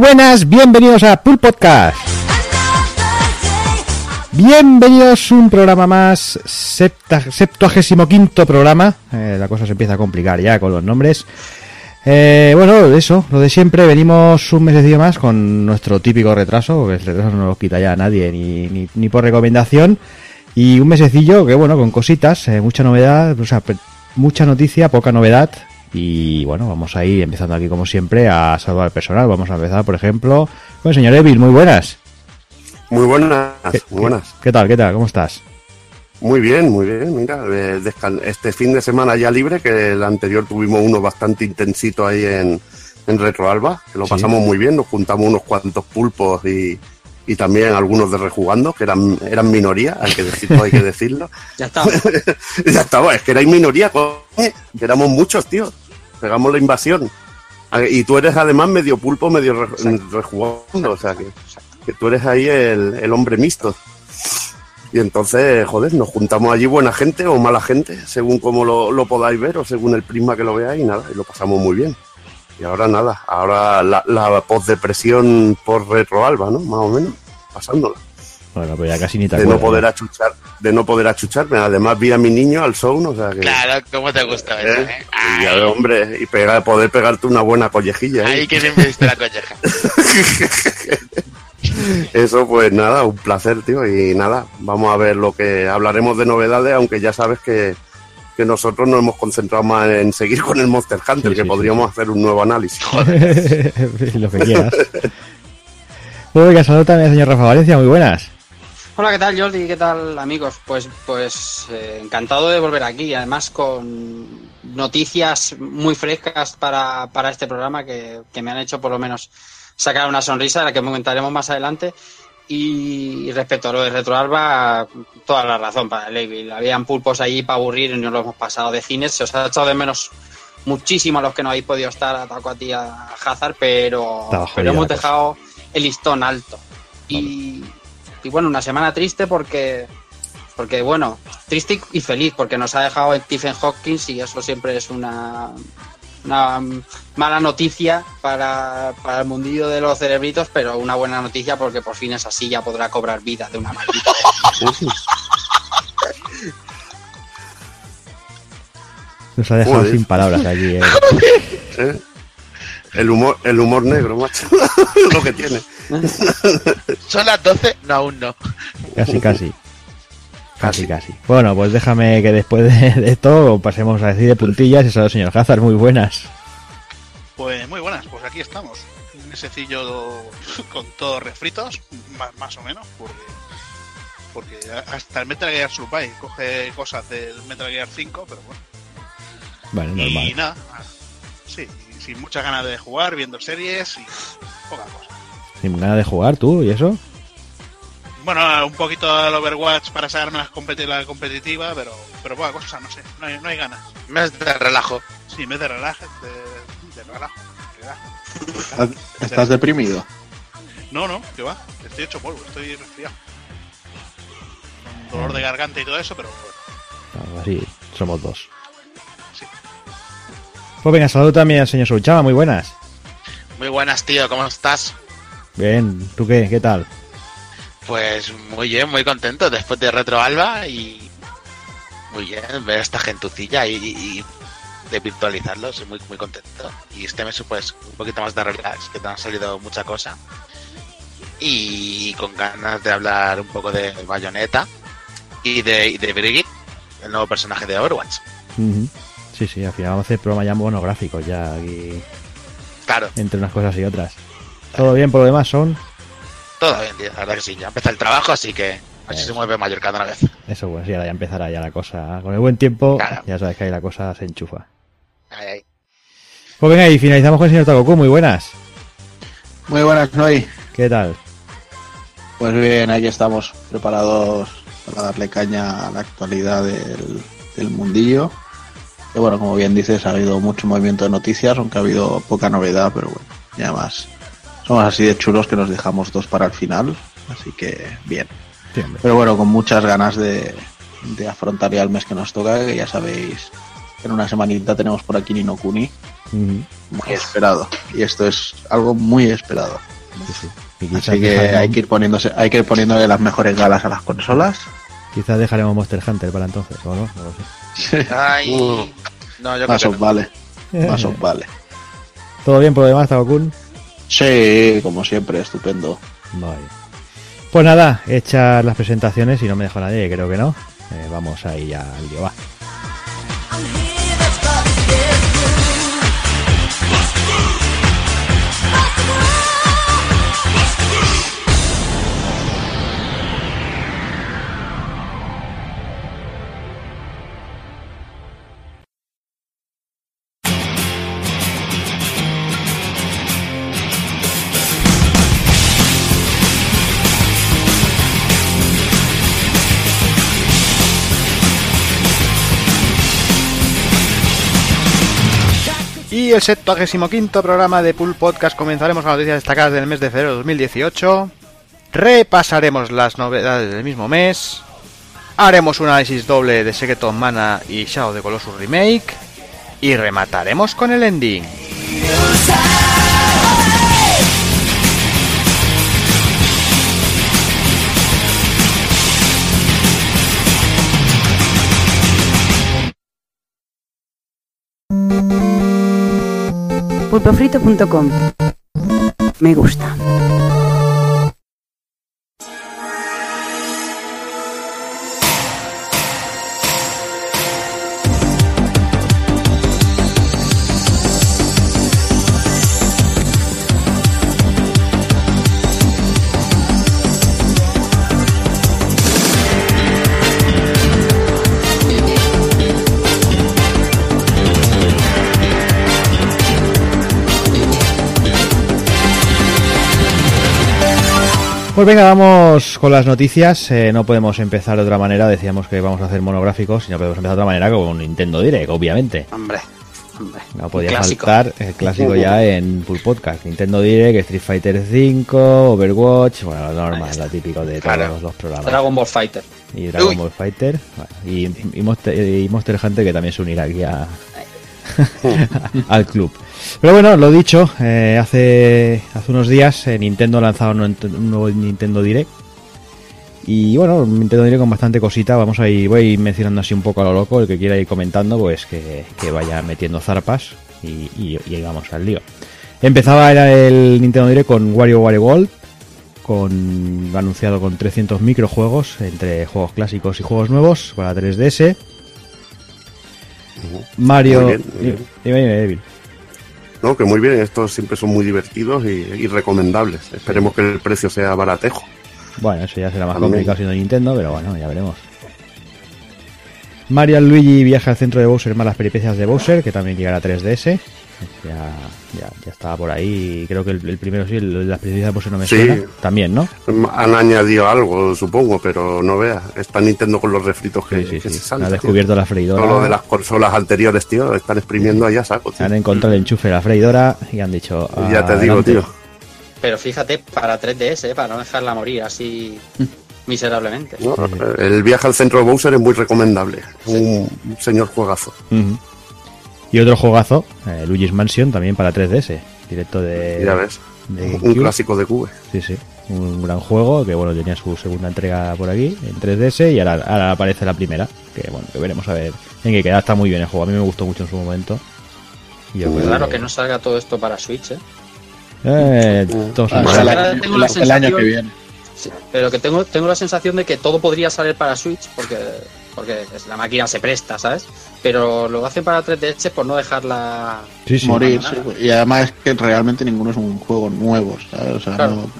buenas, bienvenidos a Pool Podcast. Bienvenidos un programa más, septuagésimo quinto programa. Eh, la cosa se empieza a complicar ya con los nombres. Eh, bueno, eso, lo de siempre, venimos un mesecillo más con nuestro típico retraso, que el retraso no lo quita ya a nadie ni por recomendación. Y un mesecillo que, bueno, con cositas, eh, mucha novedad, o sea, mucha noticia, poca novedad. Y bueno, vamos a ir empezando aquí como siempre a saludar al personal. Vamos a empezar, por ejemplo, con el señor Evil, muy buenas. Muy buenas, ¿Qué, muy buenas. ¿Qué tal, qué tal? ¿Cómo estás? Muy bien, muy bien. Mira, eh, este fin de semana ya libre, que el anterior tuvimos uno bastante intensito ahí en, en Retroalba, que lo sí. pasamos muy bien, nos juntamos unos cuantos pulpos y, y también algunos de rejugando, que eran, eran minoría, hay que decirlo, hay que decirlo. ya está. ya estaba, es que erais minoría, coño, que éramos muchos, tío. Pegamos la invasión. Y tú eres además medio pulpo, medio re, rejugando, o sea que, que, tú eres ahí el, el hombre mixto. Y entonces, joder, nos juntamos allí buena gente o mala gente, según como lo, lo, podáis ver o según el prisma que lo veáis, y nada, y lo pasamos muy bien. Y ahora nada, ahora la, la postdepresión por retroalba, ¿no? Más o menos, pasándola. Bueno, pues ya casi ni te de acuerdas, no poder ¿no? achuchar, de no poder achucharme. Además vi a mi niño al sound, o sea que. Claro, ¿cómo te gusta ¿eh? ¿eh? Y ya, hombre, y pegar, poder pegarte una buena collejilla. Ahí que siempre viste la colleja. Eso pues nada, un placer, tío. Y nada, vamos a ver lo que hablaremos de novedades, aunque ya sabes que, que nosotros nos hemos concentrado más en seguir con el Monster Hunter, Sí, que sí, podríamos hacer un nuevo análisis. lo que quieras. Muy bien, saludos también, señor Rafa Valencia, muy buenas. Hola, ¿qué tal Jordi? ¿Qué tal amigos? Pues, pues eh, encantado de volver aquí, además con noticias muy frescas para, para este programa que, que, me han hecho por lo menos sacar una sonrisa, de la que comentaremos más adelante. Y respecto a lo de Retroalba, toda la razón para el Evil. Habían pulpos allí para aburrir y no lo hemos pasado de cines. Se os ha echado de menos muchísimo a los que no habéis podido estar, ataco a ti a Hazard, pero, pero hemos dejado el listón alto. Y, y bueno, una semana triste porque, porque bueno, triste y feliz porque nos ha dejado Stephen Hawking y eso siempre es una, una mala noticia para, para, el mundillo de los cerebritos, pero una buena noticia porque por fin esa silla podrá cobrar vida de una maldita Nos ha dejado Joder. sin palabras aquí. Eh. ¿Eh? El humor, el humor negro, macho. Lo que tiene. Son las 12, no, aún no. Casi, casi. Casi, casi. Bueno, pues déjame que después de, de esto pasemos a decir de puntillas y saludos, señor Hazard, muy buenas. Pues muy buenas, pues aquí estamos. Un mesecillo con todos refritos, más, más, o menos, porque, porque hasta el Metal Gear Survive coge cosas del Metal Gear 5, pero bueno. Bueno, normal. Y nada, sí, sin muchas ganas de jugar, viendo series y poca cosa. ¿Sin ganas de jugar tú y eso? Bueno, un poquito al Overwatch para sacarme la, competi la competitiva, pero, pero poca cosa, no sé, no hay, no hay ganas. Mes de relajo. Sí, mes de relajo, de, de relajo. relajo. ¿Estás deprimido? No, no, que va, estoy hecho polvo, estoy resfriado. Con dolor de garganta y todo eso, pero bueno. Así, somos dos. Sí. Pues venga, saludo también al señor Souchama, muy buenas. Muy buenas, tío, ¿cómo estás? Bien, ¿tú qué? ¿Qué tal? Pues muy bien, muy contento después de Retro Alba y muy bien ver a esta gentucilla y, y, de virtualizarlos, muy muy contento. Y este mes pues un poquito más de relax, que te han salido mucha cosa. Y con ganas de hablar un poco de Bayonetta y de, de Brigitte, el nuevo personaje de Overwatch. Uh -huh. Sí, sí, al final vamos a hacer programa ya monográfico ya aquí. Claro. Entre unas cosas y otras. ¿Todo bien por lo demás, Son? Todo bien, tío. La verdad que sí. Ya empieza el trabajo, así que así se mueve mayor cada vez. Eso, pues sí, ahora ya empezará ya la cosa. Con el buen tiempo, claro. ya sabes que ahí la cosa se enchufa. Ahí, ahí. Pues venga, y finalizamos con el señor Takoku. Muy buenas. Muy buenas, Noy. ¿Qué tal? Pues bien, aquí estamos, preparados para darle caña a la actualidad del, del mundillo. Que bueno, como bien dices, ha habido mucho movimiento de noticias, aunque ha habido poca novedad, pero bueno, ya más somos así de chulos que nos dejamos dos para el final, así que bien. Sí, Pero bueno, con muchas ganas de, de, afrontar ya el mes que nos toca, que ya sabéis en una semanita tenemos por aquí Nino Kuni. Uh -huh. Muy esperado. Y esto es algo muy esperado. Sí, sí. Y quizás, Así que dejaremos, hay que ir poniéndose, hay que ir poniéndole las mejores galas a las consolas. quizás dejaremos Monster Hunter para entonces, o no, no lo sé. Ay. No, yo creo Más que os no. vale, más os vale. ¿Todo bien por lo demás, Tabakun? Sí, como siempre, estupendo. Vale. Pues nada, hechas las presentaciones y no me dejo nadie, creo que no. Eh, vamos ahí al lío, va. Y el 75 programa de Pool Podcast comenzaremos con noticias destacadas del mes de febrero de 2018. Repasaremos las novedades del mismo mes. Haremos un análisis doble de Secret Mana y Shadow the Colossus Remake. Y remataremos con el ending. pulpofrito.com Me gusta. Pues venga, vamos con las noticias. Eh, no podemos empezar de otra manera. Decíamos que vamos a hacer monográficos y no podemos empezar de otra manera con un Nintendo Direct, obviamente. Hombre, hombre. No podía Clásico. faltar el clásico ya en Full Podcast. Nintendo Direct, Street Fighter 5, Overwatch, bueno, lo normal, lo típico de Claro. todos los programas. Dragon Ball Fighter. Y Dragon Uy. Ball Fighter. bueno, y, y Monster, y Monster Hunter que también se unirá aquí a, al club. Pero bueno, lo dicho, eh, hace, hace unos días eh, Nintendo ha lanzado un, un nuevo Nintendo Direct. Y bueno, un Nintendo Direct con bastante cosita. Vamos a ir, voy a ir mencionando así un poco a lo loco. El que quiera ir comentando, pues que, que vaya metiendo zarpas. Y, y, y ahí vamos al lío. Empezaba era el Nintendo Direct con Wario Wario World. Con, anunciado con 300 microjuegos entre juegos clásicos y juegos nuevos para 3DS. Mario. Muy bien, muy bien. No, que muy bien, estos siempre son muy divertidos y, y recomendables. Esperemos que el precio sea baratejo. Bueno, eso ya será más complicado siendo Nintendo, pero bueno, ya veremos. Mario Luigi viaja al centro de Bowser más las peripecias de Bowser, que también llegará a 3DS. Ya, ya, ya estaba por ahí. Creo que el, el primero sí, el, de Bowser no me Sí. suena. También, ¿no? Han añadido algo, supongo, pero no veas. Está Nintendo con los refritos que, Sí, sí, que sí. se saltan. Han descubierto la freidora. Todo lo de las consolas anteriores, tío, están exprimiendo allá a saco, tío. Han encontrado el enchufe de la freidora y han dicho. Y ya te digo, "Adelante". tío. Pero fíjate, para 3DS, ¿eh? para no dejarla morir así miserablemente. ¿no? El viaje al centro de Bowser es muy recomendable. Un señor juegazo. Ujú. Y otro juegazo, eh, Luigi's Mansion, también para 3DS. Directo de. ya ves. de Un clásico de Cube. Sí, sí. Un gran juego que, bueno, tenía su segunda entrega por aquí, en 3DS, y ahora, ahora aparece la primera. Que, bueno, que veremos a ver en qué queda. Está muy bien el juego. A mí me gustó mucho en su momento. Y yo Muy creo Claro que no salga todo esto para Switch, ¿eh? Eh, todos Ah, son- el, ahora año, tengo la el- el año sensación- que viene. Sí, pero que tengo, tengo la sensación de que todo podría salir para Switch porque, porque es- la máquina se presta, ¿sabes? Pero lo hacen para 3DS por no dejarla... Sí, sí. morir. sí. Y además es que realmente ninguno es un juego nuevo. ¿sabes? O sea, Claro. no-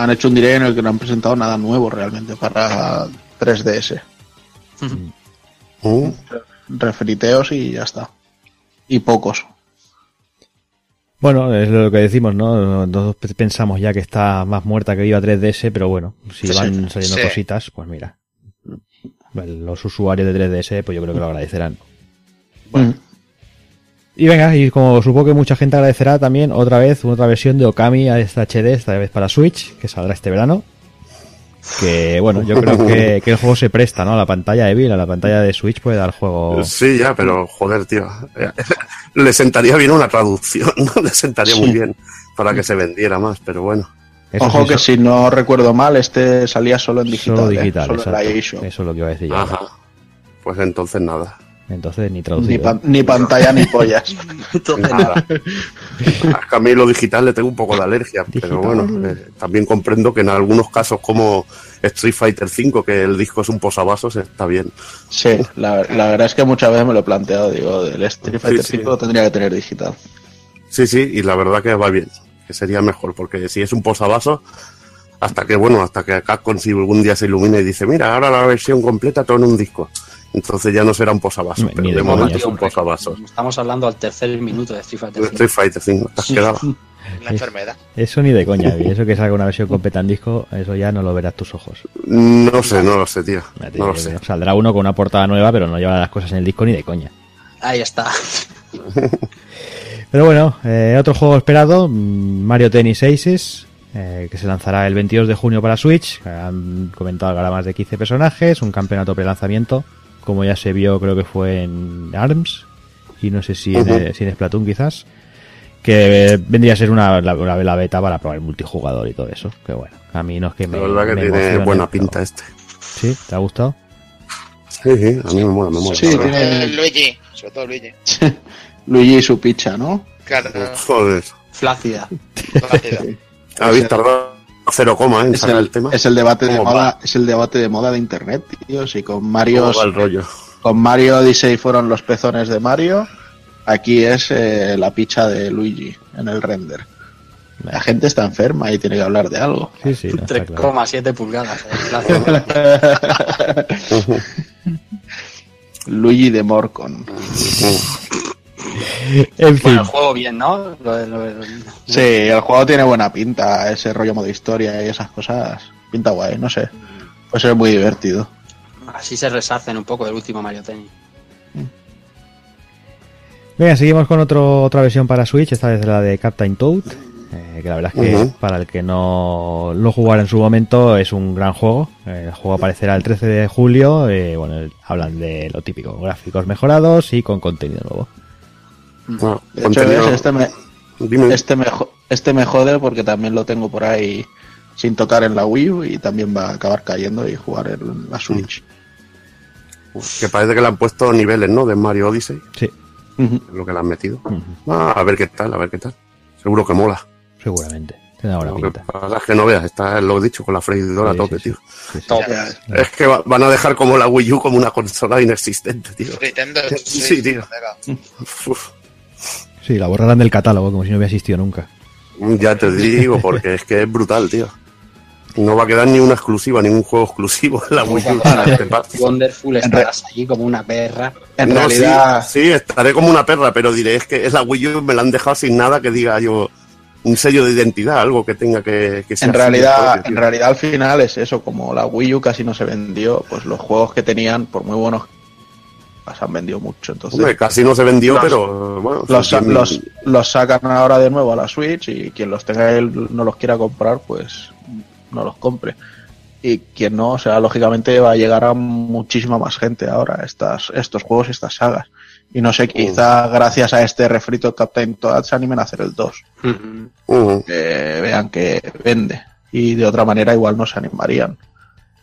han hecho un direct en el que no han presentado nada nuevo realmente para 3DS. Mm. Refriteos y ya está. Y pocos. Bueno, es lo que decimos, ¿no? Pe- pensamos ya que está más muerta que viva 3DS, pero bueno, si van saliendo sí. cositas, pues mira. Los usuarios de 3DS, pues yo creo que lo agradecerán. Bueno, Y venga, y como supongo que mucha gente agradecerá también otra vez, otra versión de Okami a esta HD, esta vez para Switch, que saldrá este verano. Que bueno, yo creo que, que el juego se presta, ¿no? A la pantalla de Bill, a la pantalla de Switch puede dar juego. Sí, ya, pero joder, tío. Le sentaría bien una traducción, ¿no? Le sentaría muy bien. para que se vendiera más, pero bueno. Eso Ojo sí, que eso- si no recuerdo mal, este salía solo en digital. solo ¿eh? digital, Solo en exacto. la. Eso es lo que iba a decir yo. Ajá. Pues entonces nada. Entonces ni Ni, traducido. pan- ni pantalla ni pollas. Entonces, Nada. A mí lo digital le tengo un poco de alergia, pero bueno, eh, también comprendo que en algunos casos como Street Fighter V, que el disco es un posavasos, está bien. Sí, la, la verdad es que muchas veces me lo he planteado. Digo, el Street Fighter Sí, sí. 5 lo tendría que tener digital. Sí, sí, y la verdad que va bien, que sería mejor, porque si es un posavasos, hasta que, bueno, hasta que Capcom si algún día se ilumina y dice, mira, ahora la versión completa todo en un disco. Entonces ya no será un posavasos, Ni pero de de coña. momento es tío, un posavasos. Estamos hablando al tercer minuto de Street Fighter. De Street Fighter 5, te has quedado. Una enfermedad. Eso ni de coña. y eso que salga una versión completa en disco, eso ya no lo verás tus ojos. No sé, no lo sé, tío. Te No lo sé. Saldrá uno con una portada nueva, pero no lleva las cosas en el disco ni de coña. Ahí está. Pero bueno, eh, otro juego esperado, mm, Mario Tennis Aces, eh, que se lanzará el 22 de junio para Switch. Han comentado que habrá más de 15 personajes, un campeonato pre-lanzamiento, como ya se vio, creo que fue en ARMS, y no sé si, en, Ujú. eh, si en Splatoon quizás, que eh, vendría a ser una, la, beta para probar el multijugador y todo eso. Que bueno, a mí no es que me. La verdad que tiene buena pero- pinta este. ¿Sí? ¿Te ha gustado? Sí, sí, a mí me mola, me mola. Sí, tiene- Eh, Luigi, sobre todo Luigi. Luigi y su picha, ¿no? Claro, Joder. Flácida. rápido. Habéis tardado cero coma ¿eh? en Es sacar el, el, tema. es el debate de moda, es el debate de moda de internet, tío. Si con Mario, con Mario Odyssey fueron los pezones de Mario, aquí es eh, la picha de Luigi en el render. La gente está enferma y tiene que hablar de algo. Sí, sí, no, está claro. 3,7 pulgadas. eh, flácida. Luigi de Morcon. En fin, Bueno, el juego bien, ¿no? Lo- lo- lo- Sí, el juego tiene buena pinta, ese rollo modo historia y esas cosas. Pinta guay, no sé. Puede ser muy divertido. Así se resarcen un poco del último Mario Tennis. Venga, seguimos con otro, otra versión para Switch, esta vez la de Captain Toad. eh, que la verdad es que para el que no lo jugara en su momento es un gran juego. Eh, el juego aparecerá el 13 de julio. eh, bueno, hablan de lo típico, gráficos mejorados y con contenido nuevo. Bueno, De hecho, contenido- ves, este me, Dime. este, me, este me jode porque también lo tengo por ahí sin tocar en la Wii U y también va a acabar cayendo y jugar en la Switch. Que parece que le han puesto niveles, ¿no? De Mario Odyssey, Sí, lo que le han metido. Ah, a ver qué tal, a ver qué tal. Seguro que mola. seguramente. Tiene buena Lo que pasa es que no veas, está lo dicho con la freidora Sí, tope, sí, sí. tío. Sí, sí. Tope. Es que va- van a dejar como la Wii U como una consola inexistente, tío. Nintendo Sí, tío. Uf, Sí, la borrarán del catálogo como si no hubiera existido nunca. ya te digo, porque es que es brutal, tío. No va a quedar ni una exclusiva, ningún juego exclusivo en la Wii U. Wonderful estarás allí como una perra. En No, realidad, sí, sí, estaré como una perra, pero diré, es que es la Wii U, me la han dejado sin nada que diga yo un sello de identidad, algo que tenga que, que ser en realidad, en realidad al final es eso, como la Wii U casi no se vendió, pues los juegos que tenían, por muy buenos, las han vendido mucho. Entonces, Hombre, casi no se vendió, Los- pero bueno. los, sí, los, los sacan ahora de nuevo a la Switch y quien los tenga él no los quiera comprar, pues no los compre. Y quien no, o sea, lógicamente va a llegar a muchísima más gente ahora estas, estos juegos y estas sagas. Y no sé, quizá gracias a este refrito Captain Toad se animen a hacer el 2. Ujú. Ujú. Que vean que vende. Y de otra manera igual no se animarían.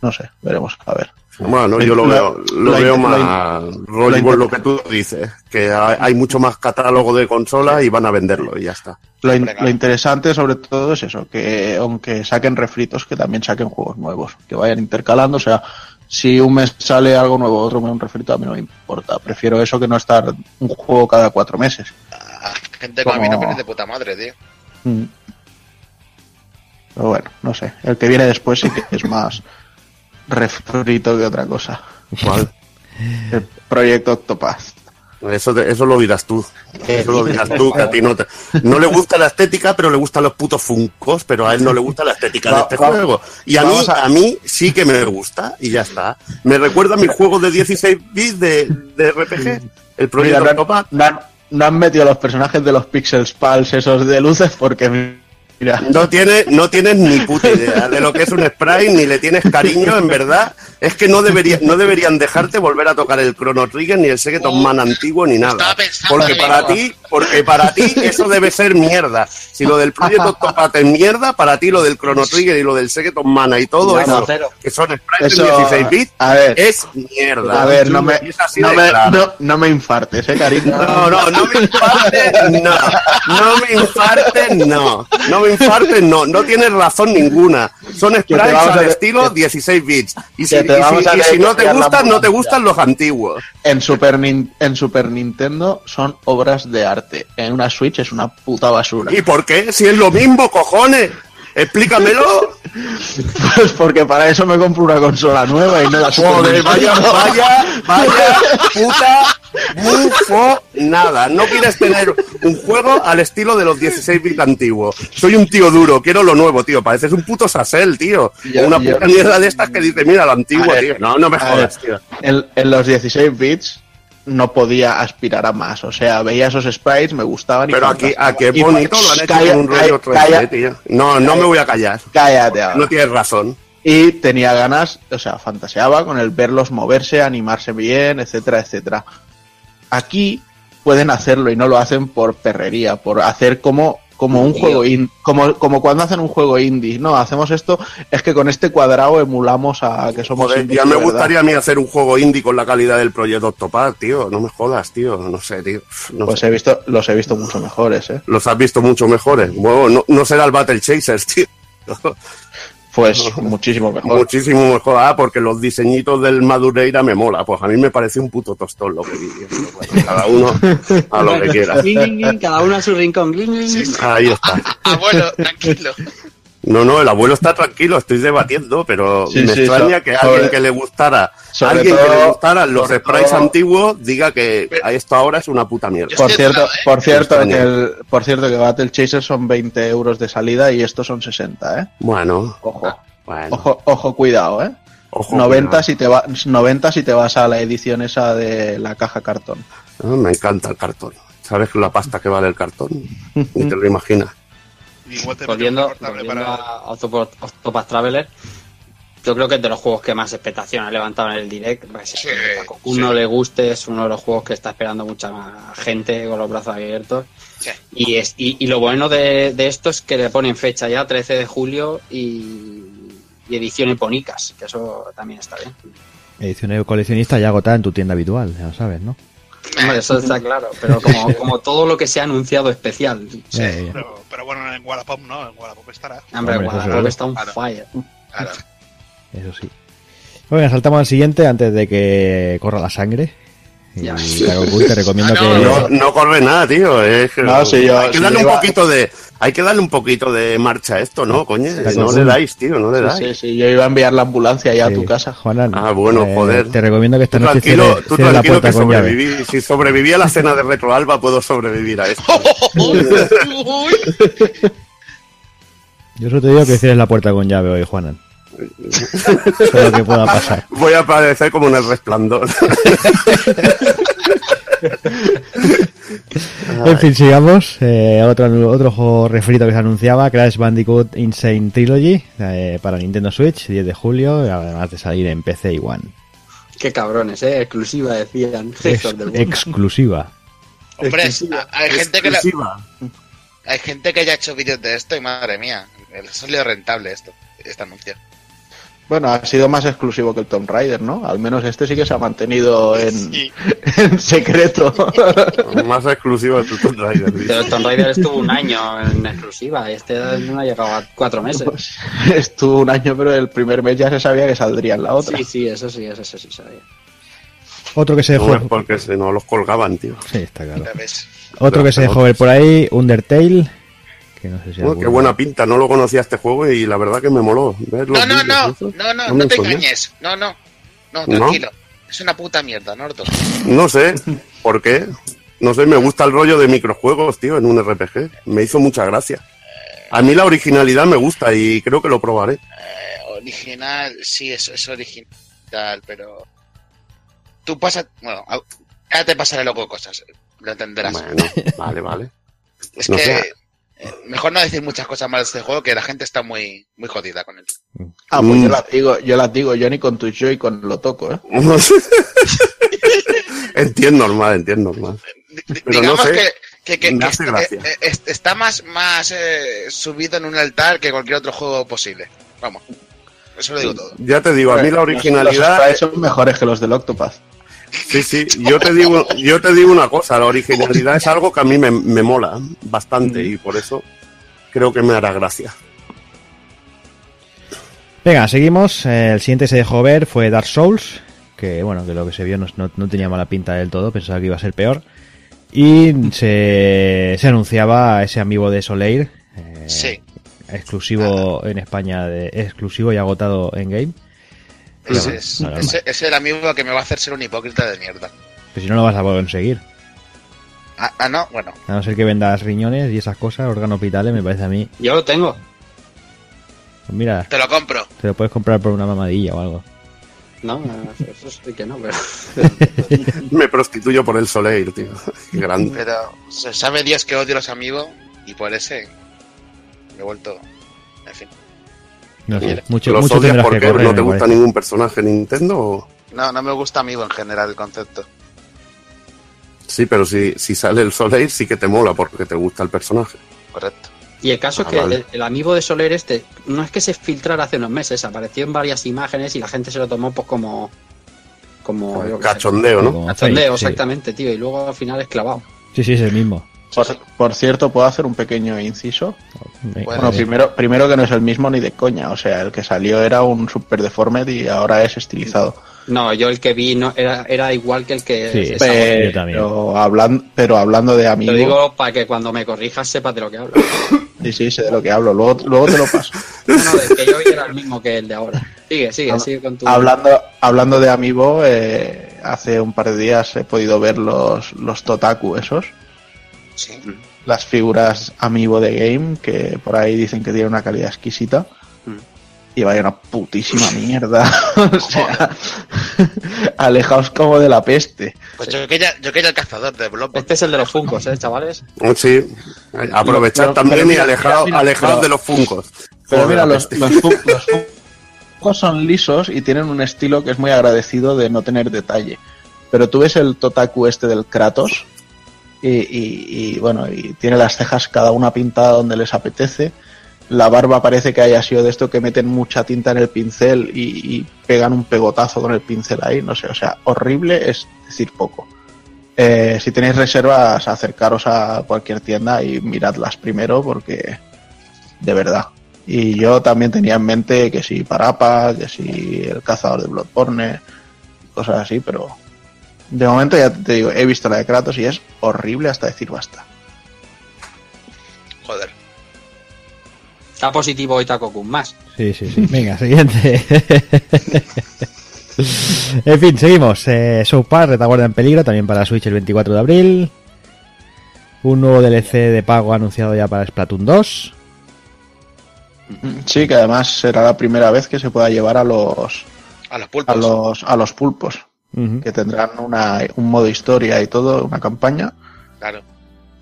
No sé, veremos a ver. Bueno, yo lo, veo, lo veo más rollo lo por lo que tú dices, que hay, hay mucho más catálogo de consolas y van a venderlo y ya está. Lo, in- interesante sobre todo es eso, que aunque saquen refritos, que también saquen juegos nuevos, que vayan intercalando, o sea, si un mes sale algo nuevo, otro mes un refrito, a mí no me importa. Prefiero eso que no estar un juego cada cuatro meses. A gente como a mí no Como- viene de puta madre, tío. Mm. Pero bueno, no sé. El que viene después sí que es más refrito que otra cosa. ¿Cuál? El proyecto Octopath. Eso, te- eso lo dirás tú. Eso lo dirás tú, que a ti no te... No le gusta la estética, pero le gustan los putos funcos, pero a él no le gusta la estética de este juego. Y a mí, a- mí sí que me gusta, y ya está. Me recuerda a mi juego de 16 bits de, de RPG, el Mira, proyecto no, Octopath. no han, no han metido los personajes de los Pixels Pals esos de luces porque, No tienes, no tienes ni puta idea de lo que es un sprite, ni le tienes cariño, en verdad. Es que no, debería, no deberían dejarte volver a tocar el Chrono Trigger ni el Secreton Man antiguo ni nada. Porque para ti, porque para ti eso debe ser mierda. Si lo del Project Octopath es mierda, para ti lo del Chrono Trigger y lo del Secreton Mana y todo No, eso, que son sprites Eso, en 16 bits, a ver. es mierda. A ver, no me, Y es así no me, claro. no, no me infartes, eh, cariño. No, no, no me infartes, no. No me infartes, no. No me infartes, no. No tienes razón ninguna. Son te sprites al de- estilo que- 16 bits. Y si, te y vamos si- a y si no te gustan, no te gustan los antiguos. En Super, Nin- en Super Nintendo son obras de arte. En una Switch es una puta basura. ¿Y por qué? Si es lo mismo, cojones. Explícamelo. Pues porque para eso me compro una consola nueva y no la Joder, vaya, vaya, vaya puta bufo nada. No quieres tener un juego al estilo de los 16 bits antiguos. Soy un tío duro, quiero lo nuevo, tío. Pareces un puto sasel, tío. Ya, Una ya. puta mierda de estas que dice, mira, lo antiguo, ver, tío. No, no me jodas, ver, tío. En, en los 16 bits no podía aspirar a más. O sea, veía esos sprites, me gustaban y Pero aquí, es Y- bonito, lo han hecho Calla- con un rollo calla- 3D, tío. No, no me voy a callar. Cállate ahora. No tienes razón. y tenía ganas, o sea, fantaseaba con el verlos moverse, animarse bien, etcétera, etcétera. Aquí pueden hacerlo y no lo hacen por perrería, por hacer como como un Tío. juego indie, como, como cuando hacen un juego indie, no, hacemos esto, es que con este cuadrado emulamos a que somos Joder, indies ya me verdad. gustaría a mí hacer un juego indie con la calidad del proyecto Octopath, tío. No me jodas, tío. No sé, tío. No Pues sé. he visto, los he visto mucho mejores, eh. Los has visto mucho mejores. Bueno, no, no será el Battle Chasers, tío. Pues muchísimo mejor. Muchísimo mejor. Ah, porque los diseñitos del Madureira me mola. Pues a mí me parece un puto tostón lo que vi. Bueno, cada uno a lo que quiera. Cada uno a su rincón. Ahí está. Abuelo, tranquilo. No, no, el abuelo está tranquilo, estoy debatiendo, pero Sí, me sí, extraña so- que sobre- alguien que le gustara, alguien que le gustaran los sprites todo- antiguos, diga que a esto ahora es una puta mierda. Yo Por cierto, ¿eh? por cierto, el, por cierto que Battle Chaser son 20 euros de salida y estos son 60, eh. Bueno, Ojo, bueno. ojo, ojo, cuidado, eh. ojo, 90 cuidado. si te va, 90 si te vas a la edición esa de la caja cartón. Ah, me encanta el cartón. ¿Sabes la pasta que vale el cartón? Ni te lo imaginas. Igual te Volviendo, para- a Octopath Octopath Traveler, yo creo que es de los juegos que más expectación ha levantado en el direct. Pues, Sí, a uno sí. le guste, es uno de los juegos que está esperando mucha más gente con los brazos abiertos. Sí. Y, es, y, y lo bueno de, de esto es que le ponen fecha ya, 13 de julio, y, y edición eponicas, que eso también está bien. Edición coleccionista ya agotada en tu tienda habitual, ya lo sabes, ¿no? Hombre, eso está claro, pero como, como todo lo que se ha anunciado especial. Sí. Ya. Pero, pero bueno, en Wallapop no, en Wallapop estará. Hombre, Hombre, Wallapop está un Claro. fire. Claro. Eso sí. Bueno, saltamos al siguiente antes de que corra la sangre. Y Ya. claro, Gus, te recomiendo Ah, que. no, No, no corre nada, tío. Es que- No, si yo- hay que si darle un poquito de, hay que darle un poquito de marcha a esto, ¿no, coño? No le dais, tío, no le dais. sí, sí, yo iba a enviar la ambulancia ya a tu casa. Juanan, Ah, bueno, eh, joder. Te recomiendo que esta Tú noche tranquilo, cierre, tú cierre la tranquilo puerta que con llave. sobreviví. Si sobreviví a la cena de Retro Alba, puedo sobrevivir a esto. Yo solo te digo que cierres la puerta con llave hoy, Juanan. Eso es lo que pueda pasar. Voy a aparecer como en el resplandor. En fin, sigamos. Eh, otro, otro juego refrito que se anunciaba, Crash Bandicoot Insane Trilogy, eh, para Nintendo Switch, 10 de julio, además de salir en PC y One. Qué cabrones, ¿eh? Exclusiva, decían. Del exclusiva. Hombre, Exclusiva. hay gente que la- Exclusiva. hay gente que ya ha hecho vídeos de esto y madre mía, ha salido rentable esto, este anuncio. Bueno, ha sido más exclusivo que el Tomb Raider, ¿no? Al menos este sí que se ha mantenido en, Sí. en secreto. Más exclusiva de Tomb Raider. dice. Pero Tomb Raider estuvo un año en exclusiva. Este no ha llegado a cuatro meses. Pues, estuvo un año, pero el primer mes ya se sabía que saldría en la otra. Sí, sí, eso sí, eso sí sabía. Otro que se No, dejó. es porque si no los colgaban, tío. Sí, está claro. Otro que se dejó ver por ahí, Undertale. Que no sé si alguno- qué buena pinta, no lo conocía este juego y la verdad que me moló. ¿Ves los No, no, no, no, no, No te engañes. No, no, no, ¿No? tranquilo. Es una puta mierda, Nordo. No sé, ¿por qué? No sé, me gusta el rollo de microjuegos, tío, en un RPG. Me hizo mucha gracia. A mí la originalidad me gusta y creo que lo probaré. Eh, original, sí, es, es original, pero. Tú pasas. Bueno, ya te pasaré loco cosas. Lo entenderás. Bueno, vale, vale. es no que. Eh, mejor no decir muchas cosas malas de este juego, que la gente está muy, muy jodida con él. Ah, pues Mm. yo las digo, yo las digo, yo ni con tu Joy-Con lo toco, ¿eh? entiendo normal, entiendo normal. No Digamos sé, que, que, que- me que hace está, gracia. eh, eh, está más, más eh, subido en un altar que cualquier otro juego posible. Vamos, eso lo digo todo. Ya te digo, a mí la Los originalidad, sprites son mejores que los del Octopath. Sí, sí, yo te digo, yo te digo una cosa, la originalidad es algo que a mí me, me mola bastante y por eso creo que me hará gracia. Venga, seguimos. El siguiente que se dejó ver fue Dark Souls, que bueno, que lo que se vio no, no- no tenía mala pinta del todo, pensaba que iba a ser peor. Y se, se anunciaba ese amigo de Soleil, eh, Sí. exclusivo en España, de, exclusivo y agotado en game. Ese es, Nada ese, ese es el amigo que me va a hacer ser un hipócrita de mierda. Pues si no lo vas a poder conseguir. Ah, ah, no, bueno. A no ser que vendas riñones y esas cosas, órganos vitales, me parece a mí. Yo lo tengo. Pues mira, Te lo compro. te lo puedes comprar por una mamadilla o algo. No, eso sí que no, pero. Me prostituyo por el Soleil, tío. Qué grande. Pero se sabe Dios que odio a los amigos y por ese me he vuelto. No sé, mucho, ¿Los mucho odias que porque correr. no te gusta parece. ningún personaje Nintendo? o- No, no me gusta amigo en general el concepto. Sí, pero si, si sale el Soleil sí que te mola porque te gusta el personaje. Correcto. Y el caso Ah, es que vale. el, el amigo de Soler este no es que se filtrara hace unos meses, apareció en varias imágenes y la gente se lo tomó pues como como Cachondeo, ¿no? Cachondeo, sí. exactamente, tío, y luego al final es clavado. Sí, sí, es el mismo. Por, por cierto, ¿puedo hacer un pequeño inciso? Bueno, primero, primero que no es el mismo ni de coña. O sea, el que salió era un super deformed y ahora es estilizado. No, yo el que vi no era, era igual que el que Sí. Pero, hablando, pero hablando de Te amigo, lo digo para que cuando me corrijas sepas de lo que hablo. sí, sí, sé de lo que hablo. Luego, luego te lo paso. No, no, el que yo vi era el mismo que el de ahora. Sigue, sigue, Habla- sigue con tu. Hablando, hablando de amigo, eh, hace un par de días he podido ver los, los Totaku esos. Sí. las figuras amiibo de game que por ahí dicen que tienen una calidad exquisita Mm. y vaya una putísima mierda o sea alejaos como de la peste Pues yo quería, yo quería el cazador de Bloodborne. Este es el de los Funcos, ¿eh, chavales? Sí, aprovechar Pero- también pero y mira, alejados mira, alejados pero- de los funcos. pero Joder, mira los, los, los Funkos son lisos y tienen un estilo que es muy agradecido de no tener detalle pero tú ves el Totaku este del Kratos y, y- y, bueno y tiene las cejas cada una pintada donde les apetece la barba parece que haya sido de esto que meten mucha tinta en el pincel y, pegan un pegotazo con el pincel ahí, no sé, o sea, horrible es decir poco. Eh, si tenéis reservas, acercaros a cualquier tienda y miradlas primero porque de verdad. Y yo también tenía en mente que si Parapa, que si el cazador de Bloodborne, cosas así, pero de momento ya te digo, he visto la de Kratos y es horrible hasta decir basta. Joder. Está positivo hoy Takokun más. Sí, sí, sí. Venga, siguiente. en fin, seguimos. Eh, South Park, Retaguardia en peligro, también para Switch el 24 de abril. Un nuevo DLC de pago anunciado ya para Splatoon 2. Sí, que además será la primera vez que se pueda llevar a los A los pulpos. a los a los pulpos, Que tendrán una, un modo historia y todo, una campaña, Claro.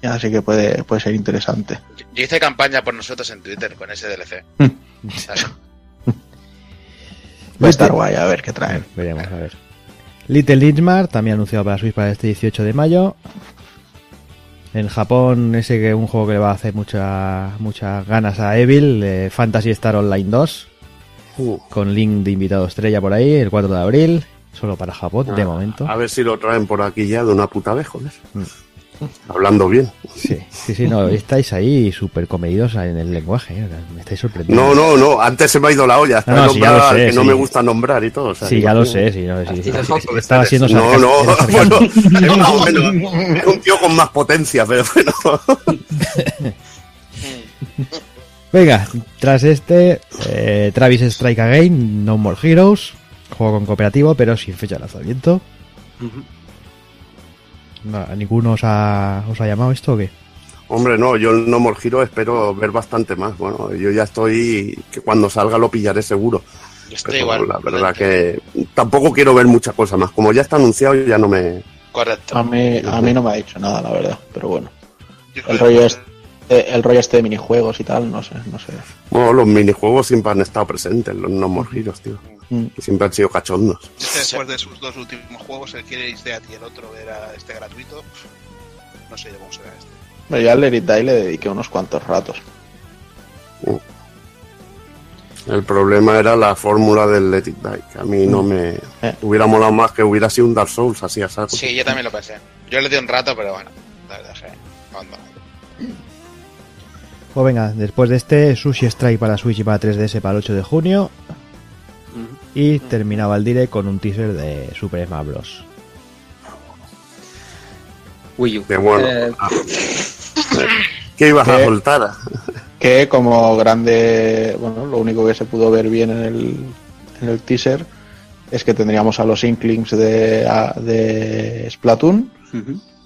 así que puede, puede ser interesante. Yo- Yo hice campaña por nosotros en Twitter con ese DLC. Claro. Va a estar guay, a ver qué traen. Veremos, a ver. Little Lichmar, también anunciado para Switch para este 18 de mayo. En Japón, ese que es un juego que le va a hacer mucha- muchas ganas a Evil, eh, Fantasy Star Online 2, Uh, con link de invitado estrella por ahí, el 4 de abril, solo para Japón, de momento. A ver si lo traen por aquí ya de una puta vez, joder. Mm. Hablando bien. Sí, sí, sí, no, estáis ahí súper comedidos en el lenguaje, eh, me estáis sorprendiendo. No, no, no, antes se me ha ido la olla. No, no, sí, ya sé, que no sí. me gusta nombrar y todo. o sea, Sí, ya lo sé, sí, no, sí, sí, sí, "Joder, estaba siendo No, no, bueno, es más o menos, es un tío con más potencia, pero bueno. Venga, tras este, eh, Travis Strike Again, No More Heroes, juego con cooperativo, pero sin fecha de lanzamiento. No, ¿A ninguno os ha, os ha llamado esto o qué? Hombre, no, yo el No More Hero espero ver bastante más. Bueno, yo ya estoy, que cuando salga lo pillaré seguro. Yo estoy Pero igual. la verdad que tampoco quiero ver mucha cosa más. Como ya está anunciado, ya no me... Correcto. A mí, a mí no me ha dicho nada, la verdad, pero bueno. El rollo es- el rollo este de minijuegos y tal, no sé, no sé. Bueno, los minijuegos siempre han estado presentes, los no more heroes, tío. Mm. Que siempre han sido cachondos. Este, después de sus dos últimos juegos, el Killer is Dead y el otro era este gratuito. No sé cómo será este. Pero ya al Let It Die le dediqué unos cuantos ratos. El problema era la fórmula del Let It Die, que a mí no me Eh. hubiera molado más que hubiera sido un Dark Souls así a saco. Sí, yo también lo pensé. Yo le di un rato, pero bueno, la dejé. abandonado. Pues venga, después de este, Sushi Strike para Switch y para 3DS para el 8 de junio. Y terminaba el direct con un teaser de Super Smash Bros. Wii U. Que bueno. Eh, Ah. ¿Qué ibas a ¿Qué? soltar? Que como grande, bueno, lo único que se pudo ver bien en el, en el teaser es que tendríamos a los Inklings de, a- de Splatoon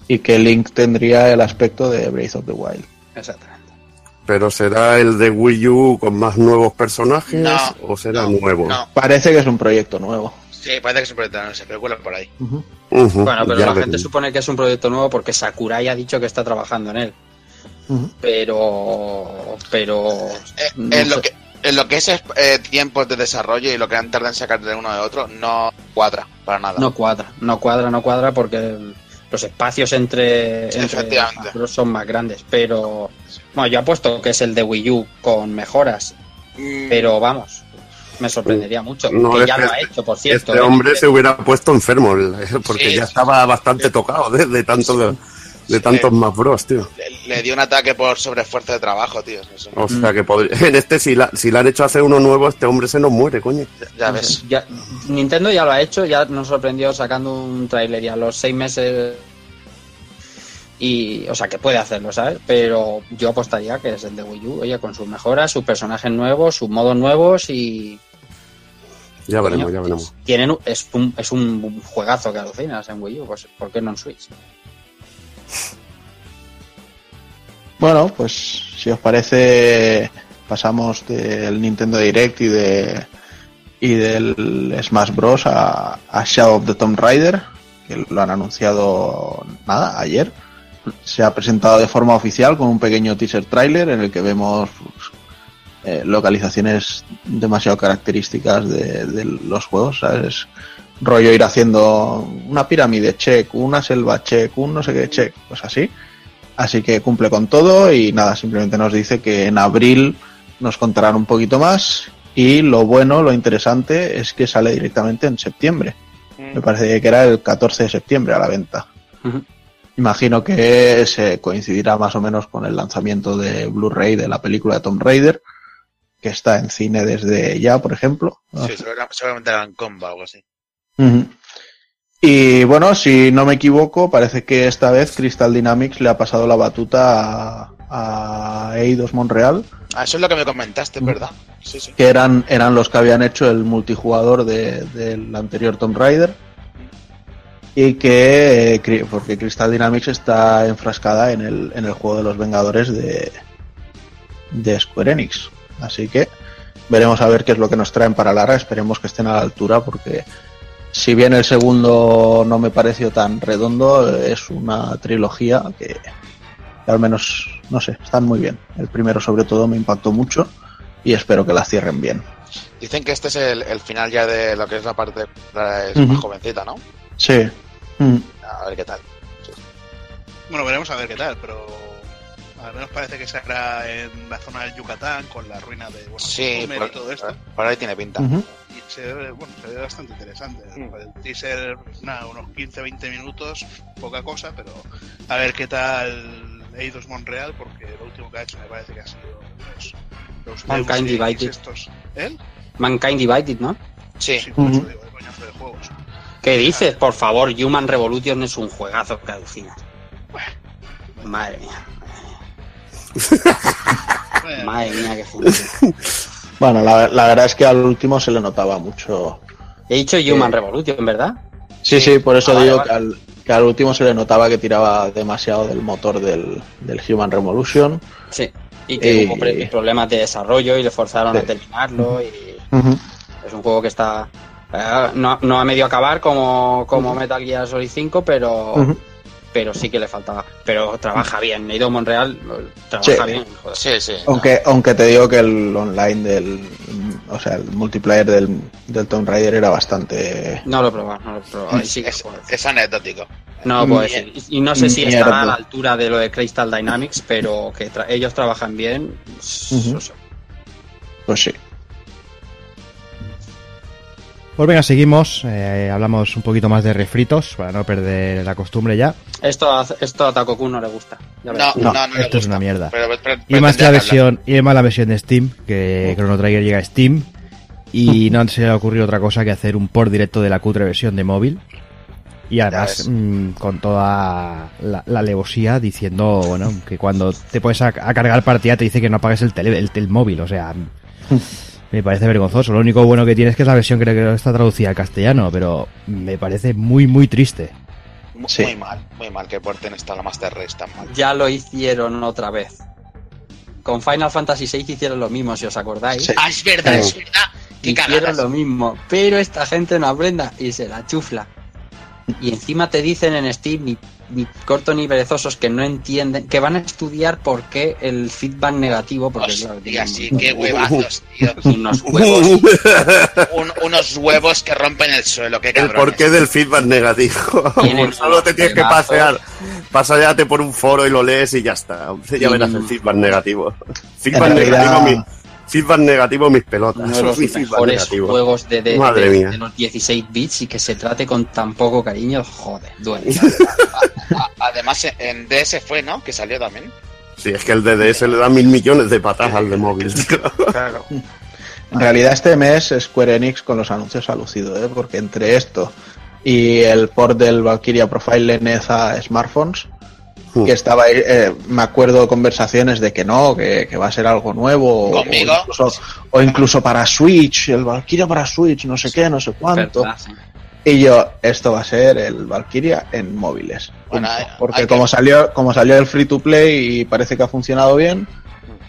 y que Link tendría el aspecto de Breath of the Wild. Exactamente. ¿Pero será el de Wii U con más nuevos personajes No, o será no, nuevo? No, Parece que es un proyecto nuevo. sí, parece que se proyectan, se especulan por ahí. Bueno, pero ya la gente supone que es un proyecto nuevo porque Sakurai ha dicho que está trabajando en él. Pero. Pero. Eh, no en, lo que, en lo que es eh, tiempos de desarrollo y lo que han tardado en sacar de uno de otro, no cuadra para nada. No cuadra, no cuadra, no cuadra porque los espacios entre, entre los son más grandes. Pero. Bueno, yo apuesto que es el de Wii U con mejoras. Mm, Pero vamos, me sorprendería mucho. No, que es ya que lo ha hecho, por cierto. Este ¿eh? hombre se hubiera puesto enfermo porque Sí, ya estaba bastante tocado de, de tanto de, de tantos más bros, tío. le, le dio un ataque por sobreesfuerzo de trabajo, tío. Eso, O sea que podría, en este si la, si le han hecho hacer uno nuevo, este hombre se nos muere, coño. ya ves. Ya- Nintendo ya lo ha hecho, ya nos sorprendió sacando un tráiler y a los seis meses. Y, o sea, que puede hacerlo, ¿sabes? Pero yo apostaría que es el de Wii U, oye, con sus mejoras, sus personajes nuevos, sus modos nuevos y. Ya veremos, coño, ya veremos. Tienen, es, un, es un juegazo que alucinas en Wii U, pues ¿por qué no en Switch? Bueno, pues si os parece, pasamos del Nintendo Direct y de y del Smash Bros. a, a Shadow of the Tomb Raider, que lo han anunciado nada ayer. Se ha presentado de forma oficial con un pequeño teaser trailer en el que vemos pues, eh, localizaciones demasiado características de, de los juegos, ¿sabes? Rollo ir haciendo una pirámide check, una selva check, un no sé qué check, pues así. Así que cumple con todo y nada, simplemente nos dice que en abril nos contarán un poquito más y lo bueno, lo interesante es que sale directamente en septiembre. Me parece que era el 14 de septiembre a la venta. Imagino que se coincidirá más o menos con el lanzamiento de Blu-ray de la película de Tomb Raider, que está en cine desde ya, por ejemplo. Sí, seguramente, eran combo o algo así. Y bueno, si no me equivoco, parece que esta vez Crystal Dynamics le ha pasado la batuta a, a Eidos Montreal, Ah, eso es lo que me comentaste, ¿verdad? Sí, sí. que eran, eran los que habían hecho el multijugador de- del anterior Tomb Raider. Y que, eh, porque Crystal Dynamics está enfrascada en el, en el juego de los Vengadores de, de Square Enix. Así que veremos a ver qué es lo que nos traen para Lara. Esperemos que estén a la altura porque si bien el segundo no me pareció tan redondo, es una trilogía que, que al menos, no sé, están muy bien. El primero sobre todo me impactó mucho y espero que la cierren bien. Dicen que este es el, el final ya de lo que es la parte es más jovencita, ¿no? Sí. Mm. A ver qué tal. Bueno, veremos a ver qué tal, pero al menos parece que será en la zona del Yucatán con la ruina de bueno, Sí, por, y todo esto. por ahí tiene pinta. Ujú. Y se ve, bueno, se ve bastante interesante. Mm. El teaser, nada, unos 15-20 minutos, poca cosa, pero a ver qué tal Eidos Montreal, porque lo último que ha hecho me parece que ha sido los, los Mankind Divided. estos. ¿Él? Mankind Divided, ¿no? Sí, Sí, por eso Ujú. digo, de coñazo de juegos. ¿Qué dices? Por favor, Human Revolution es un juegazo que alucina. Madre mía, Bueno, madre mía, que genial. Bueno, la, la verdad es que al último se le notaba mucho. He dicho Human Revolution, ¿verdad? Sí, sí, por eso Ah, digo vale. Que, al, que al último se le notaba que tiraba demasiado del motor del, del Human Revolution. Sí. Y que Eh, hubo pre- problemas de desarrollo y le forzaron a terminarlo. Y es un juego que está. eh, no, no a medio acabar como, como Metal Gear Solid 5, pero. Pero sí que le faltaba. Pero trabaja bien. Eido Monreal eh, trabaja Sí. bien. joder. Sí, sí. Aunque, aunque te digo que el online del, o sea, el multiplayer del, del Tomb Raider era bastante... No lo he probado, no lo he probado. Sí Es, anecdótico. No decir. Y no sé si Mierda. estará a la altura de lo de Crystal Dynamics, pero que tra- ellos trabajan bien. Pues sí. Pues venga, seguimos. eh, hablamos un poquito más de refritos para no perder la costumbre ya. Esto, a- esto a Takoku no le gusta. ya. No, no, No, no, le esto es una mierda. Pero- pero- Y más la versión, y más la versión de Steam, que Chrono Trigger llega a Steam. Y no se le ha ocurrido otra cosa que hacer un port directo de la cutre versión de móvil. Y además ves. mm, con toda la, la alevosía diciendo, bueno, que cuando te pones a, a cargar partida te dice que no apagues el, tele, el, el móvil. O sea, me parece vergonzoso. Lo único bueno que tiene es que esa versión creo que está traducida al castellano, pero me parece muy, muy triste. Muy, Sí. muy mal, muy mal que porten esta la Master Race tan mal. Ya lo hicieron otra vez. Con Final Fantasy VI hicieron lo mismo, si os acordáis. Sí. Ah, es verdad, es verdad. Qué Hicieron cagadas. lo mismo, pero esta gente no aprenda y se la chufla. Y encima te dicen en Steam, ni, ni corto ni perezosos, que no entienden, que van a estudiar por qué el feedback negativo, porque claro, Hostia, tienen sí, qué huevazos, tío. unos huevos. Un- unos huevos que rompen el suelo, qué El porqué del feedback negativo. Solo te tienes que pasear. Paseate por un foro y lo lees y ya está. Ya verás el feedback negativo. Feedback realidad- negativo, mi, feedback negativo mis pelotas. Uno de los mejores negativo. juegos de, de- Madre de- mía. de los 16 bits y que se trate con tan poco cariño, joder, duele. Además, en DS fue, ¿no? Que salió también. Sí, es que el DDS le da mil millones de patas al de móvil. Claro. En realidad este mes Square Enix con los anuncios ha lucido, ¿eh? porque entre esto y el port del Valkyria Profile NES a smartphones, Hmm. que estaba ahí, eh, me acuerdo conversaciones de que no, que, que va a ser algo nuevo, o- Conmigo. O, incluso, o incluso para Switch, el Valkyria para Switch, no sé qué, no sé cuánto. Y yo, esto va a ser el Valkyria en móviles. Bueno, porque que- como salió, como salió el free to play y parece que ha funcionado bien,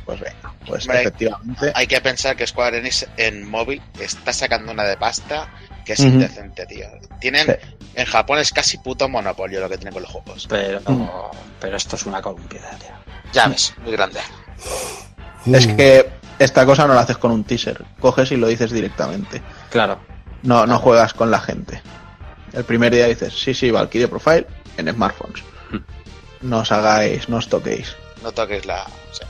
pues venga, pues Hombre, efectivamente. Hay que pensar que Square Enix en móvil está sacando una de pasta que es indecente, tío. Tienen, Sí. en Japón es casi puto monopolio lo que tienen con los juegos. Pero, Mm. pero esto es una columpiedad, tío. Ya ves, muy grande. Es que esta cosa no la haces con un teaser, coges y lo dices directamente. Claro. No, no juegas con la gente. El primer día dices, sí, sí, Valkyrie Profile en smartphones. No os hagáis, no os toquéis. No toques la. o sea,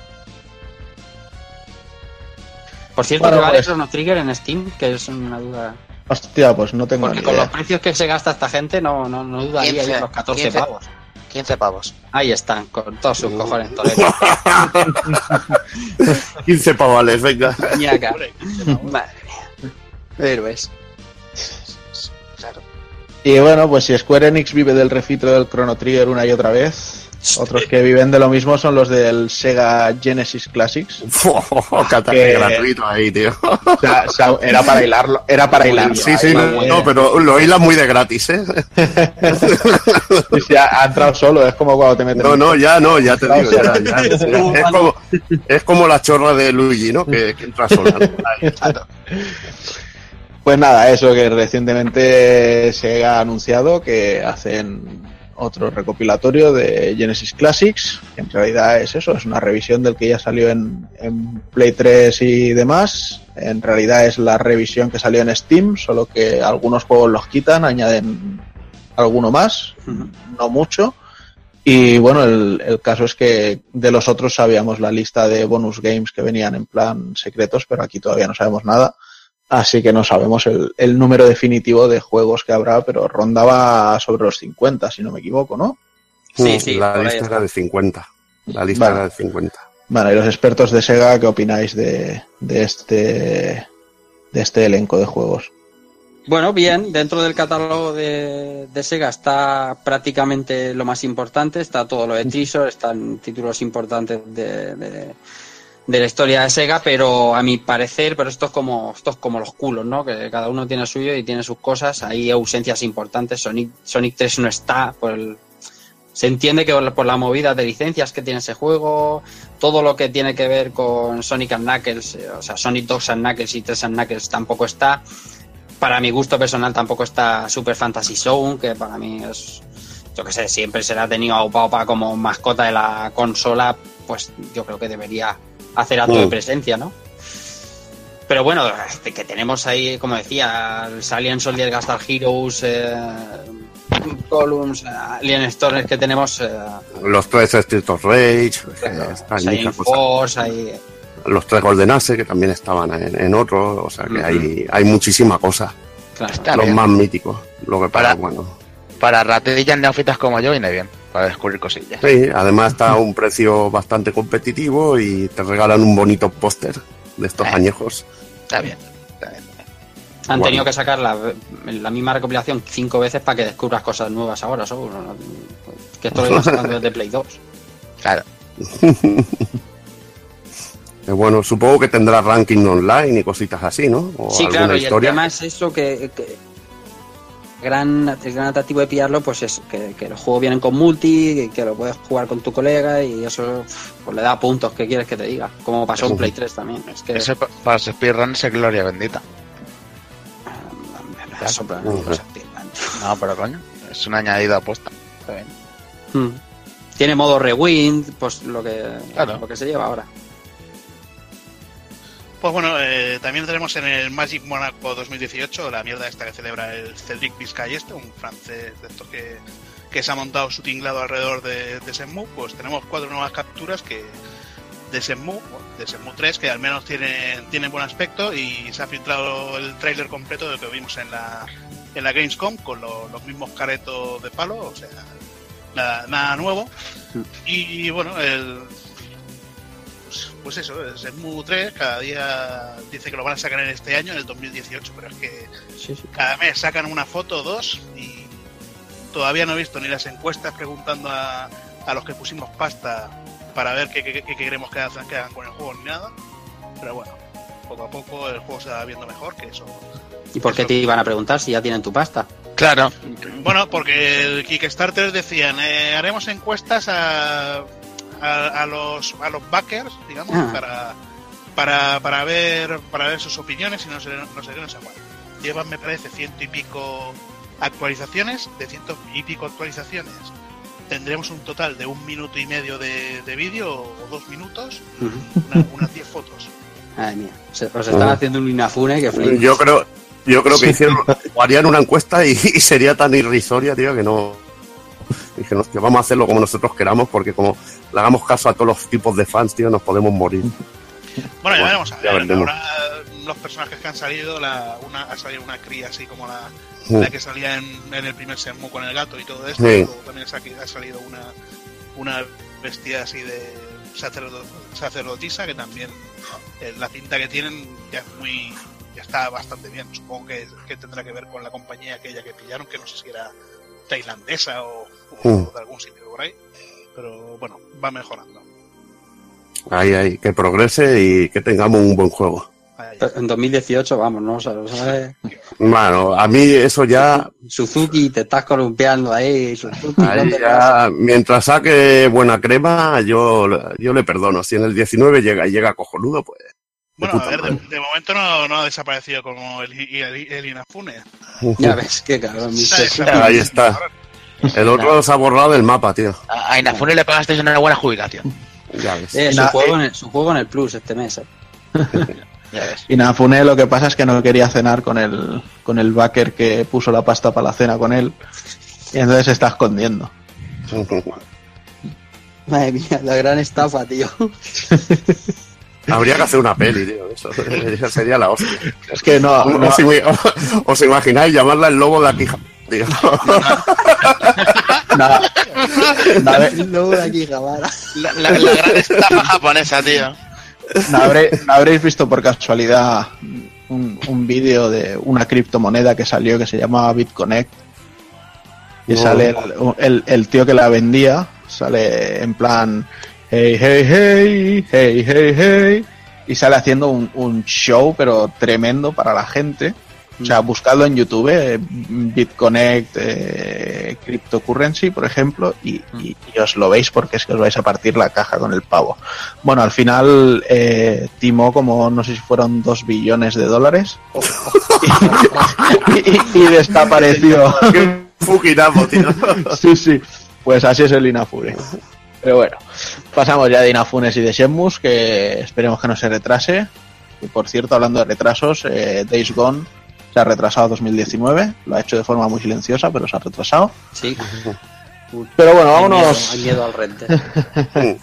Por cierto, Bueno, que vale pues- Chrono Trigger en Steam, que es una duda. Hostia, pues no tengo Porque ni con los idea. precios que se gasta esta gente, no, no, no dudaría 15, yo en los 14 15. pavos. 15 pavos. Ahí están, con todos sus cojones toleros. 15 pavales, venga. Ñaca. Madre mía. Héroes. Claro. Y bueno, pues si Square Enix vive del refito del Chrono Trigger una y otra vez, otros que viven de lo mismo son los del Sega Genesis Classics. Que- gratuito ahí, tío. O sea, era para hilarlo, era para hilarlo. Sí, sí, no, no, pero lo hilas muy de gratis, ¿eh? sí, ha, entrado solo, es como cuando te meten No, no, ya no, ya te digo. ya, ya. Es, como, es como la chorra de Luigi, ¿no? Que, que entra sola. ¿no? Ahí. Pues nada, eso que recientemente se ha anunciado que hacen otro recopilatorio de Genesis Classics, que en realidad es eso, es una revisión del que ya salió en, en Play 3 y demás. En realidad es la revisión que salió en Steam, solo que algunos juegos los quitan, añaden alguno más, no mucho. Y bueno, el, el caso es que de los otros sabíamos la lista de bonus games que venían en plan secretos, pero aquí todavía no sabemos nada. Así que no sabemos el, el número definitivo de juegos que habrá, pero rondaba sobre los 50, si no me equivoco, ¿no? Sí, sí, La lista está. era de 50. La lista Vale. era de 50. Bueno, y los expertos de Sega, ¿qué opináis de, de este de este elenco de juegos? Bueno, bien, dentro del catálogo de, de Sega está prácticamente lo más importante, está todo lo de Trisor, están títulos importantes de, de- de la historia de Sega, pero a mi parecer, pero esto es como, esto es como los culos, ¿no? Que cada uno tiene suyo y tiene sus cosas, hay ausencias importantes, Sonic, Sonic 3 no está se entiende que por la- movida de licencias que tiene ese juego, todo lo que tiene que ver con Sonic and Knuckles, eh, o sea, Sonic 2 and Knuckles y 3 and Knuckles tampoco está. Para mi gusto personal tampoco está Super Fantasy Zone, que para mí es, yo que sé, siempre se le ha tenido a Opa Opa como mascota de la consola, pues yo creo que debería hacer acto de Mm. presencia, ¿no? Pero bueno, este, que tenemos ahí, como decía, el Alien Soldier, Gastar Heroes, eh, Columns, Alien Stormers que tenemos, eh, Los tres Street of Rage, eh, hay. Force, hay... Los tres Golden Axe, que también estaban en, en otro, o sea que hay, hay muchísima cosa. Claro, los bien. más míticos. Lo que pasa, Para- bueno. Para ratillas neófitas como yo viene bien, para descubrir cosillas. Sí, además está a un precio bastante competitivo y te regalan un bonito póster de estos Eh. añejos. Está bien. Está bien. Han Bueno. tenido que sacar la, la misma recopilación cinco veces para que descubras cosas nuevas ahora, seguro. ¿no? Que esto lo iban sacando desde Play 2. Claro. Eh, bueno, supongo que tendrá ranking online y cositas así, ¿no? O Sí, claro, y el tema es eso que, que gran, el gran atractivo de pillarlo, pues es que, que los juegos vienen con multi, que, que lo puedes jugar con tu colega y eso pues, le da puntos, ¿qué quieres que te diga? Como pasó en. Play 3 también. Es que para los speedruns es gloria bendita. me soplan Ujú. los speedrun. No, pero coño, es un añadido apuesta. Está bien. Mm. Tiene modo rewind, pues lo que, Claro. lo que se lleva ahora. Pues bueno, eh, también tenemos en el Magic Monaco 2018 la mierda esta que celebra el Cedric Vizcay este, un francés de estos que, que se ha montado su tinglado alrededor de, de Shenmue. Pues tenemos cuatro nuevas capturas que de Shenmue, de Shenmue 3, que al menos tienen, tienen buen aspecto y se ha filtrado el tráiler completo de lo que vimos en la, en la Gamescom con lo- los mismos caretos de palo, o sea, nada, nada nuevo. Y bueno, el, pues, eso, el Shenmue 3 cada día dice que lo van a sacar en este año, en el 2018, pero es que Sí, sí. cada mes sacan una foto o dos y todavía no he visto ni las encuestas preguntando a, a los que pusimos pasta para ver qué, qué- qué- qué queremos que hagan, que hagan con el juego ni nada. Pero bueno, poco a poco el juego se va viendo mejor que eso. ¿Y por qué te iban a preguntar si ya tienen tu pasta? Claro. Bueno, porque el Kickstarter decían, eh, haremos encuestas a, a, a los a los backers, digamos, Ah. para, para, para ver para ver sus opiniones y no sé, no sé qué, no sé cuál. Llevan, me parece, ciento y pico actualizaciones, de ciento y pico actualizaciones. Tendremos un total de un minuto y medio de, de vídeo o dos minutos, unas 10 fotos. Madre mía, se- os están Ah. haciendo un Inafune que flipas. Yo creo, yo creo que hicieron, o harían una encuesta y, y sería tan irrisoria, tío, que no. Dije, vamos a hacerlo como nosotros queramos, porque como le hagamos caso a todos los tipos de fans, tío, nos podemos morir. Bueno, ya Bueno, veremos a ver. Ahora los personajes que han salido, la, una, ha salido una cría así como la, la que salía en, en el primer Shenmue con el gato y todo esto. Sí. Luego también ha salido una, una bestia así de sacerdo- sacerdotisa que también eh, la cinta que tienen ya es muy ya está bastante bien. Supongo que, que tendrá que ver con la compañía aquella que pillaron, que no sé si era tailandesa o, o Mm. de algún sitio por ahí. Pero bueno, va mejorando. Ahí, ahí, que progrese y que tengamos un buen juego. En 2018, vamos, ¿no? O sea, ¿sabes? Bueno, a mí eso ya, Suzuki, te estás columpiando ahí. Suzuki, ya mientras saque buena crema, yo, yo le perdono. Si en el 19 llega y llega cojonudo, pues. Bueno, puta a ver, de, momento no, no ha desaparecido como el, el, el Inafune. Ya ves, qué cabrón. Ahí está. El otro se ha borrado del mapa, tío. A a Inafune le pagasteis una buena jubilación. Ya ves. Eh, su, Na- juego en el, su juego en el Plus este mes. eh. Ya ves. Y Nafune lo que pasa es que no quería cenar con el, con el backer que puso la pasta para la cena con él. Y entonces se está escondiendo. Madre mía, la gran estafa, tío. Habría que hacer una peli, tío. Eso, sería la hostia. Es que no, no- ¿Os, ima- os imagináis llamarla el lobo de aquí? Tío. nada, nada- Luego de aquí, Javara. La, la- la gran estafa japonesa, tío. ¿No, habré- no habréis visto por casualidad un, un vídeo de una criptomoneda que salió que se llamaba BitConnect? Y No. sale el, el- el tío que la vendía, sale en plan, hey, hey, hey, hey, hey, hey, y sale haciendo un, un show, pero tremendo para la gente. O sea, buscadlo en YouTube, eh, BitConnect, eh, Cryptocurrency, por ejemplo, y, y- y os lo veis porque es que os vais a partir la caja con el pavo. Bueno, al final eh, timó como no sé si fueron dos billones de dólares y, y- y desapareció. Tío. sí, sí. Pues así es el Inafune. Pero bueno, pasamos ya de Inafunes y de Shenmue, que esperemos que no se retrase. Y por cierto, hablando de retrasos, eh, Days Gone se ha retrasado a 2019. Lo ha hecho de forma muy silenciosa, pero se ha retrasado. Sí. Pero bueno, miedo, vámonos. hay miedo al rente.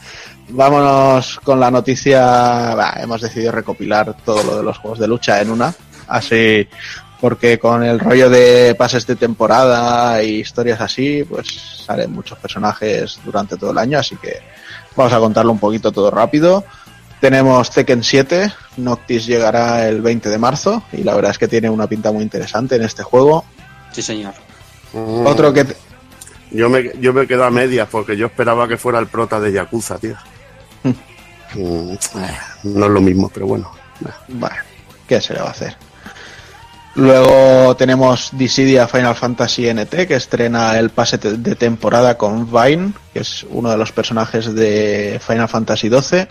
Vámonos con la noticia. Bah, hemos decidido recopilar todo lo de los juegos de lucha en una. Así, porque con el rollo de pases de temporada y historias así, pues salen muchos personajes durante todo el año. Así que vamos a contarlo un poquito todo rápido. Tenemos Tekken 7. Noctis llegará el 20 de marzo. Y la verdad es que tiene una pinta muy interesante en este juego. Sí, señor. Otro que. Yo me, yo me quedo a medias porque yo esperaba que fuera el prota de Yakuza, tío. Mm, eh, no es lo mismo, pero bueno. Bueno, ¿qué se le va a hacer? Luego tenemos Dissidia Final Fantasy NT, que estrena el pase de temporada con Vine, que es uno de los personajes de Final Fantasy XII,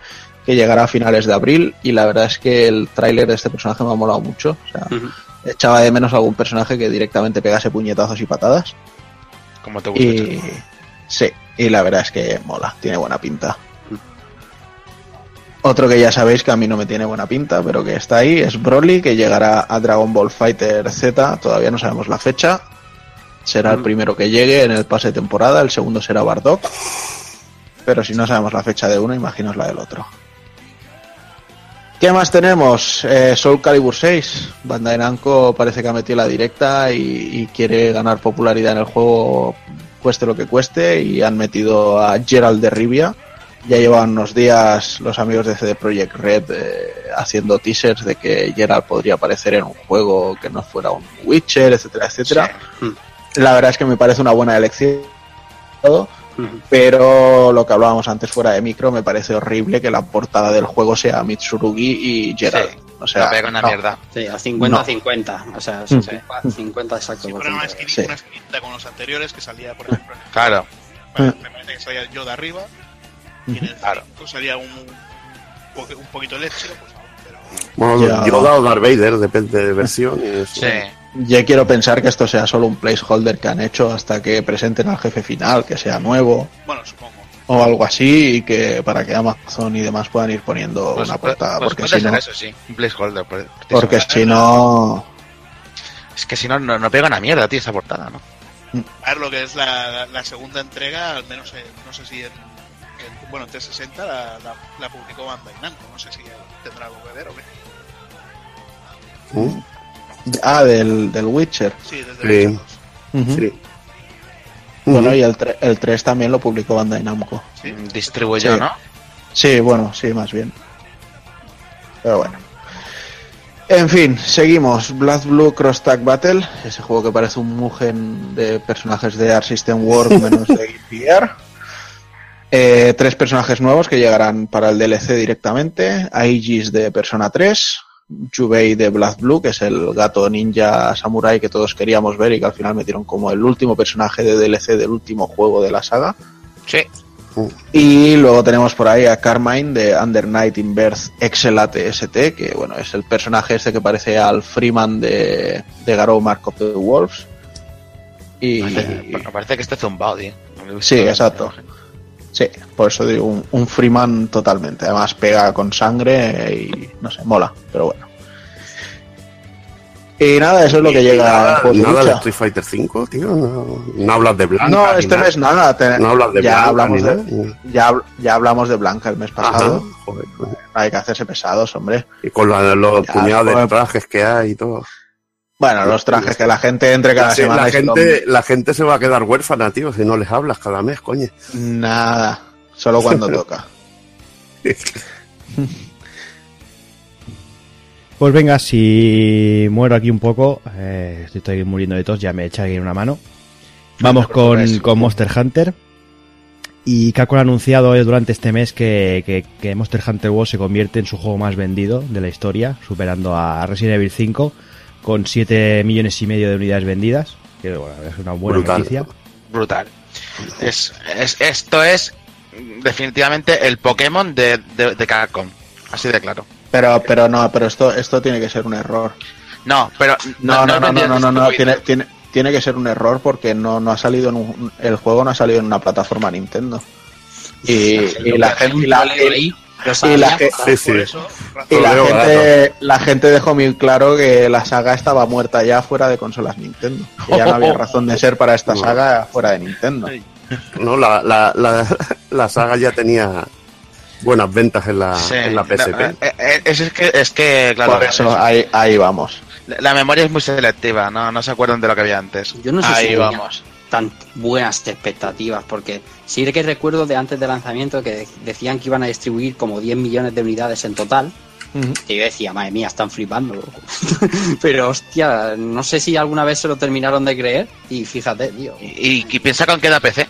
que llegará a finales de abril. Y la verdad es que el tráiler de este personaje me ha molado mucho. O sea, echaba de menos algún personaje que directamente pegase puñetazos y patadas. Como te gusta. Y sí, y la verdad es que mola, tiene buena pinta. Otro que ya sabéis que a mí no me tiene buena pinta, pero que está ahí, es Broly, que llegará a Dragon Ball Fighter Z, todavía no sabemos la fecha. Será el primero que llegue en el pase de temporada, el segundo será Bardock. Pero si no sabemos la fecha de uno, imaginaos la del otro. ¿Qué más tenemos? Eh, Soul Calibur 6. Bandai Namco parece que ha metido la directa y, y quiere ganar popularidad en el juego, cueste lo que cueste, y han metido a Gerald de Rivia. Ya llevan unos días los amigos de CD Projekt Red eh, haciendo teasers de que Gerald podría aparecer en un juego que no fuera un Witcher, etcétera, etcétera. La verdad es que me parece una buena elección. Todo, Ujú. pero lo que hablábamos antes fuera de micro, me parece horrible que la portada del juego sea Mitsurugi y Gerald. Sí, o sea, la pega una no. mierda. Sí, a 50 No. 50. O sea, Sí. 50, 50 exacto. Sí, pero una ciento. esquinita, Sí. una esquinita con los anteriores que salía, por ejemplo, en el, Claro. bueno, me parece que salía yo de arriba y en el Claro. 5 salía un, un poquito leche, pues pero Bueno, Ya. Yoda o Darth Vader, depende de versión. y eso. Sí. Yo quiero pensar que esto sea solo un placeholder que han hecho hasta que presenten al jefe final, que sea nuevo bueno, supongo. o algo así, y que para que Amazon y demás puedan ir poniendo Pues, una portada, pues porque si no, eso, sí. Un placeholder. por- porque si no, Es que si no, no, no pega una mierda, tío, esa portada, ¿no? A ver lo que es la, segunda entrega, al menos en- no sé si en, en- bueno, en 360 la, la, la publicó Bandai Namco, no sé si tendrá algo que ver o qué. ¿Mm? ah, del, del Witcher. Sí, desde Sí. Sí. Bueno, y el, tre- el 3 también lo publicó Bandai Namco. Sí. Mm, Distribuyó, Sí. ¿no? Sí, bueno, sí, más bien. Pero bueno. En fin, seguimos. Black Blue Cross Tag Battle, ese juego que parece un mugen de personajes de Art System World menos de Gear. Eh, tres personajes nuevos que llegarán para el DLC directamente. Aegis de Persona 3, Jubei de Black Blue, que es el gato ninja samurai que todos queríamos ver y que al final metieron como el último personaje de DLC del último juego de la saga. Sí. Y luego tenemos por ahí a Carmine de Under Night in Birth Excelate ST, que bueno, es el personaje este que parece al Freeman de, de Garou Mark of the Wolves. Y Parece, me parece que esté zumbado, tío. Sí, exacto. Sí, por eso digo, un, un Freeman totalmente. Además pega con sangre y no sé, mola, pero bueno. Y nada, eso es lo que llega nada, de nada de lucha. Street Fighter 5, tío. No, no hablas de Blanca. No, este nada. mes nada. te- No hablas de ya Blanca. hablamos de, ya, ya hablamos de Blanca el mes Ajá, pasado. joder, joder. Hay que hacerse pesados, hombre. Y con la- los Ya, puñados de trajes que hay y todo. Bueno, los trajes que la gente entre cada semana la gente, la gente se va a quedar huérfana, tío, si no les hablas cada mes, coño. Nada, solo cuando toca. Pues venga, si muero aquí un poco, eh, estoy muriendo de tos, ya me echa aquí una mano. Vamos No con, con Monster Hunter. Y Capcom ha anunciado durante este mes que, que- que Monster Hunter World se convierte en su juego más vendido de la historia, superando a Resident Evil 5 con 7 millones y medio de unidades vendidas. Que bueno, es una buena Brutal. noticia. Brutal. Es, es, esto es mm, definitivamente el Pokémon de, de, de Capcom. Así de claro. Pero, pero no, pero esto, esto tiene que ser un error. No, pero No, no, no, no, no, no, no, tiene, tiene, tiene que ser un error porque no, no ha salido en un- el juego no ha salido en una plataforma Nintendo. Y, y la gente y la, lo y la sabía. ge- Sí, sí. Por eso, y la Troleo gente, la gente dejó muy claro que la saga estaba muerta ya fuera de consolas Nintendo. Que ya no había razón de ser para esta saga fuera de Nintendo. No, la, la, la, la saga ya tenía buenas ventas en la, Sí, en la PSP. no, eh, eh, es, es que, es que, claro, Por eso, ahí, ahí vamos. la, memoria es muy selectiva, no, no se acuerdan de lo que había antes. Yo no sé Ahí si vamos. tan buenas expectativas, porque sí que recuerdo de antes del lanzamiento que de- decían que iban a distribuir como 10 millones de unidades en total. Y yo decía, madre mía, están flipando. Pero hostia, no sé si alguna vez se lo terminaron de creer. Y fíjate, tío. Y, y piensa con qué da PC.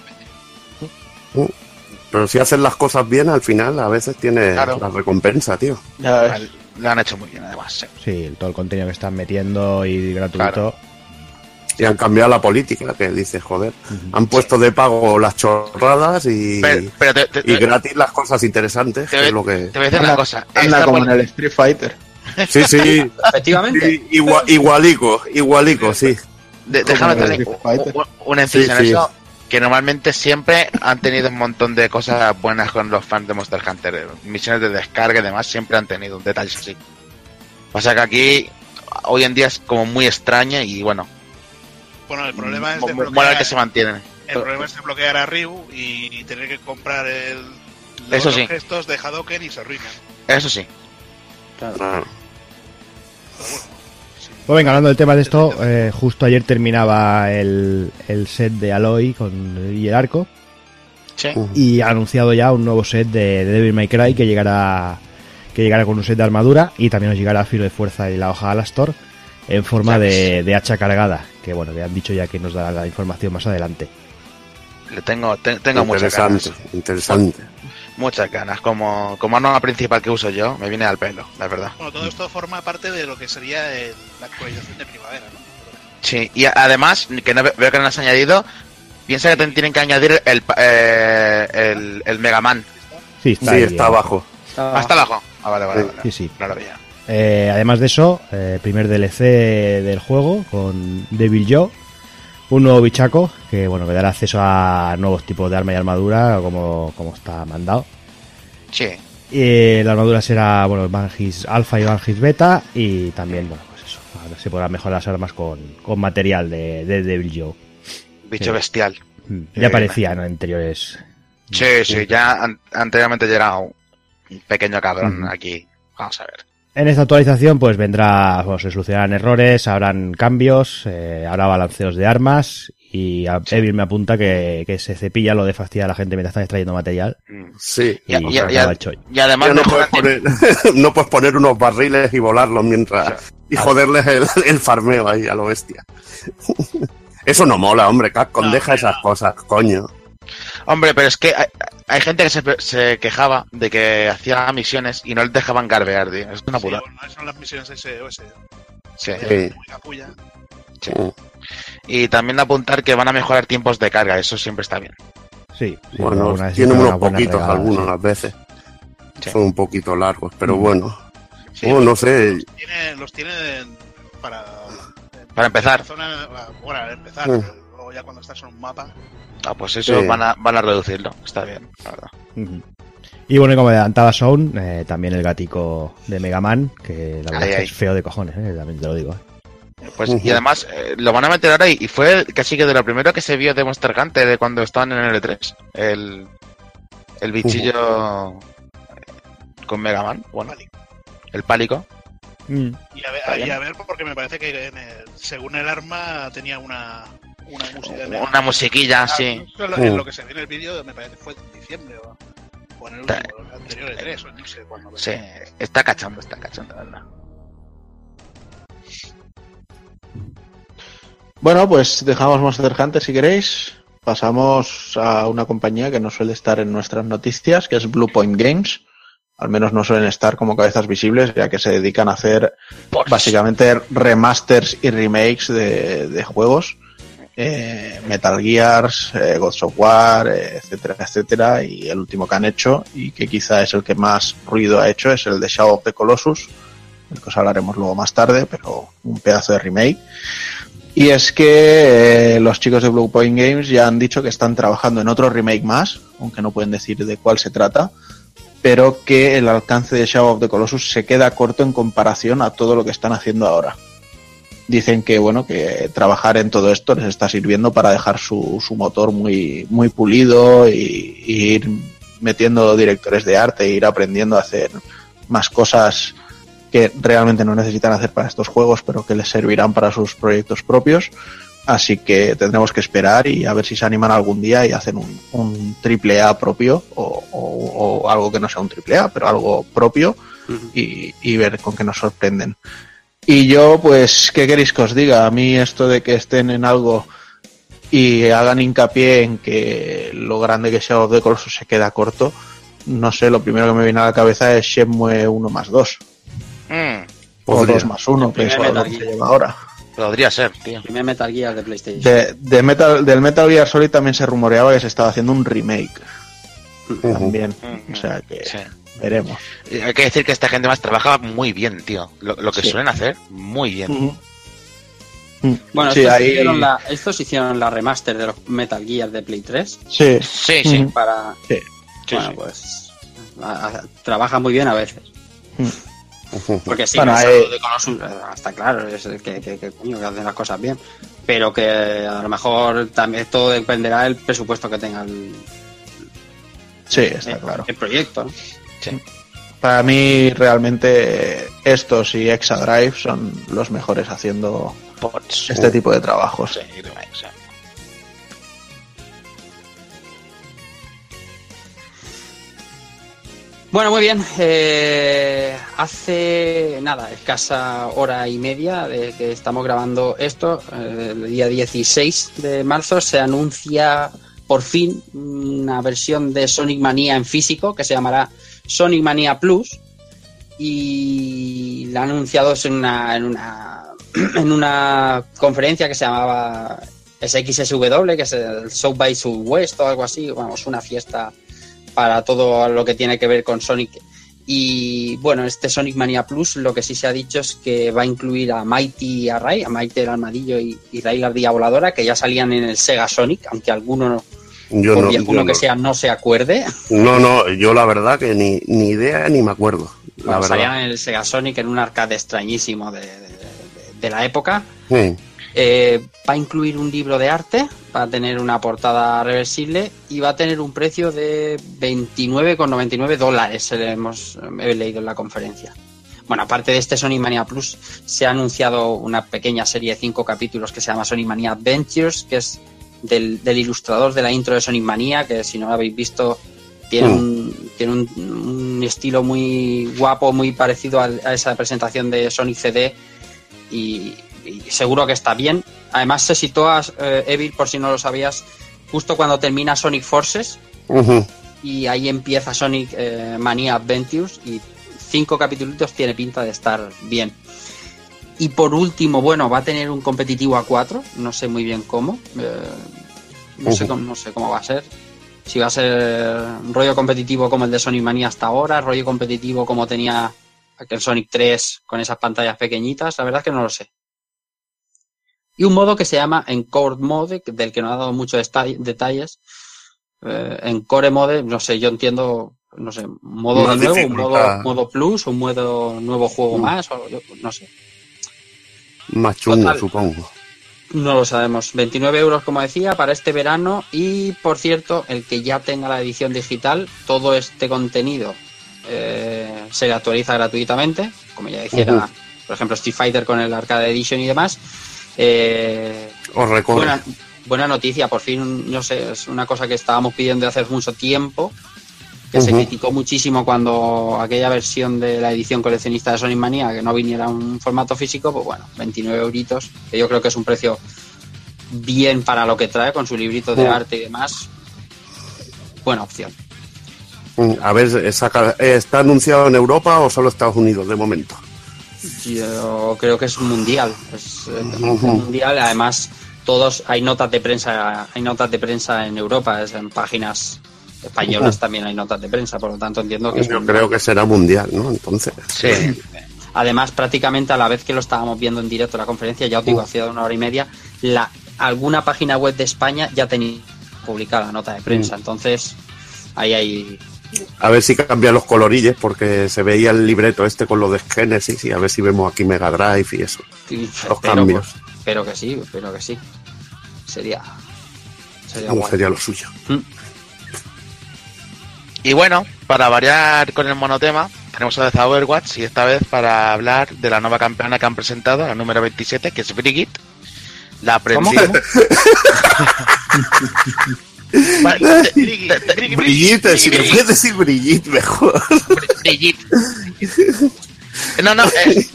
Pero si hacen las cosas bien, al final a veces tiene Claro. la recompensa, tío. Lo han hecho muy bien, además. sí. Todo el contenido que están metiendo y gratuito. Claro. Y han cambiado la política, que dice, joder, han puesto de pago las chorradas y, Pero, pero te, te- y gratis las cosas interesantes, te que es lo que... te voy a decir una cosa. Anda como en el Street Fighter. Sí, sí, Efectivamente. sí, igualico, igualico, sí. de- déjame un- una incisión Sí, sí. eso. Que normalmente siempre han tenido un montón de cosas buenas con los fans de Monster Hunter. Misiones de descarga y demás siempre han tenido detalles así. Pasa que aquí hoy en día es como muy extraña y bueno, Bueno, el problema es desbloquear, que se mantienen. el problema es desbloquear a Ryu y tener que comprar el, los Eso sí. gestos de Hadoken y se arruinan. Eso sí. Ah, Pero bueno, sí. Pues venga, hablando del tema de esto, eh, justo ayer terminaba el, el set de Aloy con, y el arco. Sí. y ha anunciado ya un nuevo set de, de Devil May Cry que llegará que llegará con un set de armadura y también nos llegará filo de fuerza y la hoja Alastor en forma de, de hacha cargada que bueno que han dicho ya que nos dará la información más adelante Le tengo, te- tengo muchas ganas. interesante. Muchas ganas. Como, como arma principal que uso yo, me viene al pelo, la verdad. Bueno, todo esto forma parte de lo que sería el- la actualización de primavera, ¿no? Sí, y además, que no ve- veo que no has añadido, piensa que te- tienen que añadir el, pa- eh, el, el Mega Man. sí está, Sí, ahí, está eh. abajo. Hasta abajo. Ah, vale, vale, Sí, vale. sí sí No lo veía. Eh, además de eso eh, primer DLC del juego con Devil Joe un nuevo bichaco que bueno que dará acceso a nuevos tipos de arma y armadura como, como está mandado Sí. Y la armadura será, bueno, Vangis Alpha y Vangis Beta. Y también, bueno, pues eso. Ahora se podrán mejorar las armas con, con material de, de Devil Joe. Bicho Sí. bestial. Mm, Ya aparecía en anteriores. Sí, sí, ya an- anteriormente ya era un pequeño cabrón aquí. Vamos a ver. En esta actualización, pues vendrá, bueno, se solucionarán errores, habrán cambios, eh, habrá balanceos de armas. Y a Evil me apunta que, que se cepilla lo de fastidiar a la gente mientras están extrayendo material. Mm. Sí. Y, Y y- y- además no, puedes poner, no puedes poner unos barriles y volarlos mientras. Y joderles el, el farmeo ahí a lo bestia. Eso no mola, hombre, Capcom, No, deja esas cosas, coño. Hombre, pero es que hay, hay gente que se, se quejaba de que hacía misiones y no les dejaban garbear, tío. Es una Sí, puta. bueno, son las misiones SOS. Sí. Sí. Sí. Mm. Y también apuntar que van a mejorar tiempos de carga, eso siempre está bien. Sí. sí, Bueno, tienen unos poquitos regada, algunos sí. las veces. Sí. Son un poquito largos, pero Mm. bueno. Sí, Oh, no sé. Los tiene, los tiene para... Para empezar. Zona, bueno, empezar, Mm. pero luego ya cuando estás en un mapa... Ah, pues eso Sí. van, a, van a reducirlo, está bien, la verdad. Ujú. Y bueno, y como adelantaba Sound, eh, también el gatico de Mega Man, que la verdad Ay, es ay. es feo de cojones, eh, también te lo digo. eh. Pues. Y además eh, lo van a meter ahora y, y fue casi que de lo primero que se vio de Monster Hunter de cuando estaban en el L3. El, el bichillo con Mega Man, bueno, el pálico. Mm. Y a ver, Está y bien. a ver porque me parece que en el- según el arma tenía una, una música. de- Una musiquilla, Ah, sí. en lo- en lo que se ve en el vídeo me parece que fue en diciembre o, o en el Está- último, el anterior de tres o no sé cuándo. Sí, está cachando, está cachando, la verdad. Bueno, pues dejamos Monster Hunter si queréis. Pasamos a una compañía que no suele estar en nuestras noticias, que es Blue Point Games. Al menos no suelen estar como cabezas visibles, ya que se dedican a hacer básicamente remasters y remakes de, de juegos. Eh, Metal Gears, eh, God of War, eh, etcétera, etcétera. Y el último que han hecho, y que quizá es el que más ruido ha hecho, es el de Shadow of the Colossus, del que os hablaremos luego más tarde, pero un pedazo de remake. Y es que eh, los chicos de Blue Point Games ya han dicho que están trabajando en otro remake más, aunque no pueden decir de cuál se trata, pero que el alcance de Shadow of the Colossus se queda corto en comparación a todo lo que están haciendo ahora. Dicen que bueno, que trabajar en todo esto les está sirviendo para dejar su, su motor muy, muy pulido y, y ir metiendo directores de arte e ir aprendiendo a hacer más cosas que realmente no necesitan hacer para estos juegos, pero que les servirán para sus proyectos propios. Así que tendremos que esperar y a ver si se animan algún día y hacen un, un triple A propio o, o- o algo que no sea un triple A, pero algo propio y, y ver con qué nos sorprenden. Y yo, pues, ¿qué queréis que os diga? A mí esto de que estén en algo y hagan hincapié en que lo grande que sea de Colossus se queda corto, no sé, lo primero que me viene a la cabeza es Shenmue 1 más 2 Mm, o Podría. 2 más 1, que es lo que se lleva ahora. podría ser, tío. Primer Metal Gear de PlayStation. De, de Metal, del Metal Gear Solid también se rumoreaba que se estaba haciendo un remake también, o sea que Sí. Veremos. Y Hay que decir que esta gente más trabaja muy bien, tío. Lo, lo que Sí. suelen hacer, muy bien. Ujú. Bueno, sí, estos, ahí- hicieron la, estos hicieron la remaster de los Metal Gear de Play 3 Sí, Sí, sí. Para... Sí. Sí, bueno, sí. pues... a- a- trabaja muy bien a veces. Ujú. Porque sí, Bueno, eh, de Colossus, eh, está claro, es el que, que, que, coño, que hacen las cosas bien. Pero que a lo mejor también todo dependerá del presupuesto que tenga el, sí, está el- claro. el proyecto. ¿no? Para mí realmente estos y Exadrive son los mejores haciendo Pots. este tipo de trabajos. Sí, sí. Bueno, muy bien. eh, hace nada, escasa hora y media de que estamos grabando esto, eh, el día 16 de marzo, se anuncia por fin una versión de Sonic Mania en físico que se llamará Sonic Mania Plus y la han anunciado en una, en una, en una conferencia que se llamaba SXSW, que es el South by Southwest o algo así, vamos, una fiesta para todo lo que tiene que ver con Sonic. Y bueno, este Sonic Mania Plus lo que sí se ha dicho es que va a incluir a Mighty y a Ray, a Mighty el armadillo y, y Ray la ardilla voladora, que ya salían en el Sega Sonic, aunque alguno, Yo por no, yo que no. sea, no se acuerde. No, no, yo la verdad que ni, ni idea ni me acuerdo. La salían en el Sega Sonic en un arcade extrañísimo de, de- la época. Sí. Eh, va a incluir un libro de arte, va a tener una portada reversible y va a tener un precio de 29,99 dólares, hemos he leído en la conferencia. Bueno, aparte de este Sonic Mania Plus, se ha anunciado una pequeña serie de cinco capítulos que se llama Sonic Mania Adventures, que es del, del ilustrador de la intro de Sonic Mania, que si no lo habéis visto, tiene, Mm. un, tiene un, un estilo muy guapo, muy parecido a, a esa presentación de Sonic CD y, y seguro que está bien. Además se sitúa, eh, Evil, por si no lo sabías, justo cuando termina Sonic Forces y ahí empieza Sonic eh, Mania Adventures y cinco capítulos tiene pinta de estar bien. Y por último, bueno, va a tener un competitivo a 4, no sé muy bien cómo, eh, no, sé cómo, no sé cómo va a ser. Si va a ser rollo competitivo como el de Sonic Mania hasta ahora, rollo competitivo como tenía aquel Sonic 3 con esas pantallas pequeñitas, la verdad es que no lo sé. Y un modo que se llama Encore Mode, del que no ha dado muchos detalles. Eh, Encore Mode, no sé, yo entiendo, no sé, un modo de nuevo, un modo, modo plus, un modo nuevo juego más, o yo- no sé. Más chungo, Total. supongo. No lo sabemos. 29 euros, como decía, para este verano. Y por cierto, el que ya tenga la edición digital, todo este contenido eh, se actualiza gratuitamente. Como ya Ujú. por ejemplo, Street Fighter con el Arcade Edition y demás. Eh, Os recuerdo. buena, buena noticia, por fin, no sé, es una cosa que estábamos pidiendo hace mucho tiempo. Que se criticó muchísimo cuando aquella versión de la edición coleccionista de Sonic Mania, que no viniera un formato físico, pues bueno, 29 euritos, que yo creo que es un precio bien para lo que trae, con su librito de arte y demás. Buena opción. A ver, ¿está anunciado en Europa o solo Estados Unidos de momento? Yo creo que es mundial, es eh, Ujú. mundial. Además, todos hay notas de prensa, hay notas de prensa en Europa, es en páginas españolas también hay notas de prensa, por lo tanto entiendo que es Yo creo que será mundial, ¿no? Entonces. Sí. Además, prácticamente a la vez que lo estábamos viendo en directo la conferencia, ya os digo, hacía una hora y media, la alguna página web de España ya tenía publicada la nota de prensa. Entonces, ahí hay. A ver si cambian los colorillos, porque se veía el libreto este con lo de Genesis y a ver si vemos aquí Mega Drive y eso. Los cambios. Espero que sí, espero que sí. Sería. Sería, No sería lo suyo. Y bueno, para variar con el monotema, tenemos a The Overwatch y esta vez para hablar de la nueva campeona que han presentado, la número 27, que es Brigitte. La te- Brigitte, si le puedes decir Brigitte mejor. Brigitte. No, no, es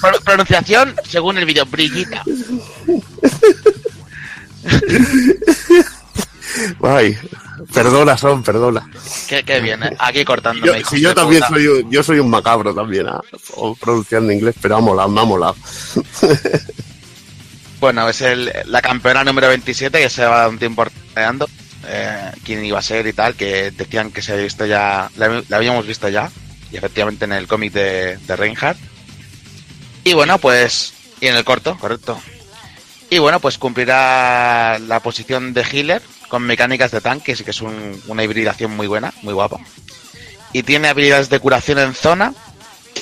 pro- pronunciación según el vídeo, Brigitte. Ay, perdona, son, perdona. Qué, qué bien, ¿eh? aquí Yo, cortándome. hijos si yo también puta. soy, un- yo soy un macabro también, ah, o pronunciando inglés, pero ha molado, me ha molado. Bueno, es el, la campeona número 27 que se va un tiempo creando. Eh, quién iba a ser y tal, que decían que se había visto ya, la, la habíamos visto ya, y efectivamente en el cómic de, de Reinhardt. Y bueno, pues, y en el corto, correcto. Y bueno, pues cumplirá la posición de healer con mecánicas de tanque, sí que es un- una hibridación muy buena, muy guapa. Y tiene habilidades de curación en zona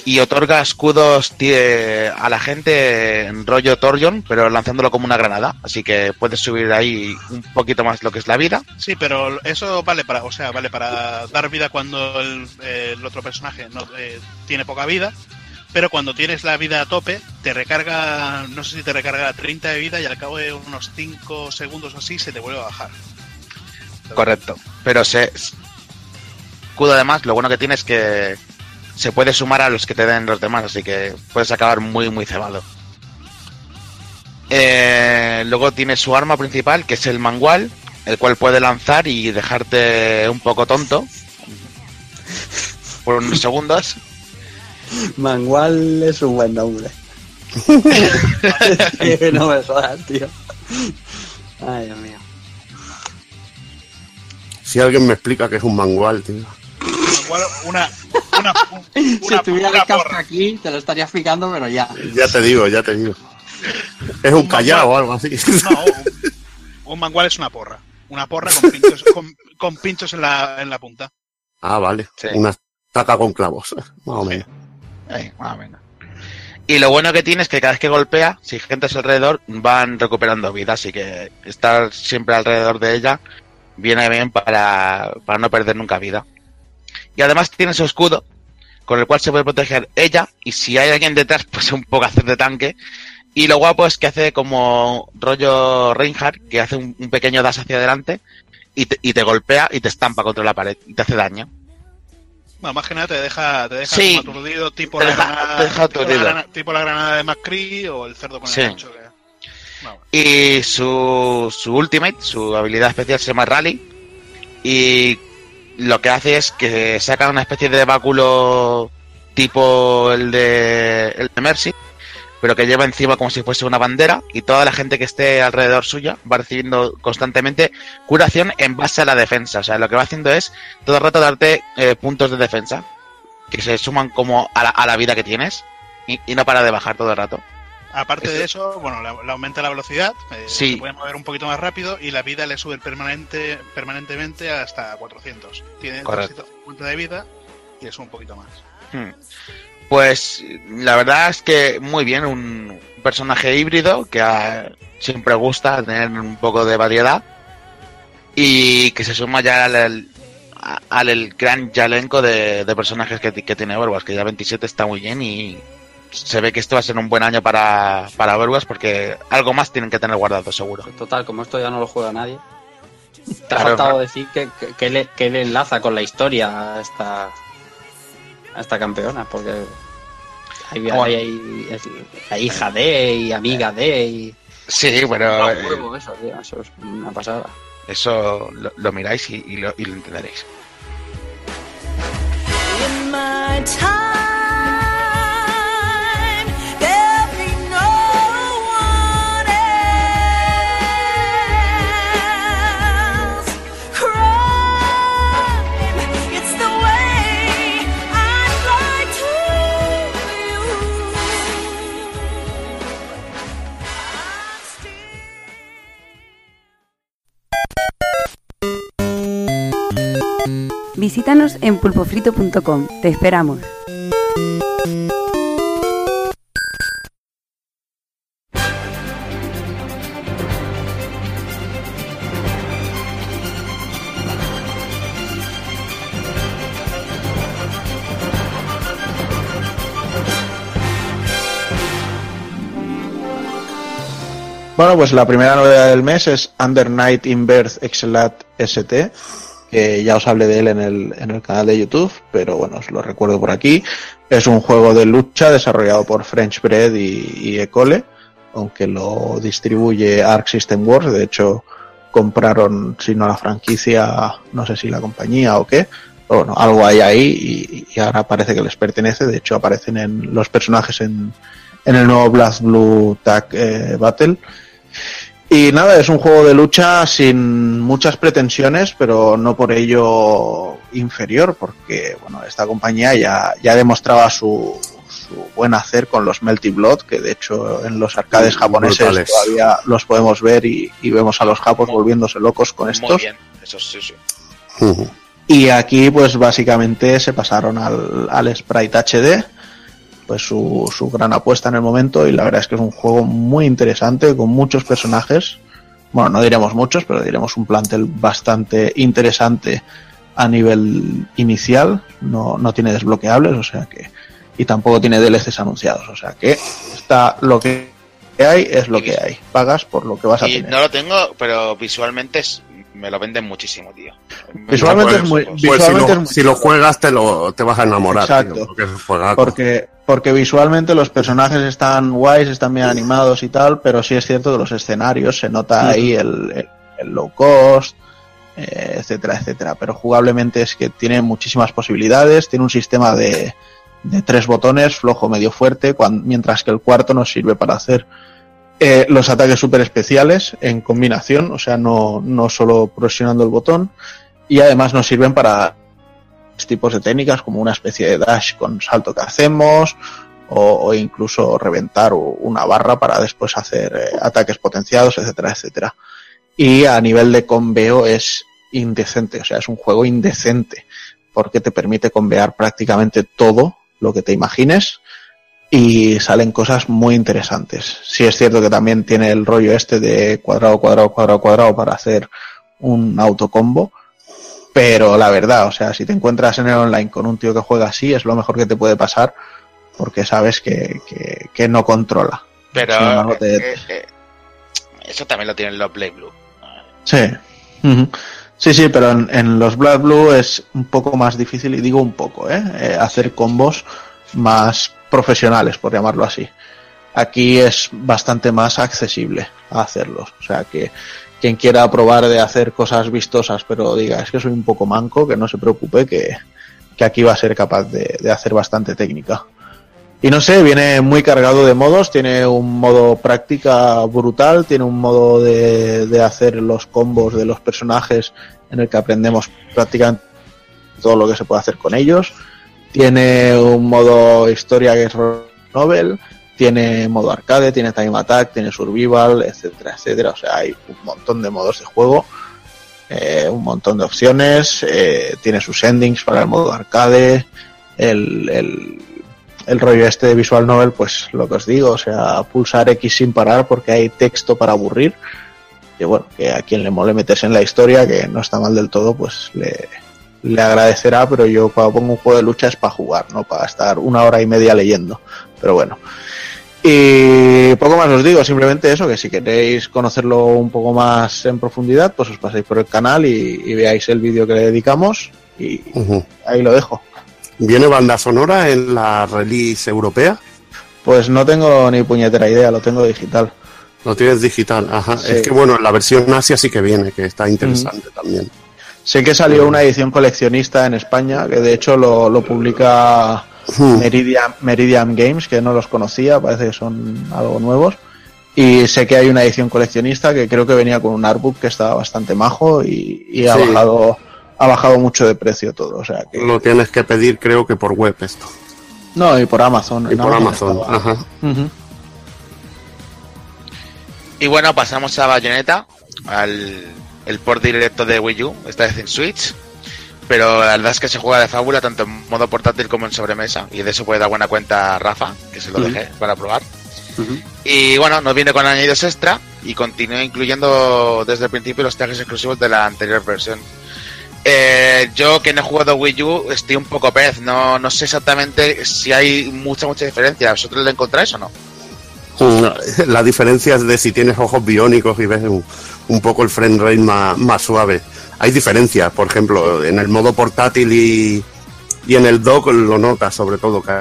y otorga escudos tie- a la gente en rollo Torjon, pero lanzándolo como una granada. Así que puedes subir ahí un poquito más lo que es la vida. Sí, pero eso vale para, o sea, vale para dar vida cuando el, eh, el otro personaje no, eh, tiene poca vida, pero cuando tienes la vida a tope, te recarga, no sé si te recarga 30 de vida y al cabo de unos 5 segundos o así se te vuelve a bajar. Correcto. Pero se escudo además, lo bueno que tiene es que se puede sumar a los que te den los demás, así que puedes acabar muy muy cebado. Eh, luego tiene su arma principal, que es el mangual, el cual puede lanzar y dejarte un poco tonto por unos segundos. Mangual es un buen nombre. no me jodas, tío. Ay, Dios mío. Si alguien me explica que es un mangual, tío. Igual una, una, si una, estuviera aquí, te lo estaría explicando, pero ya. Ya te digo, ya te digo. Es un callao o algo así. No, un, un mangual es una porra. Una porra con pinchos, con, con pinchos en la, en la punta. Ah, vale. Sí. Una taca con clavos, más o menos. Y lo bueno que tiene es que cada vez que golpea, si gente a su alrededor, van recuperando vida, así que estar siempre alrededor de ella viene bien para, para no perder nunca vida. Y además tiene su escudo, con el cual se puede proteger ella, y si hay alguien detrás, pues un poco hacer de tanque. Y lo guapo es que hace como rollo Reinhardt, que hace un, un pequeño dash hacia adelante, y te, y te golpea y te estampa contra la pared, y te hace daño. Bueno, más que nada te deja, te deja Sí. como aturdido, tipo Te la, deja- granada, deja tipo, la granada, tipo la granada de McCree o el cerdo con Sí. el gancho. Que... Y su, su ultimate, su habilidad especial se llama Rally. Y lo que hace es que saca una especie de báculo tipo el de, el de Mercy, pero que lleva encima como si fuese una bandera. Y toda la gente que esté alrededor suya va recibiendo constantemente curación en base a la defensa. O sea, lo que va haciendo es todo el rato darte eh, puntos de defensa que se suman como a la, a la vida que tienes. Y, y no para de bajar todo el rato. Aparte de eso, bueno, le, le aumenta la velocidad, eh, Sí. se puede mover un poquito más rápido y la vida le sube permanente, permanentemente hasta 400. Tiene Correcto. 250 de vida y es un poquito más. Hmm. Pues la verdad es que muy bien, un personaje híbrido que a- siempre gusta tener un poco de variedad y que se suma ya al, al- gran ya elenco de, de personajes que, que tiene Overwatch, que ya 27 está muy bien y se ve que esto va a ser un buen año para, para Overwatch porque algo más tienen que tener guardado seguro. Total, como esto ya no lo juega nadie. Te ha faltado decir que, que, que le, que le enlaza con la historia a esta, a esta campeona, porque hay, Bueno. hay- hay- es la hija de y amiga de y... Sí, Ah, eh, huevo, eso, tío, eso es una pasada. eso lo, lo miráis y, y lo, y lo entenderéis. In my time, Visítanos en pulpofrito.com. Te esperamos. Bueno, pues la primera novedad del mes es Under Night in Birth Excelat ST, que ya os hablé de él en el, en el canal de YouTube, pero bueno, os lo recuerdo por aquí. Es un juego de lucha desarrollado por French Bread y, y Ecole, aunque lo distribuye Arc System Works, de hecho compraron, si no la franquicia, no sé si la compañía o qué, pero bueno, algo hay ahí y, y ahora parece que les pertenece, de hecho aparecen en los personajes en, en el nuevo Blast Blue Tag eh, Battle. Y nada, es un juego de lucha sin muchas pretensiones, pero no por ello inferior, porque bueno, esta compañía ya, ya demostraba su, su buen hacer con los Melty Blood, que de hecho en los arcades japoneses Brutales. todavía los podemos ver y, y vemos a los japos volviéndose locos con Muy estos. bien, eso sí, sí. Ujú. Y aquí, pues básicamente se pasaron al, al Sprite HD, pues su, su gran apuesta en el momento. Y la verdad es que es un juego muy interesante, con muchos personajes. Bueno, no diremos muchos, pero diremos un plantel bastante interesante a nivel inicial. No, no tiene desbloqueables, o sea que. Y tampoco tiene DLCs anunciados, o sea que está lo que hay, es lo que hay. Pagas por lo que vas a Y tener. no lo tengo, pero visualmente es- me lo venden muchísimo, tío. Visualmente Pues- es muy, Pues si visualmente lo, es muy si lo juegas te lo te vas a enamorar. Exacto. tío, porque es. Porque, porque visualmente los personajes están guays, están bien animados y tal, pero sí es cierto que los escenarios se nota ahí el, el- el low cost, eh, etcétera, etcétera. Pero jugablemente es que tiene muchísimas posibilidades, tiene un sistema de, de tres botones, flojo, medio, fuerte, cuan- mientras que el cuarto nos sirve para hacer eh, los ataques super especiales en combinación, o sea, no, no solo presionando el botón, y además nos sirven para tipos de técnicas como una especie de dash con salto que hacemos o, incluso reventar una barra para después hacer eh, ataques potenciados, etcétera, etcétera. Y a nivel de conveo es indecente, o sea, es un juego indecente porque te permite convear prácticamente todo lo que te imagines y salen cosas muy interesantes. Sí es cierto que también tiene el rollo este de cuadrado, cuadrado, cuadrado, cuadrado para hacer un autocombo, pero la verdad, o sea, si te encuentras en el online con un tío que juega así, es lo mejor que te puede pasar porque sabes que, que, que no controla. Pero Sin embargo, te- eh, eh, eso también lo tiene el Love Play Blue. Sí. Sí, sí, pero en, en los Blood Blue es un poco más difícil, y digo un poco, ¿eh? Eh, hacer combos más profesionales, por llamarlo así. Aquí es bastante más accesible a hacerlos. O sea que quien quiera probar de hacer cosas vistosas, pero diga, es que soy un poco manco, que no se preocupe, que, que aquí va a ser capaz de, de hacer bastante técnica. Y no sé, viene muy cargado de modos, tiene un modo práctica brutal, tiene un modo de, de hacer los combos de los personajes en el que aprendemos prácticamente todo lo que se puede hacer con ellos. Tiene un modo historia que es novel, tiene modo arcade, tiene time attack, tiene survival, etcétera, etcétera. O sea, hay un montón de modos de juego, eh, un montón de opciones, eh, tiene sus endings para el modo arcade, el, el, rollo este de visual novel, pues lo que os digo, o sea, pulsar X sin parar porque hay texto para aburrir. Que bueno, que a quien le mole meterse en la historia, que no está mal del todo, pues le, le agradecerá, pero yo cuando pongo un juego de lucha es para jugar, no para estar una hora y media leyendo. Pero bueno. Y poco más os digo, simplemente eso, que si queréis conocerlo un poco más en profundidad, pues os paséis por el canal y, y veáis el vídeo que le dedicamos y ahí lo dejo. ¿Viene banda sonora en la release europea? Pues no tengo ni puñetera idea, lo tengo digital. Lo tienes digital, ajá. Sí. Es que bueno, en la versión Asia sí que viene, que está interesante también. Sé que salió una edición coleccionista en España, que de hecho lo, lo publica Hmm. Meridian, Meridian Games, que no los conocía, parece que son algo nuevos. Y sé que hay una edición coleccionista que creo que venía con un artbook que estaba bastante majo y, y ha Sí. bajado ha bajado mucho de precio todo. O sea que. Lo tienes que pedir creo que por web esto. No, y por Amazon. Y por Amazon, estaba. ajá. Y bueno, pasamos a Bayonetta, al el port directo de Wii U, esta vez en Switch. pero la verdad es que se juega de fábula tanto en modo portátil como en sobremesa. Y de eso puede dar buena cuenta Rafa, que se lo dejé para probar. Y bueno, nos viene con añadidos extra y continúa incluyendo desde el principio los trajes exclusivos de la anterior versión. Eh, yo que no he jugado Wii U estoy un poco pez, no, no sé exactamente si hay mucha, mucha diferencia. ¿Vosotros lo encontráis o no? La diferencia es de si tienes ojos biónicos y ves un, un poco el frame rate más, más suave. Hay diferencias, por ejemplo, en el modo portátil y, y en el dock lo notas sobre todo que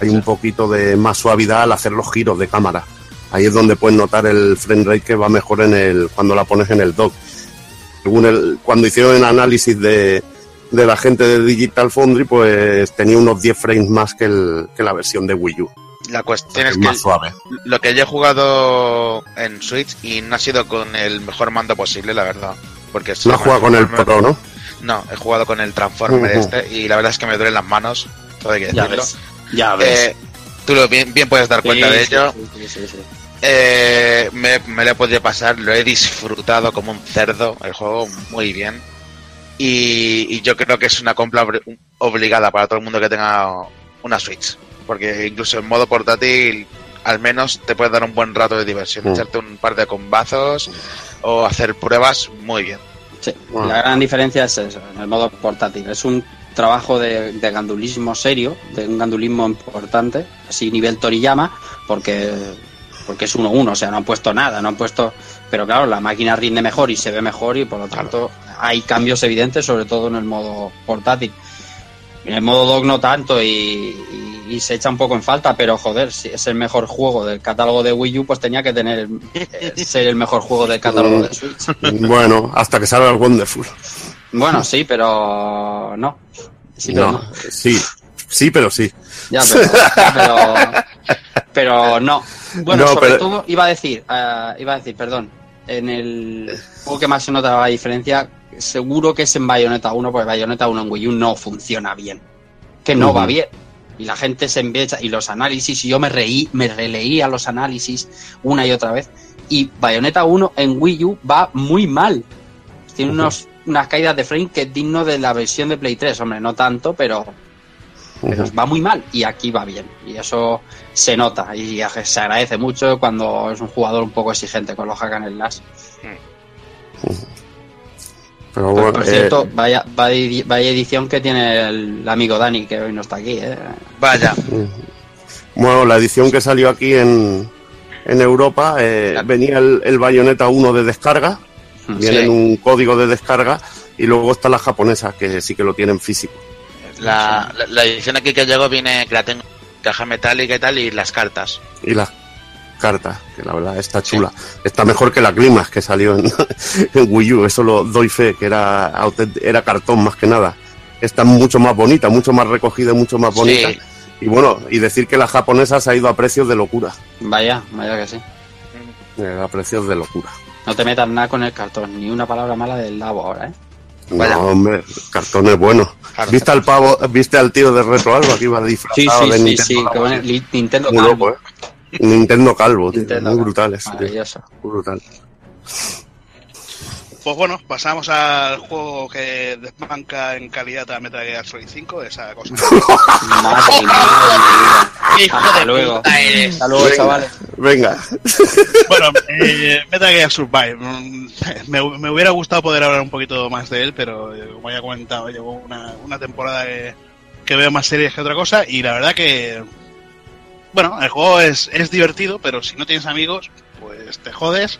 hay un poquito de más suavidad al hacer los giros de cámara. Ahí es donde puedes notar el frame rate que va mejor en el cuando la pones en el dock. Según el, cuando hicieron el análisis de, de la gente de Digital Foundry, pues tenía unos 10 frames más que, el, que la versión de Wii U. La cuestión es que más suave. lo que yo he jugado en Switch y no ha sido con el mejor mando posible, la verdad. Porque No has jugado con el Pro, ¿no? No, he jugado con el Transformer este y la verdad es que me duelen las manos, todo hay que Ya decirlo. ves. Ya ves. Eh, tú lo bien, bien puedes dar cuenta Sí, de ello. sí, sí, sí, sí. Eh, me, me lo he podido pasar, lo he disfrutado como un cerdo, el juego muy bien. Y, y yo creo que es una compra obligada para todo el mundo que tenga una Switch. Porque incluso en modo portátil, al menos te puedes dar un buen rato de diversión, Mm. echarte un par de combazos o hacer pruebas muy bien. Sí, Bueno. La gran diferencia es eso, en el modo portátil. Es un trabajo de, de gandulismo serio, de un gandulismo importante, así nivel Toriyama, porque, porque es 1-1, o sea, no han puesto nada, no han puesto... Pero claro, la máquina rinde mejor y se ve mejor y por lo tanto hay cambios evidentes, sobre todo en el modo portátil. En el modo dock no tanto y, y- y se echa un poco en falta, pero joder, si es el mejor juego del catálogo de Wii U, pues tenía que tener eh, ser el mejor juego del catálogo de Switch. Bueno, hasta que salga el Wonderful. Bueno, sí, pero no. Sí, pero no, no. sí, sí, pero sí. Ya, pero, ya, pero, pero no. Bueno, No, sobre pero- todo iba a decir, eh, iba a decir, perdón, en el juego que más se nota la diferencia, seguro que es en Bayonetta 1, porque Bayonetta 1 en Wii U no funciona bien. Que no va bien. Y la gente se embecha, y los análisis, y yo me reí, me releía los análisis una y otra vez. Y Bayonetta 1 en Wii U va muy mal. Tiene unos, unas caídas de frame que es digno de la versión de Play 3, hombre, no tanto, pero, va muy mal y aquí va bien y eso se nota y se agradece mucho cuando es un jugador un poco exigente con los hack and slash. Pero Por, bueno, por eh, cierto, vaya, vaya, vaya edición que tiene el amigo Dani que hoy no está aquí. ¿eh? Vaya, bueno, la edición que salió aquí en, en Europa eh, venía el, el Bayonetta 1 de descarga, viene Sí. en un código de descarga, y luego está la japonesa, que sí que lo tienen físico. la, la- la edición aquí que llegó viene que la tengo en caja metálica y tal y las cartas. Y las cartas, que la verdad está chula. Está mejor que la Climax que salió en, en Wii U, eso lo doy fe, que era, era cartón más que nada. Está mucho más bonita, mucho más recogida, mucho más bonita. Sí. Y bueno, y decir que la japonesa se ha ido a precios de locura. Vaya, vaya que sí. Eh, a precios de locura. No te metas nada con el cartón, ni una palabra mala del labo ahora, ¿eh? Vaya. No, hombre, cartón es bueno. ¿Viste al pavo, viste al tío de Retro Alba que iba disfrazado Sí, de sí, sí, Nintendo? sí, Nintendo Muy Calvo. loco, ¿eh? Nintendo Calvo, tío, Nintendo muy Calvo. brutales. tío, Maravilloso. muy brutal. Pues bueno, pasamos al juego que desbanca en calidad a Metal Gear Solid 5, esa cosa. Madre mía, Hijo Hasta de luego. puta eres. Hasta luego, Venga. chavales. Venga. Bueno, eh, Metal Gear Survive. Mm, Me, me hubiera gustado poder hablar un poquito más de él, pero eh, como ya he comentado, llevo una, una temporada que, que veo más series que otra cosa y la verdad que... Bueno, el juego es, es divertido, pero si no tienes amigos, pues te jodes.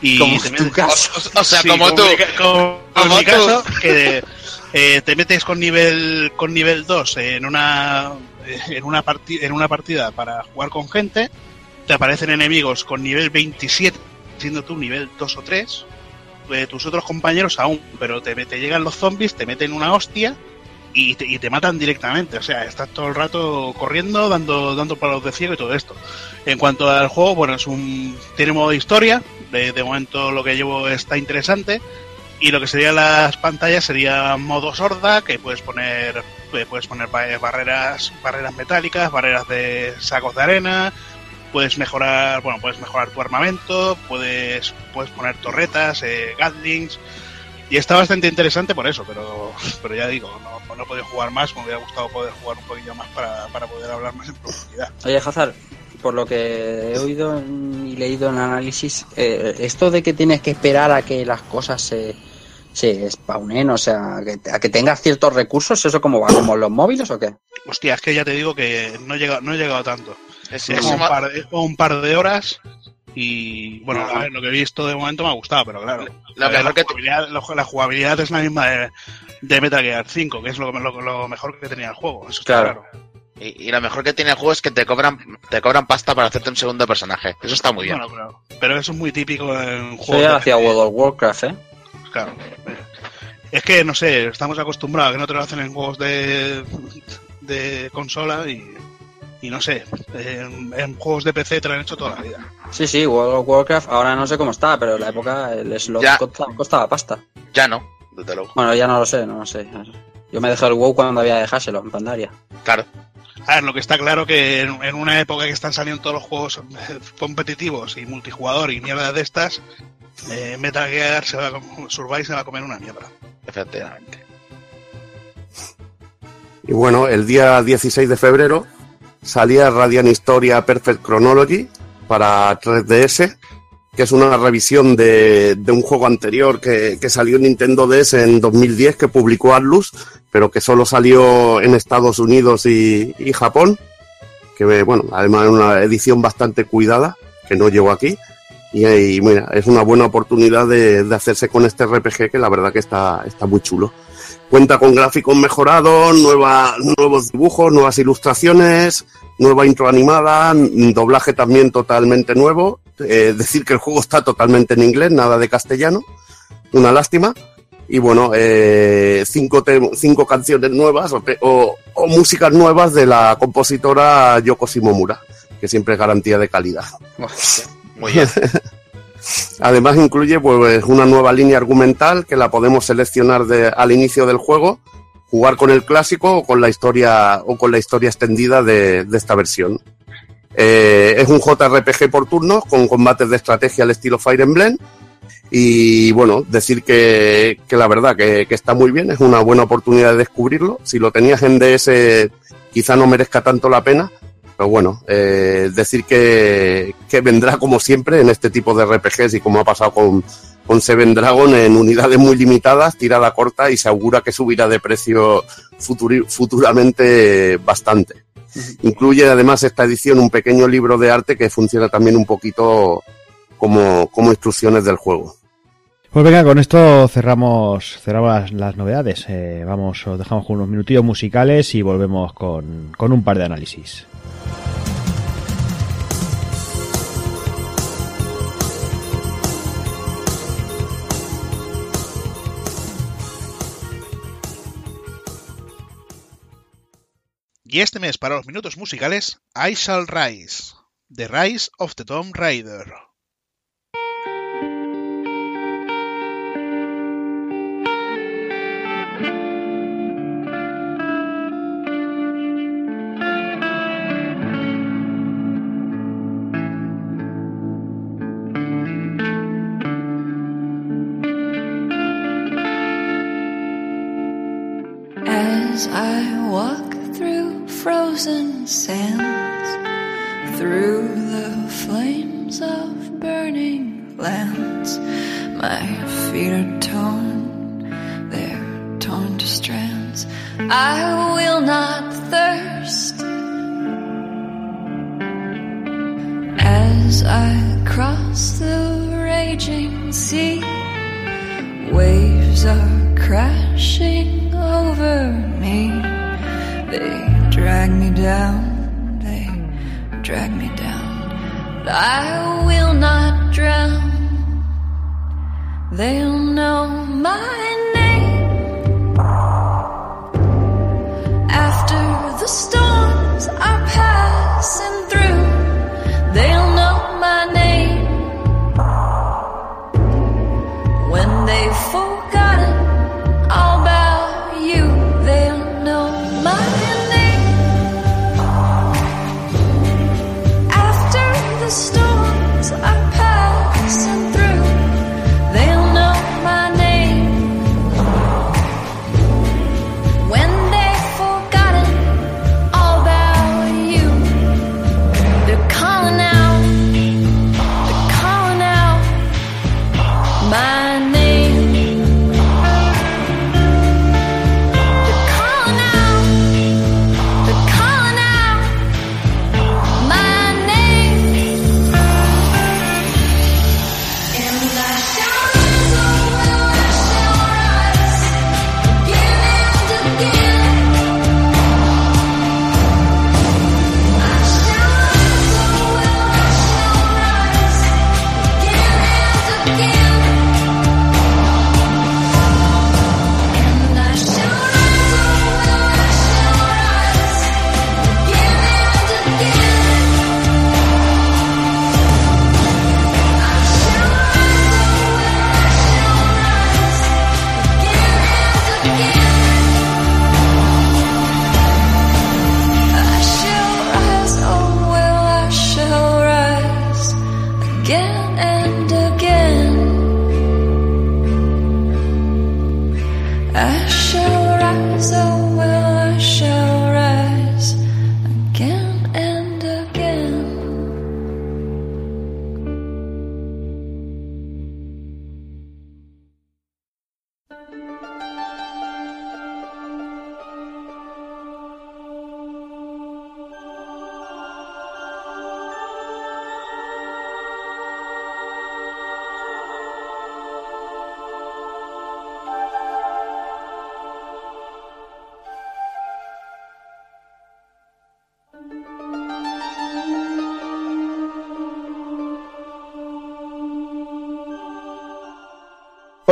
Y Como te metes- caso. O, o sea, Sí, como tú. como, Como en mi tú. caso, que eh, te metes con nivel con nivel 2 en una en una partida en una partida para jugar con gente, te aparecen enemigos con nivel 27, siendo tú nivel 2 o 3, eh, tus otros compañeros aún, pero te, te llegan los zombies, te meten una hostia y te, y te matan directamente. O sea, estás todo el rato corriendo, dando, dando palos de ciego y todo esto. En cuanto al juego, bueno, es un tiene modo historia. De, de momento lo que llevo está interesante. Y lo que serían las pantallas sería modo sorda, que puedes poner eh, puedes poner ba- barreras barreras metálicas, barreras de sacos de arena, puedes mejorar, bueno, puedes mejorar tu armamento, puedes puedes poner torretas, eh, gatlings, Y está bastante interesante por eso, pero, pero ya digo, no, no he podido jugar más, me hubiera gustado poder jugar un poquillo más para, para poder hablar más en profundidad. Oye, Hazard, por lo que he oído y leído en el análisis, eh, esto de que tienes que esperar a que las cosas se, se spawnen, o sea, que, a que tengas ciertos recursos, ¿eso cómo va? ¿Como los móviles o qué? Hostia, es que ya te digo que no he llegado, no he llegado tanto. Es, Es es un ma- par, de, un par de horas y bueno, a ver, lo que he visto de momento me ha gustado, pero claro. Lo a ver, mejor la, que jugabilidad, la jugabilidad es la misma de, de Metal Gear 5, que es lo, lo- lo mejor que tenía el juego. Eso está Claro. claro. y, y lo mejor que tiene el juego es que te cobran, te cobran pasta para hacerte un segundo personaje. Eso está muy bien. Bueno, pero, pero eso es muy típico en juegos. ya de lo hacía PC. World of Warcraft, ¿eh? Claro. Es que, no sé, estamos acostumbrados a que no te lo hacen en juegos de, de consola y, y no sé, en, en juegos de PC te lo han hecho toda la vida. Sí, sí, World of Warcraft, ahora no sé cómo está, pero en la época el slot Ya. costaba, costaba pasta. Ya no, desde luego. Bueno, ya no lo sé, no lo sé. Yo me dejé el WoW cuando había de dejárselo en Pandaria. Claro. A ver, lo que está claro que en, en una época que están saliendo todos los juegos eh, competitivos y multijugador y mierdas de estas, eh, Metal Gear se va a, com- Survive se va a comer una mierda. Efectivamente. Y bueno, el día 16 de febrero salía Radiant Historia Perfect Chronology para 3DS, que es una revisión de, de un juego anterior que, que salió en Nintendo DS en 2010, que publicó Atlus, pero que solo salió en Estados Unidos y, Japón, que bueno, además es una edición bastante cuidada, que no llegó aquí. Y, y mira, es una buena oportunidad de, de hacerse con este RPG que la verdad que está, está muy chulo. Cuenta con gráficos mejorados, nueva, nuevos dibujos, nuevas ilustraciones, nueva intro animada, doblaje también totalmente nuevo. Eh, decir que el juego está totalmente en inglés, nada de castellano. Una lástima. Y bueno, eh, cinco, cinco canciones nuevas o, o- o músicas nuevas de la compositora Yoko Shimomura, que siempre es garantía de calidad. Muy bien. Además incluye pues, una nueva línea argumental que la podemos seleccionar de- al inicio del juego, jugar con el clásico o con la historia o con la historia extendida de, esta versión. Eh, es un JRPG por turnos con combates de estrategia al estilo Fire Emblem y bueno, decir que, que la verdad que, que está muy bien, es una buena oportunidad de descubrirlo. Si lo tenías en DS quizá no merezca tanto la pena, pero bueno, eh, decir que, que vendrá como siempre en este tipo de RPGs y como ha pasado con, con Seven Dragon en unidades muy limitadas, tirada corta y se augura que subirá de precio futuri- futuramente bastante. Incluye además esta edición un pequeño libro de arte que funciona también un poquito como, como instrucciones del juego. Pues venga, con esto cerramos, cerramos las, las novedades. Eh, vamos, os dejamos con unos minutillos musicales y volvemos con, con un par de análisis. Y este mes, para los minutos musicales, I Shall Rise, The Rise of the Tomb Raider. As I walk frozen sands, through the flames of burning lands, my feet are torn, they're torn to strands. I will not thirst. As I cross the raging sea, Waves are crashing over me. They drag me down, they drag me down. But I will not drown. They'll know my name. After the storms are passing through, they'll know my name.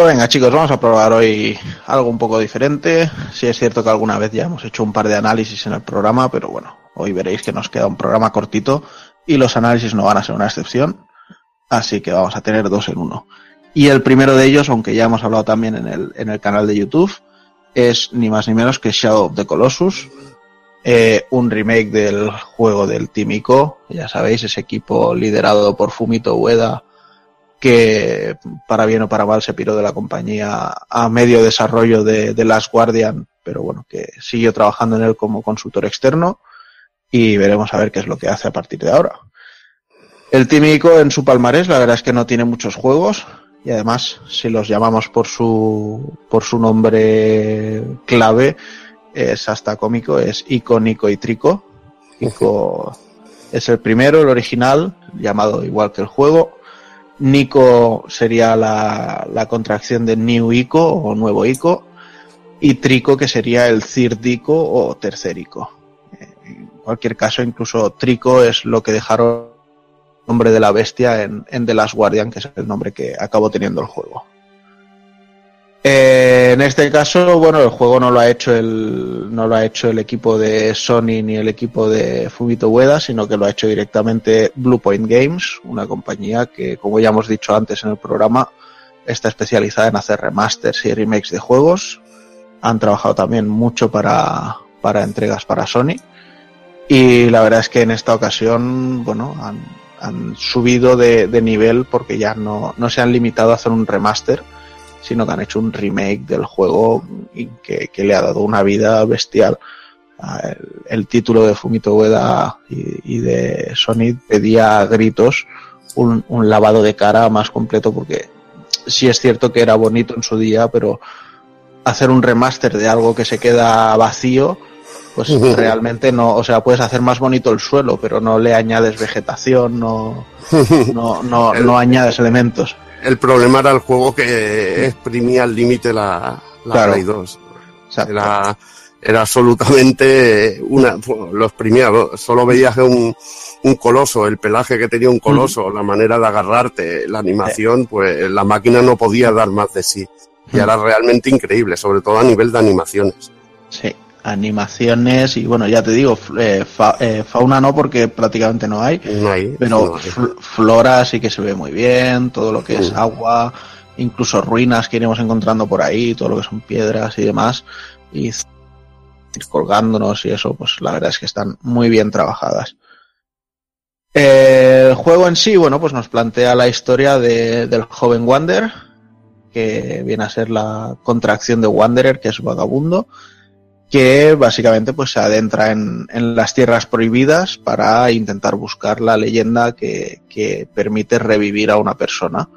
Venga chicos, vamos a probar hoy algo un poco diferente. Sí es cierto que alguna vez ya hemos hecho un par de análisis en el programa, pero bueno, hoy veréis que nos queda un programa cortito y los análisis no van a ser una excepción. Así que vamos a tener dos en uno. Y el primero de ellos, aunque ya hemos hablado también en el, en el canal de YouTube, es ni más ni menos que Shadow of the Colossus, eh, un remake del juego del Team Ico, ya sabéis, ese equipo liderado por Fumito Ueda, que para bien o para mal se piró de la compañía a medio desarrollo de, de Last Guardian, pero bueno, que siguió trabajando en él como consultor externo y veremos a ver qué es lo que hace a partir de ahora. El Team Ico en su palmarés, la verdad es que no tiene muchos juegos y además, si los llamamos por su, por su nombre clave, es hasta cómico, es Ico, Nico y Trico. Ico es el primero, el original, llamado igual que el juego. Nico sería la, la contracción de New Ico o Nuevo Ico. Y Trico, que sería el third Ico o tercer Ico. Eh, En cualquier caso, incluso Trico es lo que dejaron nombre de la bestia en, en The Last Guardian, que es el nombre que acabó teniendo el juego. Eh, en este caso, bueno, el juego no lo ha hecho el no lo ha hecho el equipo de Sony ni el equipo de Fumito Ueda, sino que lo ha hecho directamente Bluepoint Games, una compañía que, como ya hemos dicho antes en el programa, está especializada en hacer remasters y remakes de juegos. Han trabajado también mucho para, para entregas para Sony. Y la verdad es que en esta ocasión, bueno, han, subido de, de nivel porque ya no, no se han limitado a hacer un remaster, sino que han hecho un remake del juego y que, que le ha dado una vida bestial. Ah, El, el título de Fumito Ueda y, y de Sony pedía a gritos un, un lavado de cara más completo porque sí es cierto que era bonito en su día, pero hacer un remaster de algo que se queda vacío, pues realmente no, o sea, puedes hacer más bonito el suelo, pero no le añades vegetación, no, no, no, no añades elementos. El problema era el juego que exprimía al límite la, la Claro. Play 2. Exacto. Era, era absolutamente una, lo exprimía, lo- solo veías un, un coloso, el pelaje que tenía un coloso, la manera de agarrarte, la animación, pues la máquina no podía dar más de sí. Y era realmente increíble, sobre todo a nivel de animaciones. Sí, animaciones y bueno, ya te digo, eh, fa- eh, fauna no porque prácticamente no hay, No hay, pero no hay. fl- flora sí que se ve muy bien, todo lo que es agua, incluso ruinas que iremos encontrando por ahí, todo lo que son piedras y demás, y colgándonos y eso, pues la verdad es que están muy bien trabajadas. El juego en sí, bueno, pues nos plantea la historia de- del joven Wander, que viene a ser la contracción de Wanderer, que es vagabundo, que básicamente pues se adentra en, en las tierras prohibidas para intentar buscar la leyenda que, que permite revivir a una persona.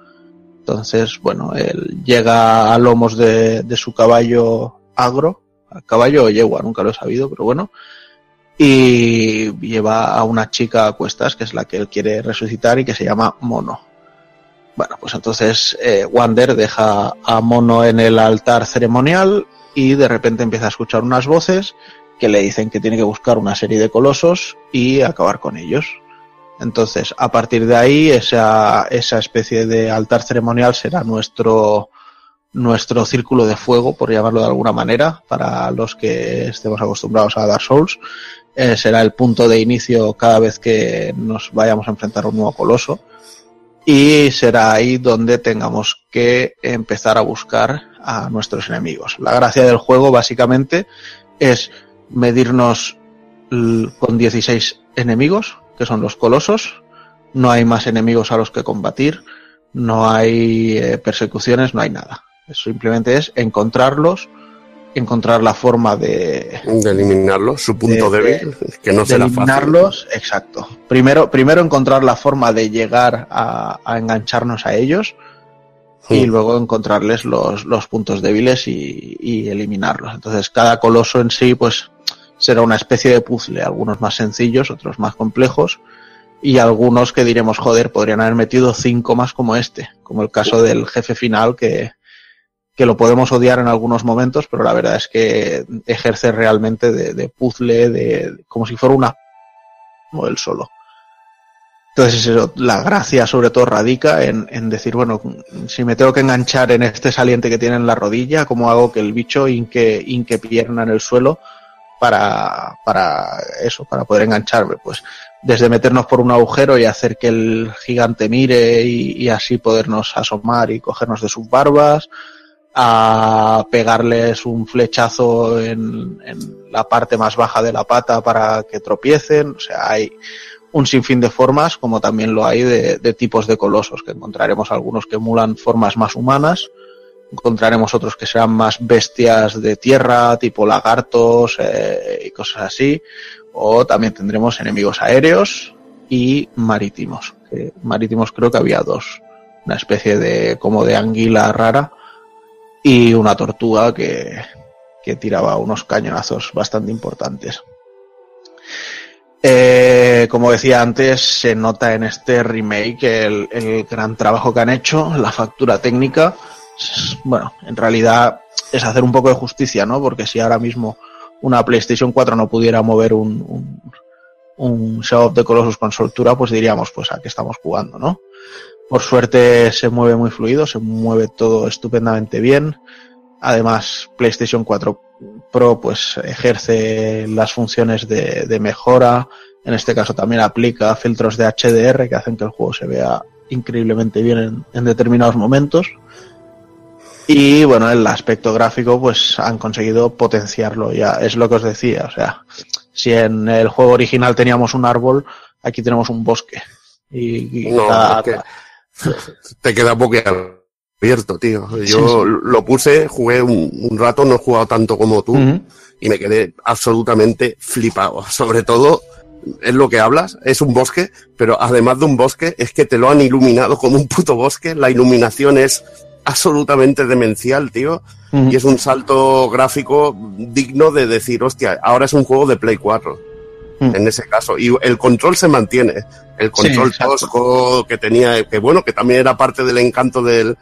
Entonces, bueno, él llega a lomos de, de su caballo agro, caballo o yegua, nunca lo he sabido, pero bueno, y lleva a una chica a cuestas, que es la que él quiere resucitar y que se llama Mono. Bueno, pues entonces eh, Wander deja a Mono en el altar ceremonial y de repente empieza a escuchar unas voces que le dicen que tiene que buscar una serie de colosos y acabar con ellos. Entonces, a partir de ahí, esa, esa especie de altar ceremonial será nuestro, nuestro círculo de fuego, por llamarlo de alguna manera, para los que estemos acostumbrados a Dark Souls. Eh, será el punto de inicio cada vez que nos vayamos a enfrentar a un nuevo coloso. Y será ahí donde tengamos que empezar a buscar a nuestros enemigos. La gracia del juego, básicamente, es medirnos con 16 enemigos, que son los colosos. No hay más enemigos a los que combatir, no hay eh, persecuciones, no hay nada. Simplemente es encontrarlos, encontrar la forma de, De eliminarlo, su punto De- débil, que no de será fácil. eliminarlos. Exacto. Primero, primero encontrar la forma de llegar a, a engancharnos a ellos y luego encontrarles los, los puntos débiles y, y eliminarlos. Entonces, cada coloso en sí, pues, será una especie de puzzle, algunos más sencillos, otros más complejos, y algunos que diremos, joder, podrían haber metido cinco más como este, como el caso del jefe final, que, que lo podemos odiar en algunos momentos, pero la verdad es que ejerce realmente de, de puzzle, de, como si fuera una, como él solo. Entonces, eso, la gracia sobre todo radica en, en decir, bueno, si me tengo que enganchar en este saliente que tiene en la rodilla, ¿cómo hago que el bicho inque, inque pierna en el suelo para, para eso, para poder engancharme? Pues desde meternos por un agujero y hacer que el gigante mire y, y así podernos asomar y cogernos de sus barbas, a pegarles un flechazo en, en la parte más baja de la pata para que tropiecen, o sea, hay un sinfín de formas, como también lo hay de, tipos de colosos, que encontraremos algunos que emulan formas más humanas, encontraremos otros que serán más bestias de tierra, tipo lagartos eh, y cosas así, o también tendremos enemigos aéreos y marítimos, marítimos creo que había dos, una especie de como de anguila rara y una tortuga que, que tiraba unos cañonazos bastante importantes. Eh, como decía antes, se nota en este remake el, gran trabajo que han hecho, la factura técnica. Bueno, en realidad es hacer un poco de justicia, ¿no? Porque si ahora mismo una PlayStation 4 no pudiera mover un, un, un Shadow of the Colossus con soltura, pues diríamos, pues a qué estamos jugando, ¿no? Por suerte se mueve muy fluido, se mueve todo estupendamente bien. Además, PlayStation 4 Pro pues ejerce las funciones de, de mejora. En este caso también aplica filtros de HDR que hacen que el juego se vea increíblemente bien en, en determinados momentos. Y bueno, el aspecto gráfico pues han conseguido potenciarlo ya. Es lo que os decía. O sea, si en el juego original teníamos un árbol, aquí tenemos un bosque. Y, y No, cada- es que te queda abierto, tío. Yo Sí, sí. lo puse, jugué un, un rato, no he jugado tanto como tú, y me quedé absolutamente flipado. Sobre todo, es lo que hablas, es un bosque, pero además de un bosque, es que te lo han iluminado como un puto bosque. La iluminación es absolutamente demencial, tío. Y es un salto gráfico digno de decir, hostia, ahora es un juego de Play 4. Mm. En ese caso. Y el control se mantiene. El control tosco que tenía, que bueno, que también era parte del encanto del,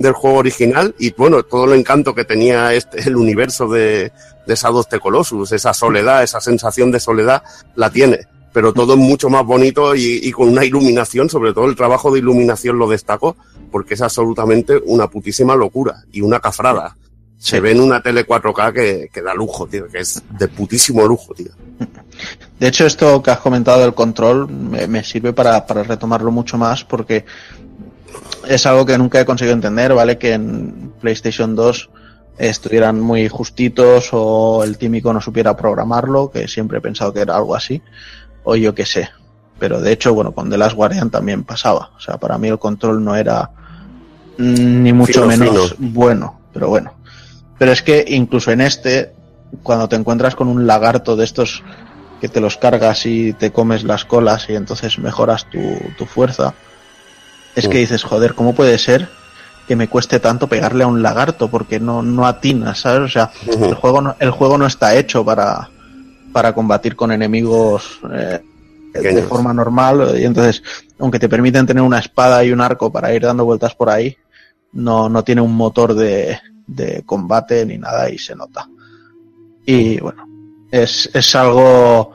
del juego original. Y bueno, todo el encanto que tenía este, el universo de, de Shadow of the Colossus, esa soledad, esa sensación de soledad, la tiene. Pero todo es mucho más bonito y, y con una iluminación, sobre todo el trabajo de iluminación lo destaco, porque es absolutamente una putísima locura y una cafrada. Se ve en una tele 4K que, que da lujo, tío, que es de putísimo lujo, tío. De hecho, esto que has comentado del control me, me sirve para, para retomarlo mucho más porque es algo que nunca he conseguido entender, ¿vale? Que en PlayStation 2 estuvieran muy justitos o el tímico no supiera programarlo, que siempre he pensado que era algo así, o yo qué sé. Pero de hecho, bueno, con The Last Guardian también pasaba. O sea, para mí el control no era mm, ni mucho menos bueno, pero bueno. Pero es que incluso en este, cuando te encuentras con un lagarto de estos que te los cargas y te comes las colas y entonces mejoras tu, tu fuerza, es que dices, joder, ¿cómo puede ser que me cueste tanto pegarle a un lagarto? Porque no, no atinas, ¿sabes? O sea, el juego no, el juego no está hecho para, para combatir con enemigos eh, de forma normal y entonces, aunque te permiten tener una espada y un arco para ir dando vueltas por ahí, no, no tiene un motor de, de combate ni nada y se nota. Y bueno, es, es algo,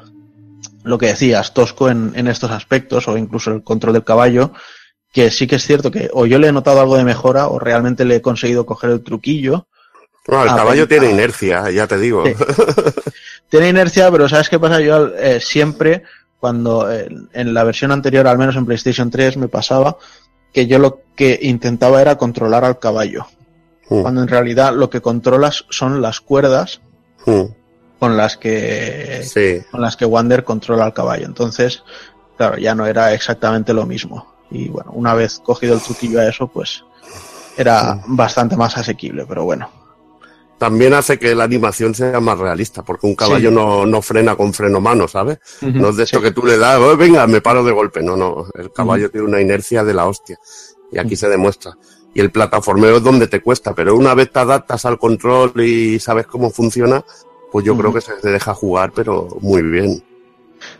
lo que decías, tosco en, en estos aspectos o incluso el control del caballo, que sí que es cierto que o yo le he notado algo de mejora o realmente le he conseguido coger el truquillo. No, el caballo tiene inercia, ya te digo. Sí. Tiene inercia, pero ¿sabes qué pasa? Yo eh, siempre, cuando eh, en la versión anterior, al menos en PlayStation 3, me pasaba que yo lo que intentaba era controlar al caballo. Mm, Cuando en realidad lo que controlas son las cuerdas mm, con las que Sí, con las que Wander controla al caballo. Entonces, claro, ya no era exactamente lo mismo. Y bueno, una vez cogido el truquillo a eso, pues era bastante más asequible, pero bueno. también hace que la animación sea más realista, porque un caballo Sí. no, no frena con freno mano, ¿sabes? No es de esto sí. que tú le das, "Oh, venga, me paro de golpe. No, no, el caballo tiene una inercia de la hostia. Y aquí se demuestra. Y el plataformeo es donde te cuesta, pero una vez te adaptas al control y sabes cómo funciona, pues yo creo que se te deja jugar, pero muy bien.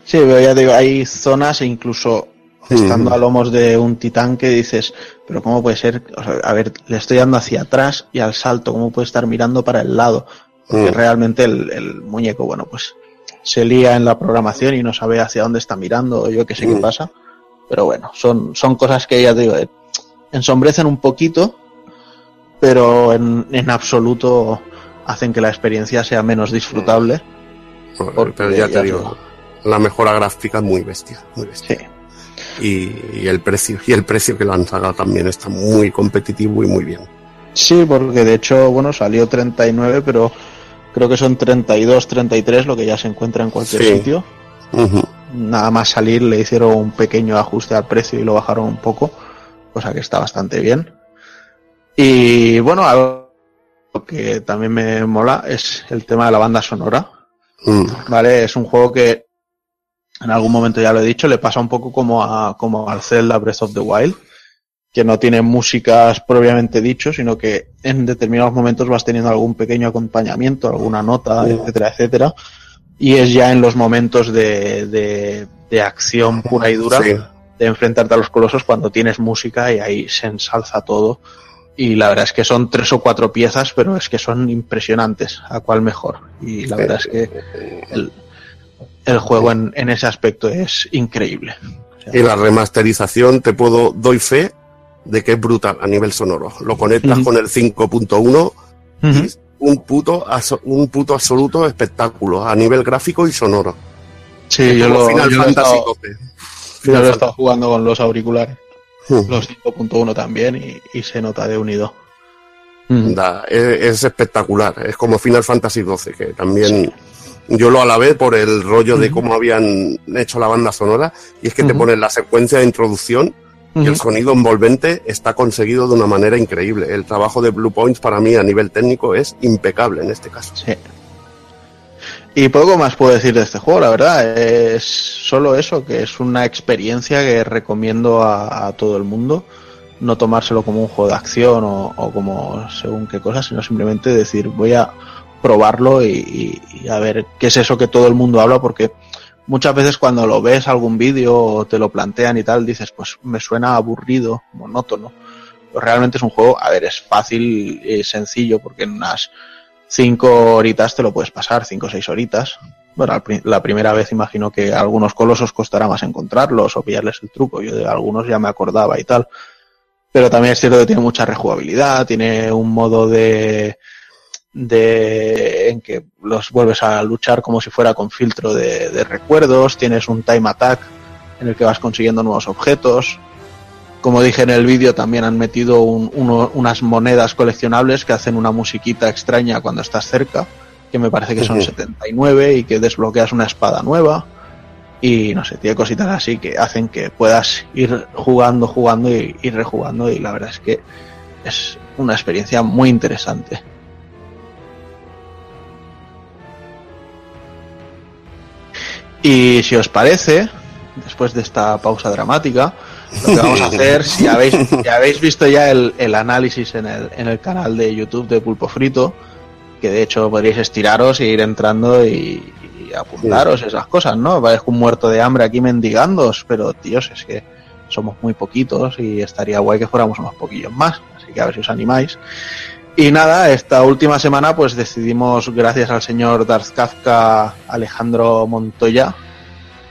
Sí, pero ya digo, hay zonas e incluso estando a lomos de un titán que dices, pero ¿cómo puede ser? O sea, a ver, le estoy dando hacia atrás y al salto, ¿cómo puede estar mirando para el lado? Porque Mm. realmente el, el muñeco, bueno, pues se lía en la programación y no sabe hacia dónde está mirando, o yo qué sé qué Mm. pasa. Pero bueno, son, son cosas que ya te digo, eh, ensombrecen un poquito, pero en, en absoluto hacen que la experiencia sea menos disfrutable. Porque pero ya te digo, digo. la mejora gráfica es muy bestia, muy bestia. Sí. Y, y el precio, y el precio que lo han sacado también está muy competitivo y muy bien. Sí, porque de hecho, bueno, salió 39, pero creo que son 32, 33 lo que ya se encuentra en cualquier Sí. sitio. Nada más salir le hicieron un pequeño ajuste al precio y lo bajaron un poco, cosa que está bastante bien. Y bueno, algo que también me mola es el tema de la banda sonora. Mm. ¿vale? Es un juego que en algún momento ya lo he dicho, le pasa un poco como a como al Zelda Breath of the Wild, que no tiene músicas propiamente dicho, sino que en determinados momentos vas teniendo algún pequeño acompañamiento, alguna nota, etcétera, etcétera. Y es ya en los momentos de, de, de acción pura y dura, Sí. de enfrentarte a los colosos cuando tienes música y ahí se ensalza todo. Y la verdad es que son tres o cuatro piezas, pero es que son impresionantes, a cuál mejor. Y la verdad es que el, el juego en, en ese aspecto es increíble. Y la remasterización, te puedo, doy fe de que es brutal a nivel sonoro. Lo conectas con el 5.1 y es un puto, un puto absoluto espectáculo a nivel gráfico y sonoro. Sí, yo Como lo, Final yo lo he estado, yo lo he estado jugando con los auriculares, Fantasy. los 5.1 también, y, y se nota de unido. Da, es, es espectacular. Es como Final Fantasy XII, que también yo lo alabé por el rollo de cómo habían hecho la banda sonora. Y es que te ponen la secuencia de introducción y el sonido envolvente está conseguido de una manera increíble. El trabajo de Blue Points para mí a nivel técnico es impecable en este caso. Sí. Y poco más puedo decir de este juego, la verdad. Es solo eso, que es una experiencia que recomiendo a, a todo el mundo. No tomárselo como un juego de acción o, o como según qué cosa, sino simplemente decir, voy a probarlo y, y- a ver qué es eso que todo el mundo habla, porque muchas veces cuando lo ves algún vídeo o te lo plantean y tal, dices, pues me suena aburrido, monótono. Pero realmente es un juego, a ver, es fácil y sencillo, porque en unas cinco horitas te lo puedes pasar, cinco o seis horitas. Bueno, la primera vez imagino que a algunos colosos costará más encontrarlos o pillarles el truco. Yo de algunos ya me acordaba y tal. Pero también es cierto que tiene mucha rejugabilidad, tiene un modo de, de en que los vuelves a luchar como si fuera con filtro de, de recuerdos, tienes un time attack en el que vas consiguiendo nuevos objetos. Como dije en el vídeo, también han metido un- uno- unas monedas coleccionables que hacen una musiquita extraña cuando estás cerca, que me parece que son Ujú. 79 y que desbloqueas una espada nueva. Y no sé, tiene cositas así que hacen que puedas ir jugando, jugando y, y rejugando. Y la verdad es que es una experiencia muy interesante. Y si os parece, después de esta pausa dramática, lo que vamos a hacer, si habéis, si habéis visto ya el, el análisis en el, en el canal de YouTube de Pulpo Frito, que de hecho podríais estiraros e ir entrando y, y apuntaros esas cosas, ¿no? Parezco un muerto de hambre aquí mendigándoos, pero tíos, es que somos muy poquitos y estaría guay que fuéramos unos poquillos más, así que a ver si os animáis. Y nada, esta última semana pues decidimos, gracias al señor Darth Kafka Alejandro Montoya,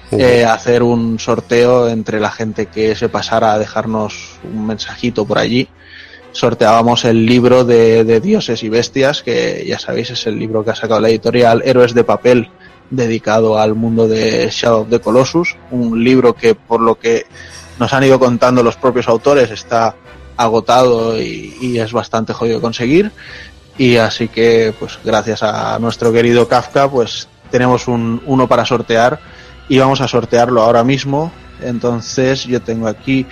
eh, hacer un sorteo entre la gente que se pasara a dejarnos un mensajito por allí. Sorteábamos el libro de, de Dioses y Bestias, que ya sabéis es el libro que ha sacado la editorial Héroes de Papel, dedicado al mundo de Shadow of the Colossus, un libro que por lo que nos han ido contando los propios autores está agotado y, y es bastante jodido de conseguir. Y así que, pues gracias a nuestro querido Kafka, pues tenemos un, uno para sortear y vamos a sortearlo ahora mismo. Entonces yo tengo aquí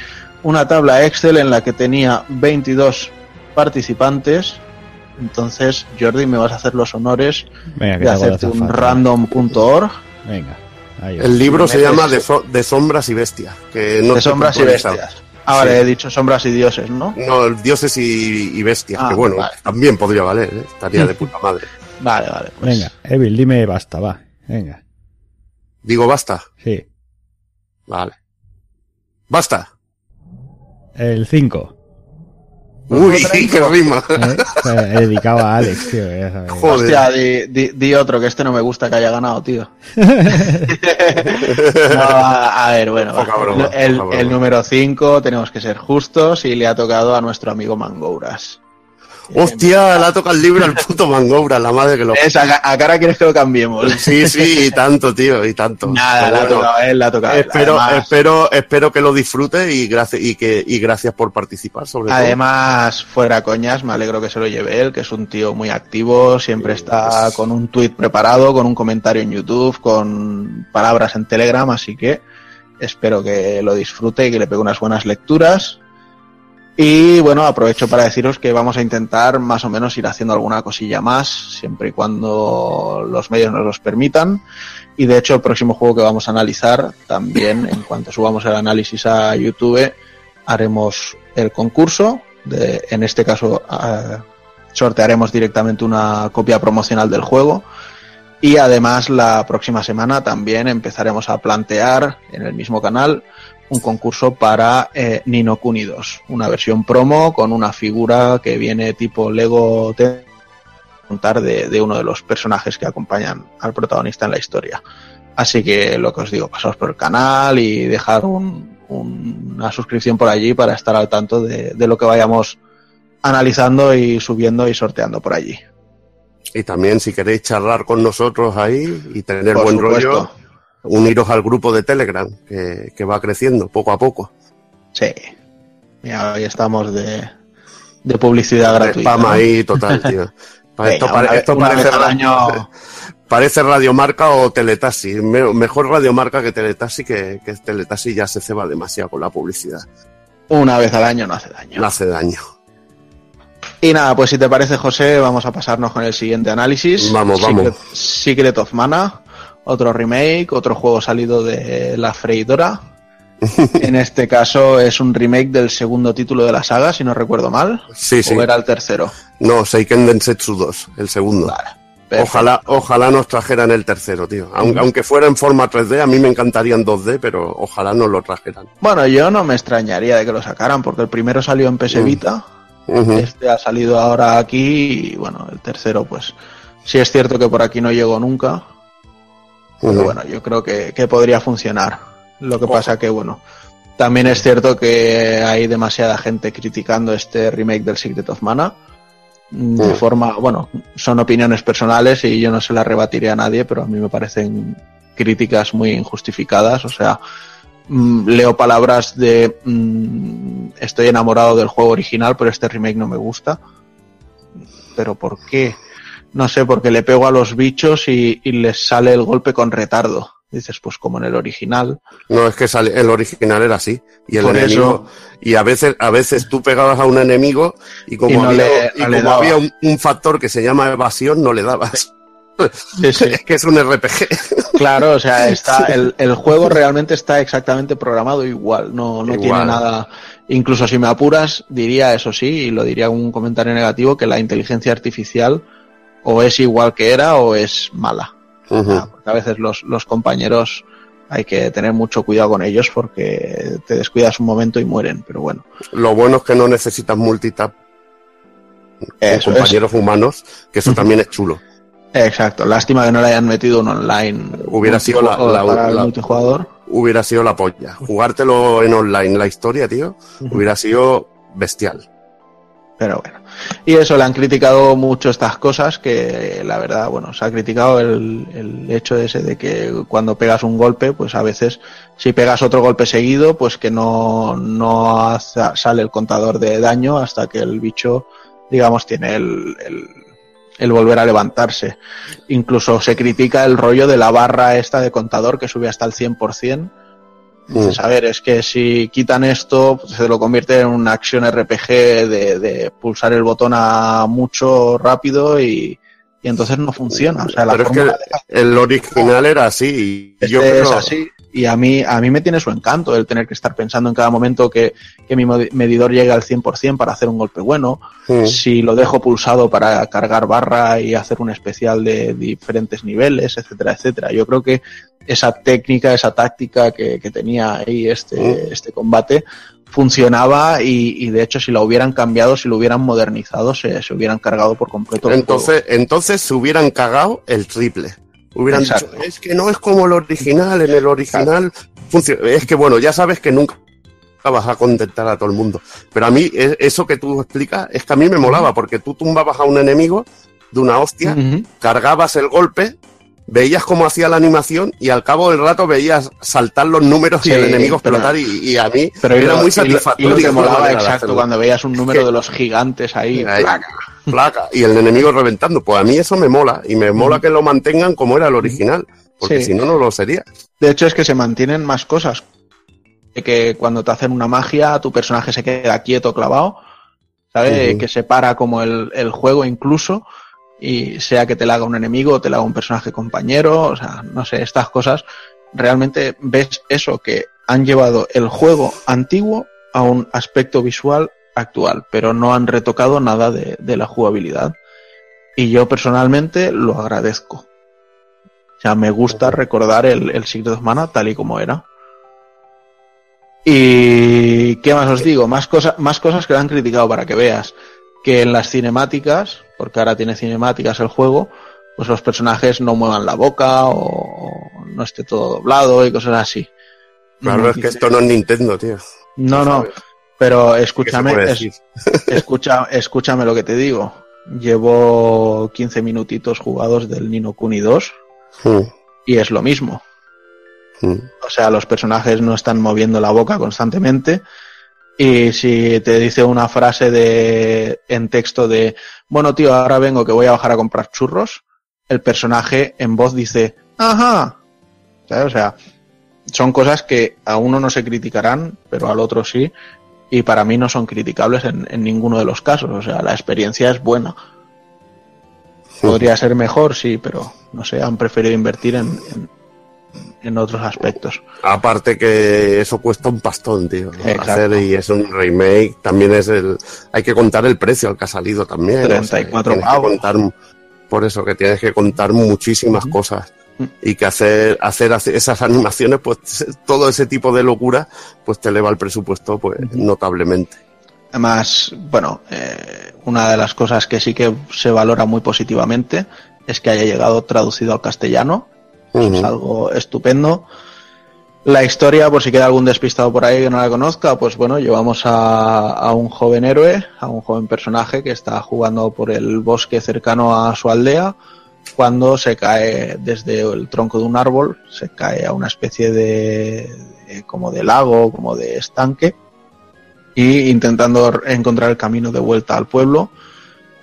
una tabla Excel en la que tenía 22 participantes Entonces, Jordi, me vas a hacer los honores Venga, que de hacerte un random.org Venga. El libro se llama de, So- de Sombras y Bestias. Que no de sombras y bestias. Ah, vale, Sí. he dicho sombras y dioses, ¿no? No, dioses y, y bestias, Ah, que bueno, vale. también podría valer, ¿eh? estaría de puta madre. Vale, vale. Pues, Venga, Evil, dime basta, va. Venga. Digo, basta. Sí. Vale. Basta. El 5. Uy, qué rima. ¿eh? He dedicado a Alex, tío. ya sabes. Joder. Hostia, di, di- di otro, que este no me gusta que haya ganado, tío. No, a, a ver, bueno. Poca va. broma, el, poca broma. el número 5, tenemos que ser justos y le ha tocado a nuestro amigo Mangouras. Hostia, la toca el libro al puto Mangoura, la madre que lo... Es, a, a cara quieres que lo cambiemos. Sí, sí, y tanto, tío, y tanto. Nada, Pero le ha bueno, tocado a él, le ha tocado a él. espero, Además- espero, espero que lo disfrute y gracias, y que, y gracias por participar, sobre todo. Además, fuera coñas, me alegro que se lo lleve él, que es un tío muy activo, siempre está con un tuit preparado, con un comentario en YouTube, con palabras en Telegram, así que espero que lo disfrute y que le pegue unas buenas lecturas. Y bueno, aprovecho para deciros que vamos a intentar más o menos ir haciendo alguna cosilla más, siempre y cuando los medios nos los permitan. Y de hecho, el próximo juego que vamos a analizar, también en cuanto subamos el análisis a YouTube, haremos el concurso. De, en este caso, eh, sortearemos directamente una copia promocional del juego. Y además, la próxima semana también empezaremos a plantear en el mismo canal un concurso para eh, Nino Kuni 2, una versión promo con una figura que viene tipo Lego contar de, de uno de los personajes que acompañan al protagonista en la historia. Así que lo que os digo, pasaos por el canal y dejar un- un- una suscripción por allí para estar al tanto de, de lo que vayamos analizando y subiendo y sorteando por allí. Y también si queréis charlar con nosotros ahí y tener Por buen supuesto. rollo, uniros al grupo de Telegram, que, que va creciendo poco a poco. Sí. Mira, hoy estamos de, de publicidad gratuita. Spam ahí total, tío. Esto, parece, año- parece radiomarca o teletaxi. Me- mejor radiomarca que teletaxi, que, que teletaxi ya se ceba demasiado con la publicidad. Una vez al año no hace daño. No hace daño. Y nada, pues si te parece, José, vamos a pasarnos con el siguiente análisis. Vamos, vamos. Secret of Mana, otro remake, otro juego salido de la freidora. en este caso es un remake del segundo título de la saga, si no recuerdo mal. Sí, sí. O era el tercero. No, Seiken Densetsu 2, el segundo. perfecto. Ojalá, ojalá nos trajeran el tercero, tío. Aunque, aunque fuera en forma 3D, a mí me encantaría en 2D, pero ojalá nos lo trajeran. Bueno, yo no me extrañaría de que lo sacaran, porque el primero salió en PS Mm. Este ha salido ahora aquí, y bueno, el tercero, pues sí es cierto que por aquí no llegó nunca, pero bueno, yo creo que, que podría funcionar. Lo que pasa que, bueno, también es cierto que hay demasiada gente criticando este remake del Secret of Mana. mm, De forma, bueno, son opiniones personales y yo no se las rebatiré a nadie, pero a mí me parecen críticas muy injustificadas. O sea, mm, leo palabras de mm, estoy enamorado del juego original, pero este remake no me gusta. Pero ¿por qué? No sé, porque le pego a los bichos y, y les sale el golpe con retardo. Dices, pues como en el original. No, es que sale- el original era así. Y el Por enemigo. Y a veces, a veces tú pegabas a un enemigo y como Y no había, le- y no le como dabas. había un, un factor que se llama evasión, no le dabas. Sí, sí. Es que es un RPG. Claro, o sea, está el, el juego realmente está exactamente programado igual, no, no Igual. tiene nada. Incluso si me apuras, diría eso sí, y lo diría un comentario negativo, que la inteligencia artificial o es igual que era o es mala. Porque a veces los, los compañeros hay que tener mucho cuidado con ellos porque te descuidas un momento y mueren, pero bueno. Lo bueno es que no necesitas multitap con Eso es. compañeros humanos, que eso también es chulo. Exacto, lástima que no le hayan metido un online. Hubiera sido la- la- para el multijugador. Hubiera sido la polla. Jugártelo en online, la historia, tío, hubiera sido bestial. Pero bueno. Y eso, le han criticado mucho estas cosas, que la verdad, bueno, se ha criticado el, el hecho ese de que cuando pegas un golpe, pues a veces, si pegas otro golpe seguido, pues que no, no sale el contador de daño hasta que el bicho, digamos, tiene el, el, el volver a levantarse. Incluso se critica el rollo de la barra esta de contador que sube hasta el 100%, Dices, a ver, es que si quitan esto, pues se lo convierte en una acción RPG de, de pulsar el botón a mucho rápido y, y entonces no funciona. O sea, la Pero es que el original era así. Y yo este creo, es así. Y a mí, a mí me tiene su encanto el tener que estar pensando en cada momento que, que mi medidor llegue al 100% para hacer un golpe bueno. Si lo dejo pulsado para cargar barra y hacer un especial de diferentes niveles, etcétera, etcétera. Yo creo que esa técnica, esa táctica que, que tenía ahí este, este combate funcionaba y, y de hecho si la hubieran cambiado, si lo hubieran modernizado, se, se hubieran cargado por completo. Entonces, entonces se hubieran cagado el triple. Hubieran Exacto. dicho, es que no es como el original, en el original funciona. Es que bueno, ya sabes que nunca vas a contentar a todo el mundo. Pero a mí, e- eso que tú explicas, es que a mí me molaba, porque tú tumbabas a un enemigo de una hostia, cargabas el golpe, veías cómo hacía la animación y al cabo del rato veías saltar los números y el enemigo explotar y, y a mí Pero era lo- muy y lo- satisfactorio. Y lo que la molaba, exacto, cuando veías un número de los gigantes ahí. Ahí. placa. placa y el enemigo reventando. Pues a mí eso me mola y me mola que lo mantengan como era el original, porque Sí. si no, no lo sería. De hecho, es que se mantienen más cosas. De que cuando te hacen una magia, tu personaje se queda quieto, clavado, ¿sabes? Que se para como el, el juego incluso, y sea que te la haga un enemigo o te la haga un personaje compañero, o sea, no sé, estas cosas, realmente ves eso, que han llevado el juego antiguo a un aspecto visual actual, pero no han retocado nada de, de la jugabilidad. Y yo personalmente lo agradezco. O sea, me gusta recordar el, el Secret of Mana tal y como era. Y qué más os digo, más cosas, más cosas que lo han criticado para que veas que en las cinemáticas, porque ahora tiene cinemáticas el juego, pues los personajes no muevan la boca o, no esté todo doblado y cosas así. Claro, es que esto no es Nintendo, tío. No, no, pero ¿Qué se escúchame, es- escucha, escúchame lo que te digo. Llevo 15 minutitos jugados del Nino Kuni 2 Mm, y es lo mismo. mm. O sea, los personajes no están moviendo la boca constantemente. Y si te dice una frase de en texto de bueno tío, ahora vengo que voy a bajar a comprar churros, el personaje en voz dice ajá. ¿Sabes? O sea, son cosas que a uno no se criticarán, pero al otro sí. Y para mí no son criticables en, en ninguno de los casos. O sea, la experiencia es buena. Podría ser mejor, sí, pero no sé, han preferido invertir en, en, en otros aspectos. Aparte que eso cuesta un pastón, tío. Hacer y es un remake, también es el. Hay que contar el precio al que ha salido también. 34 tienes que pavos. contar, por eso que tienes que contar muchísimas cosas. Y que hacer, hacer hacer esas animaciones, pues todo ese tipo de locura, pues te eleva el presupuesto pues notablemente. Además, bueno, eh, una de las cosas que sí que se valora muy positivamente es que haya llegado traducido al castellano. Es algo estupendo. La historia, por si queda algún despistado por ahí que no la conozca, pues bueno, llevamos a, a un joven héroe, a un joven personaje que está jugando por el bosque cercano a su aldea, cuando se cae desde el tronco de un árbol, se cae a una especie de- como de lago, como de estanque, y intentando encontrar el camino de vuelta al pueblo,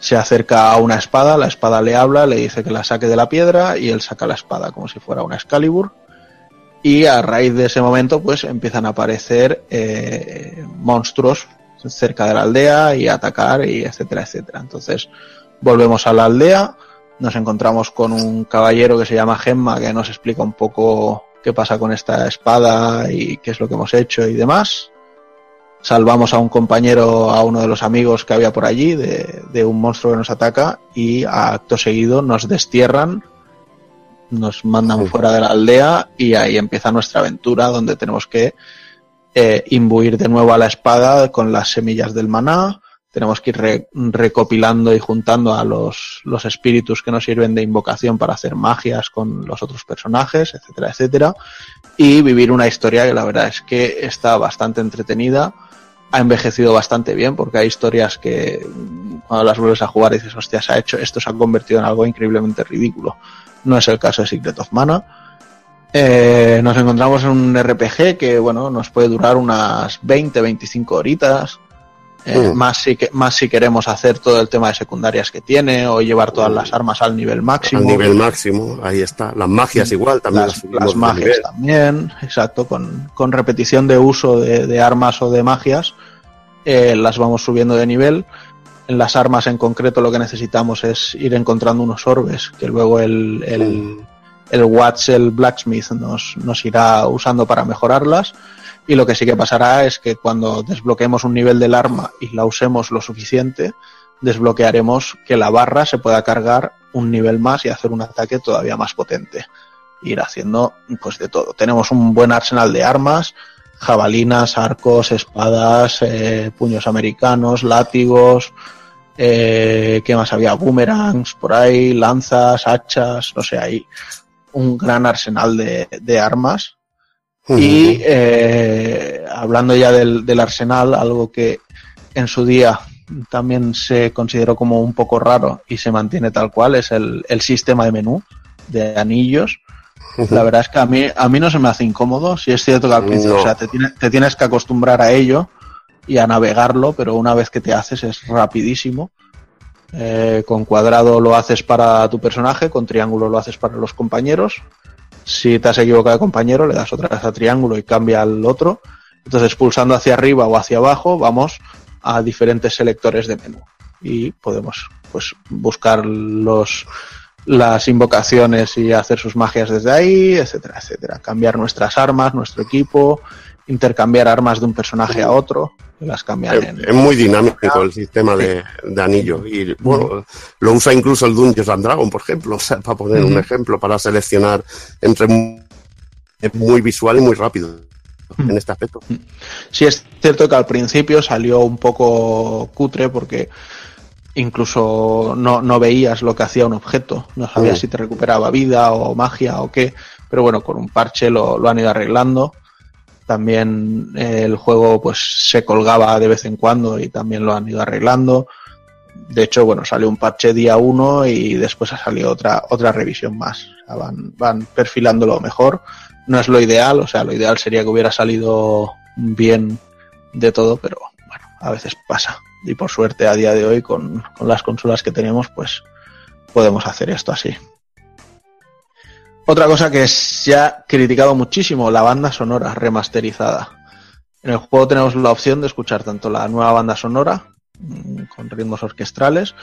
se acerca a una espada, la espada le habla, le dice que la saque de la piedra y él saca la espada como si fuera una Excalibur. Y a raíz de ese momento, pues empiezan a aparecer eh, monstruos cerca de la aldea y a atacar y etcétera, etcétera. Entonces volvemos a la aldea, nos encontramos con un caballero que se llama Gemma que nos explica un poco qué pasa con esta espada y qué es lo que hemos hecho y demás salvamos a un compañero, a uno de los amigos que había por allí, de, de un monstruo que nos ataca, y a acto seguido nos destierran, nos mandan fuera de la aldea, y ahí empieza nuestra aventura, donde tenemos que eh, imbuir de nuevo a la espada con las semillas del maná, tenemos que ir re- recopilando y juntando a los, los espíritus que nos sirven de invocación para hacer magias con los otros personajes, etcétera, etcétera, y vivir una historia que la verdad es que está bastante entretenida, ha envejecido bastante bien porque hay historias que mm, cuando las vuelves a jugar dices, hostia, se ha hecho, esto se ha convertido en algo increíblemente ridículo. No es el caso de Secret of Mana. Eh, nos encontramos en un RPG que, bueno, nos puede durar unas 20, 25 horitas. Eh, Mm. más, si que, más si queremos hacer todo el tema de secundarias que tiene o llevar todas las armas al nivel máximo. Al nivel máximo, ahí está. Las magias igual también las, las de magias nivel. también, exacto, con, con repetición de uso de, de armas o de magias, eh, las vamos subiendo de nivel. En las armas en concreto lo que necesitamos es ir encontrando unos orbes que luego el, el, el Watts, el Blacksmith, nos, nos irá usando para mejorarlas. Y lo que sí que pasará es que cuando desbloqueemos un nivel del arma y la usemos lo suficiente, desbloquearemos que la barra se pueda cargar un nivel más y hacer un ataque todavía más potente. Ir haciendo pues de todo. Tenemos un buen arsenal de armas, jabalinas, arcos, espadas, eh, puños americanos, látigos, eh, ¿qué más había? Boomerangs por ahí, lanzas, hachas, no sé, hay un gran arsenal de, de armas. Y eh, hablando ya del, del arsenal, algo que en su día también se consideró como un poco raro y se mantiene tal cual es el, el sistema de menú de anillos. La verdad es que a mí, a mí no se me hace incómodo. Si es cierto que al principio, No. o sea, te, tiene- te tienes que acostumbrar a ello y a navegarlo, pero una vez que te haces es rapidísimo. Eh, con cuadrado lo haces para tu personaje, con triángulo lo haces para los compañeros. Si te has equivocado de compañero, le das otra vez a triángulo y cambia al otro. Entonces, pulsando hacia arriba o hacia abajo, vamos a diferentes selectores de menú. Y podemos pues buscar los las invocaciones y hacer sus magias desde ahí, etcétera, etcétera. Cambiar nuestras armas, nuestro equipo, intercambiar armas de un personaje a otro, las cambian Es, en, es muy dinámico el sistema de, de anillo. Y bueno, lo usa incluso el Dungeons and Dragon, por ejemplo, o sea, para poner un ejemplo, para seleccionar entre. Es muy visual y muy rápido en este aspecto. Sí es cierto que al principio salió un poco cutre porque incluso no, no veías lo que hacía un objeto, no sabías Mm. si te recuperaba vida o magia o qué, pero bueno, con un parche lo, lo han ido arreglando. También eh, el juego pues se colgaba de vez en cuando y también lo han ido arreglando. De hecho, bueno, salió un parche día 1 y después ha salido otra, otra revisión más. Van, van perfilándolo mejor. No es lo ideal, o sea, lo ideal sería que hubiera salido bien de todo, pero bueno, a veces pasa. Y por suerte a día de hoy, con, con las consolas que tenemos, pues podemos hacer esto así. Otra cosa que se ha criticado muchísimo, la banda sonora remasterizada. En el juego tenemos la opción de escuchar tanto la nueva banda sonora, mm, con ritmos orquestrales,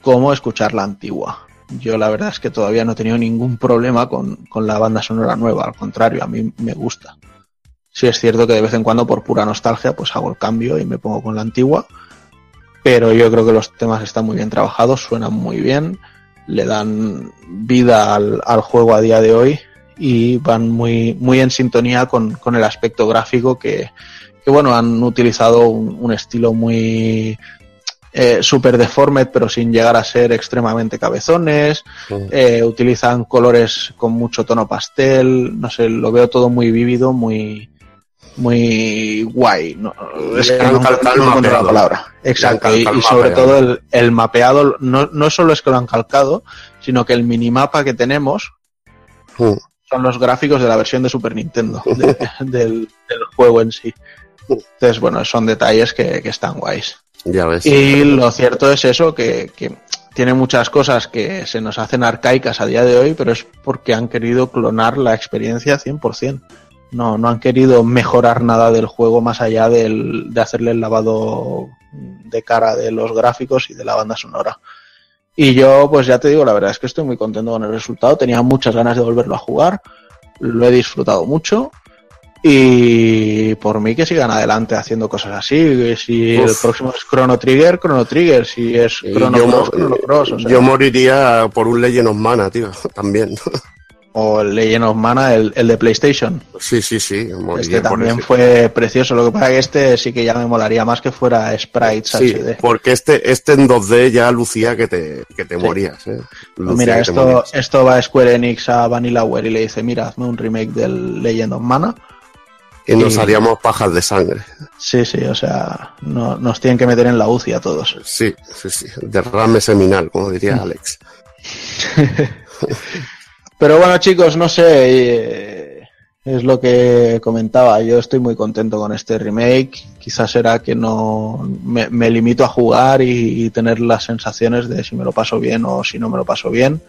como escuchar la antigua. Yo la verdad es que todavía no he tenido ningún problema con, con la banda sonora nueva, al contrario, a mí me gusta. Sí es cierto que de vez en cuando por pura nostalgia pues hago el cambio y me pongo con la antigua, pero yo creo que los temas están muy bien trabajados, suenan muy bien, le dan vida al, al juego a día de hoy y van muy, muy en sintonía con, con el aspecto gráfico que, que, bueno, han utilizado un, un estilo muy eh, super deformed pero sin llegar a ser extremadamente cabezones, eh, utilizan colores con mucho tono pastel, no sé, lo veo todo muy vívido, muy muy guay. No, es que han no, calcado no encuentro la palabra. Exacto, y, sobre mapeado. todo el, el mapeado, no, no solo es que lo han calcado, sino que el minimapa que tenemos Mm. son los gráficos de la versión de Super Nintendo, de- del, del juego en sí. Entonces, bueno, son detalles que, que están guays. Ya ves. Y lo cierto es eso, que, que tiene muchas cosas que se nos hacen arcaicas a día de hoy, pero es porque han querido clonar la experiencia 100%. No, no han querido mejorar nada del juego más allá del, de hacerle el lavado de cara de los gráficos y de la banda sonora. Y yo, pues ya te digo, la verdad es que estoy muy contento con el resultado. Tenía muchas ganas de volverlo a jugar. Lo he disfrutado mucho. Y por mí que sigan adelante haciendo cosas así. Si el próximo es Chrono Trigger, Chrono Trigger. Si es Chrono Cross, Chrono Cross. O, sea, yo moriría por un Legend of Mana, tío, también. O el Legend of Mana, el, el de PlayStation. Sí, sí, sí, Este también fue precioso. Lo que pasa es que este sí que ya me molaría más que fuera Sprites Sí, HD. porque este, este en 2D ya lucía que te, que te morías. ¿eh? Lucía Mira, esto, morías. esto va a Square Enix a Vanillaware y le dice, mira, hazme un remake del Legend of Mana. Y nos haríamos pajas de sangre. Sí, sí, o sea, no, nos tienen que meter en la UCI a todos. Sí, sí, sí. Derrame seminal, como diría Alex. Pero bueno, chicos, no sé. eh, es lo que comentaba. Yo estoy muy contento con este remake. Quizás será que no me, limito a jugar y, y tener las sensaciones de si me lo paso bien o si no me lo paso bien.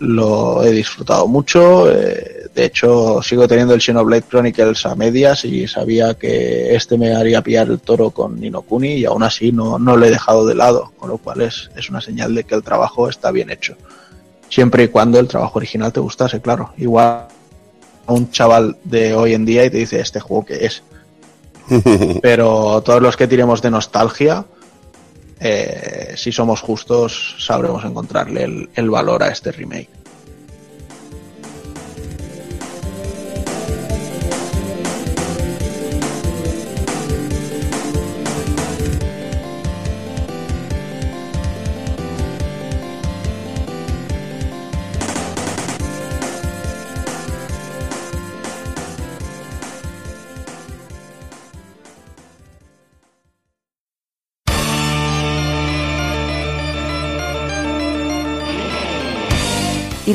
Lo he disfrutado mucho. eh, de hecho, sigo teniendo el Xenoblade Chronicles a medias y sabía que este me haría pillar el toro con Ninokuni y aún así no, no lo he dejado de lado, con lo cual es, es una señal de que el trabajo está bien hecho. Siempre y cuando el trabajo original te gustase, claro. Igual a un chaval de hoy en día y te dice este juego que es. Pero todos los que tiremos de nostalgia, eh, si somos justos, sabremos encontrarle el, el valor a este remake.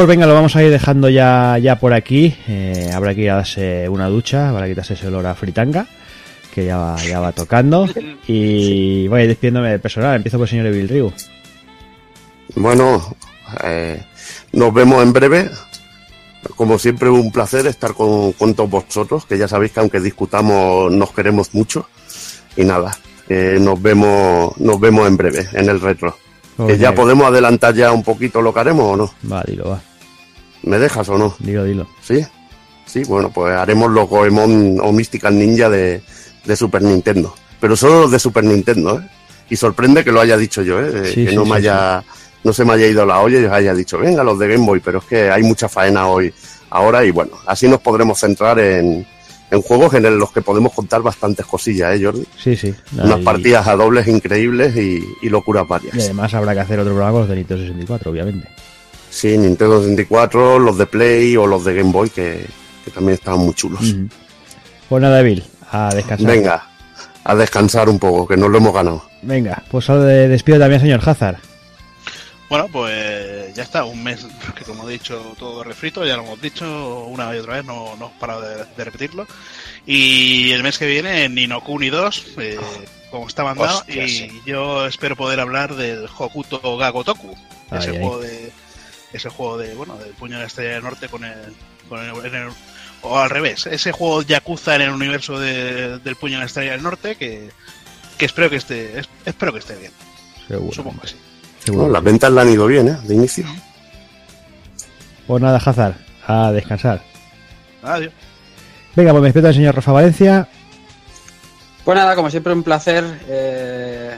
Pues venga, lo vamos a ir dejando ya, ya por aquí. Eh, habrá que ir a darse una ducha para quitarse ese olor a fritanga, que ya va, ya va tocando. Y voy a ir despidiéndome del personal. Empiezo por el señor Evil Ryu. Bueno, eh, nos vemos en breve. Como siempre, un placer estar con, con todos vosotros, que ya sabéis que aunque discutamos, nos queremos mucho. Y nada, eh, nos vemos nos vemos en breve, en el retro. Que ya podemos adelantar ya un poquito lo que haremos o no. Va, dilo, va. ¿Me dejas o no? Dilo, dilo. ¿Sí? Sí, bueno, pues haremos los Goemon o Mystical Ninja de, de Super Nintendo. Pero solo los de Super Nintendo, ¿eh? Y sorprende que lo haya dicho yo, ¿eh? Sí, que sí, no sí, me haya, no se me haya ido la olla y os haya dicho, venga, los de Game Boy, pero es que hay mucha faena hoy, ahora, y bueno, así nos podremos centrar en, en juegos en los que podemos contar bastantes cosillas, ¿eh, Jordi? Sí, sí. Unas partidas a dobles increíbles y, y locuras varias. Y además habrá que hacer otro programa con los de Nintendo 64, obviamente. Sí, Nintendo 64, los de Play o los de Game Boy, que, que también estaban muy chulos. Ujú. Pues nada, a descansar. Venga, a descansar un poco, que nos lo hemos ganado. Venga, pues de- despido también, señor Hazard. Bueno, pues ya está, un mes que como he dicho todo refrito, ya lo hemos dicho una y otra vez, no, no hemos parado de, de repetirlo. Y el mes que viene Nino Kuni 2, eh, como está mandado, Hostia, y sí. yo espero poder hablar del Hokuto Gagotoku, ese Ay, ay. juego de ese juego de bueno del puño de la estrella del norte con el, con el- en el- o al revés, ese juego Yakuza en el universo de- del puño de la estrella del norte que, que espero que esté es- espero que esté bien, Seguro. supongo que sí. seguro. Bueno, las ventas le han ido bien, ¿eh? De inicio. Pues nada, Hazard, a descansar. Adiós. Venga, pues me despido del señor Rafa Valencia. Pues nada, como siempre, un placer. eh,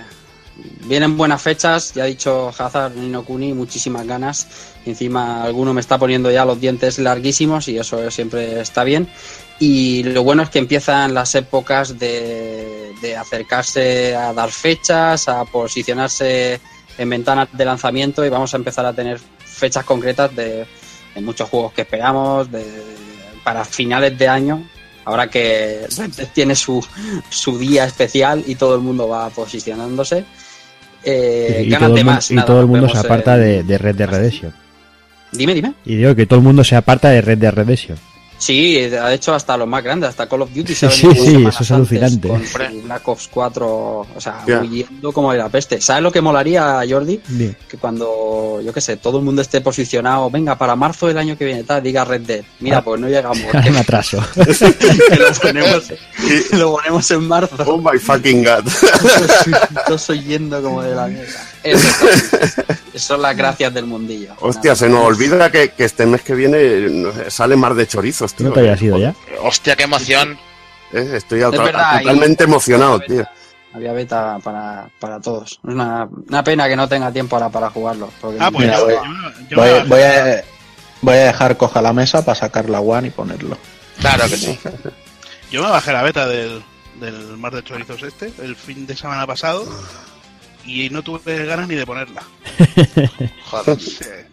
vienen buenas fechas, ya ha dicho Hazard, Nino Kuni, muchísimas ganas. Encima, alguno me está poniendo ya los dientes larguísimos y eso siempre está bien. Y lo bueno es que empiezan las épocas de, de acercarse a dar fechas, a posicionarse en ventanas de lanzamiento y vamos a empezar a tener fechas concretas de, de muchos juegos que esperamos de, para finales de año. Ahora que Red Dead tiene su, su día especial y todo el mundo va posicionándose. Eh, y, todo de el, mundo- más. y nada, todo el mundo se aparta de, de Red Dead Redemption. Dime, dime. Y digo que todo el mundo se aparta de Red Dead Redemption. Sí, de hecho hasta los más grandes, hasta Call of Duty se ha Sí, sí, eso es alucinante. Con Black Ops 4, o sea, huyendo como de la peste. ¿Sabes lo que molaría, Jordi? Di. Que cuando, yo qué sé, todo el mundo esté posicionado, venga, para marzo del año que viene, tal, diga Red Dead. Mira, Ah. pues no llegamos. Hay un atraso. que lo ponemos, que lo ponemos en marzo. Oh my fucking god. Todos oyendo como de la mierda. Son las gracias del mundillo. Hostia, se nos olvida que, que este mes que viene sale mar de chorizos, tío. ¿No te habías ido ya? Hostia, qué emoción. Eh, Estoy otra- verdad, y- totalmente emocionado, tío. Había beta para, para todos. Es una, una pena que no tenga tiempo ahora para jugarlo. porque Ah, pues Mira, yo, voy- yo- yo Voy, voy a, Voy a dejar coja la mesa para sacar la One y ponerlo. Claro que sí. Yo me bajé la beta del, del Mar de Chorizos este el fin de semana pasado y no tuve ganas ni de ponerla. Joder.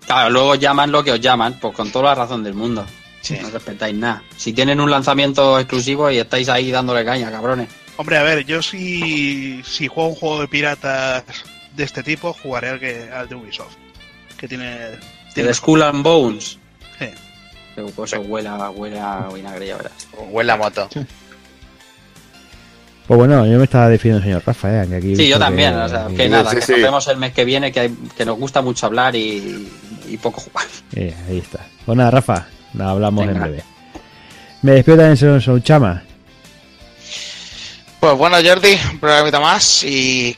Claro, luego llaman lo que os llaman, pues con toda la razón del mundo. Sí. No respetáis nada. Si tienen un lanzamiento exclusivo y estáis ahí dándole caña, cabrones. Hombre, a ver, yo si, si juego un juego de piratas de este tipo, jugaré al, que, al de Ubisoft. Que tiene... tiene El Skull and Bones. Sí. Que eso huela, huela a vinagre, ya verás. Huele a moto. Pues bueno, yo me estaba definiendo el señor Rafa, ¿eh? que aquí Sí, yo también. que- O sea, que- nada, sí, que sí. nos vemos el mes que viene, que, hay- que nos gusta mucho hablar y, y poco jugar. Eh, ahí está. Pues nada, Rafa, nada, hablamos en breve. Me despido también, señor Souchama. Pues bueno, Jordi, un programita más y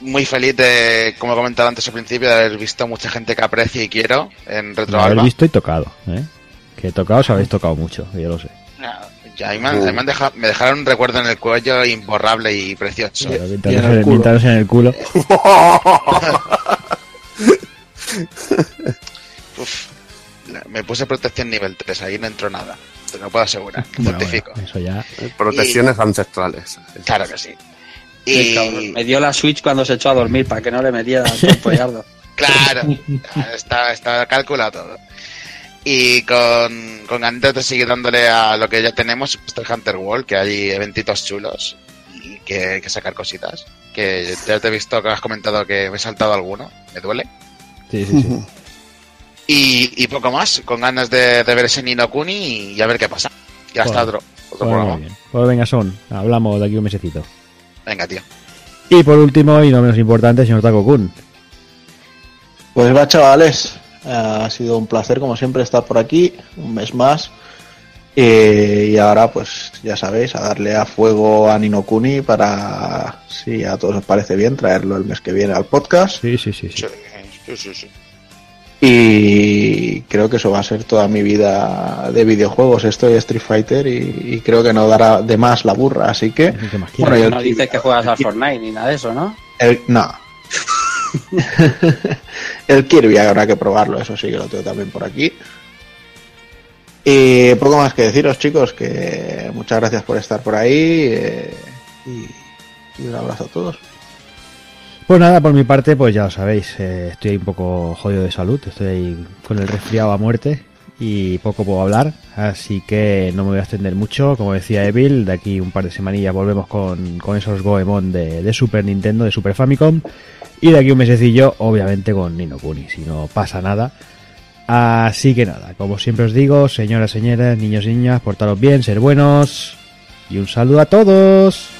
muy feliz de, como he comentado antes al principio, de haber visto mucha gente que aprecio y quiero en Retro Alba. visto y tocado, ¿eh? Que tocado os habéis tocado mucho, yo lo sé. Ya, y me, han- me han dejado- me dejaron un recuerdo en el cuello imborrable y precioso. Claro, y en el en- culo. pintándose en el culo. Uf, me puse protección nivel 3, ahí no entró nada. Te lo puedo asegurar. Bueno, Certifico. bueno, eso ya. Protecciones ancestrales. Claro que sí. Cabrón Me dio la Switch cuando se echó a dormir para que no le metiera el pollardo. claro, está, está calculado todo. Y con, con Android te sigue dándole a lo que ya tenemos, Monster Hunter World, que hay eventitos chulos y que hay que sacar cositas. Que ya te he visto que has comentado que me he saltado alguno, me duele. Sí, sí, sí. Y, y poco más, con ganas de, de ver ese Nino Kuni y a ver qué pasa. Y hasta Bueno. otro, otro programa. muy bien. Pues venga, son. Hablamos de aquí un mesecito. Venga, tío. Y por último, y no menos importante, señor Taco Kun. Pues va, chavales. Ha sido un placer, como siempre, estar por aquí un mes más. Eh, y ahora, pues ya sabéis, a darle a fuego a Ninokuni para, si a todos os parece bien, traerlo el mes que viene al podcast. Sí, sí, sí. sí. Sí, sí, sí, sí. Y creo que eso va a ser toda mi vida de videojuegos. Estoy Street Fighter y, y creo que no dará de más la burra. Así que, bueno, yo No dices que juegas al Fortnite ni nada de eso, ¿no? El, no. el Kirby habrá que probarlo, eso sí que lo tengo también por aquí. Y poco más que deciros, chicos, que muchas gracias por estar por ahí eh, y, un abrazo a todos. Pues nada, por mi parte, pues ya lo sabéis, eh, estoy ahí un poco jodido de salud, estoy ahí con el resfriado a muerte y poco puedo hablar, así que no me voy a extender mucho, como decía Evil, de aquí un par de semanillas volvemos con, con esos Goemon de Super Nintendo, de Super Famicom, y de aquí un mesecillo, obviamente con Nino Kuni, si no pasa nada. Así que nada, como siempre os digo, señoras, señoras, niños y niñas, portaros bien, ser buenos, y un saludo a todos.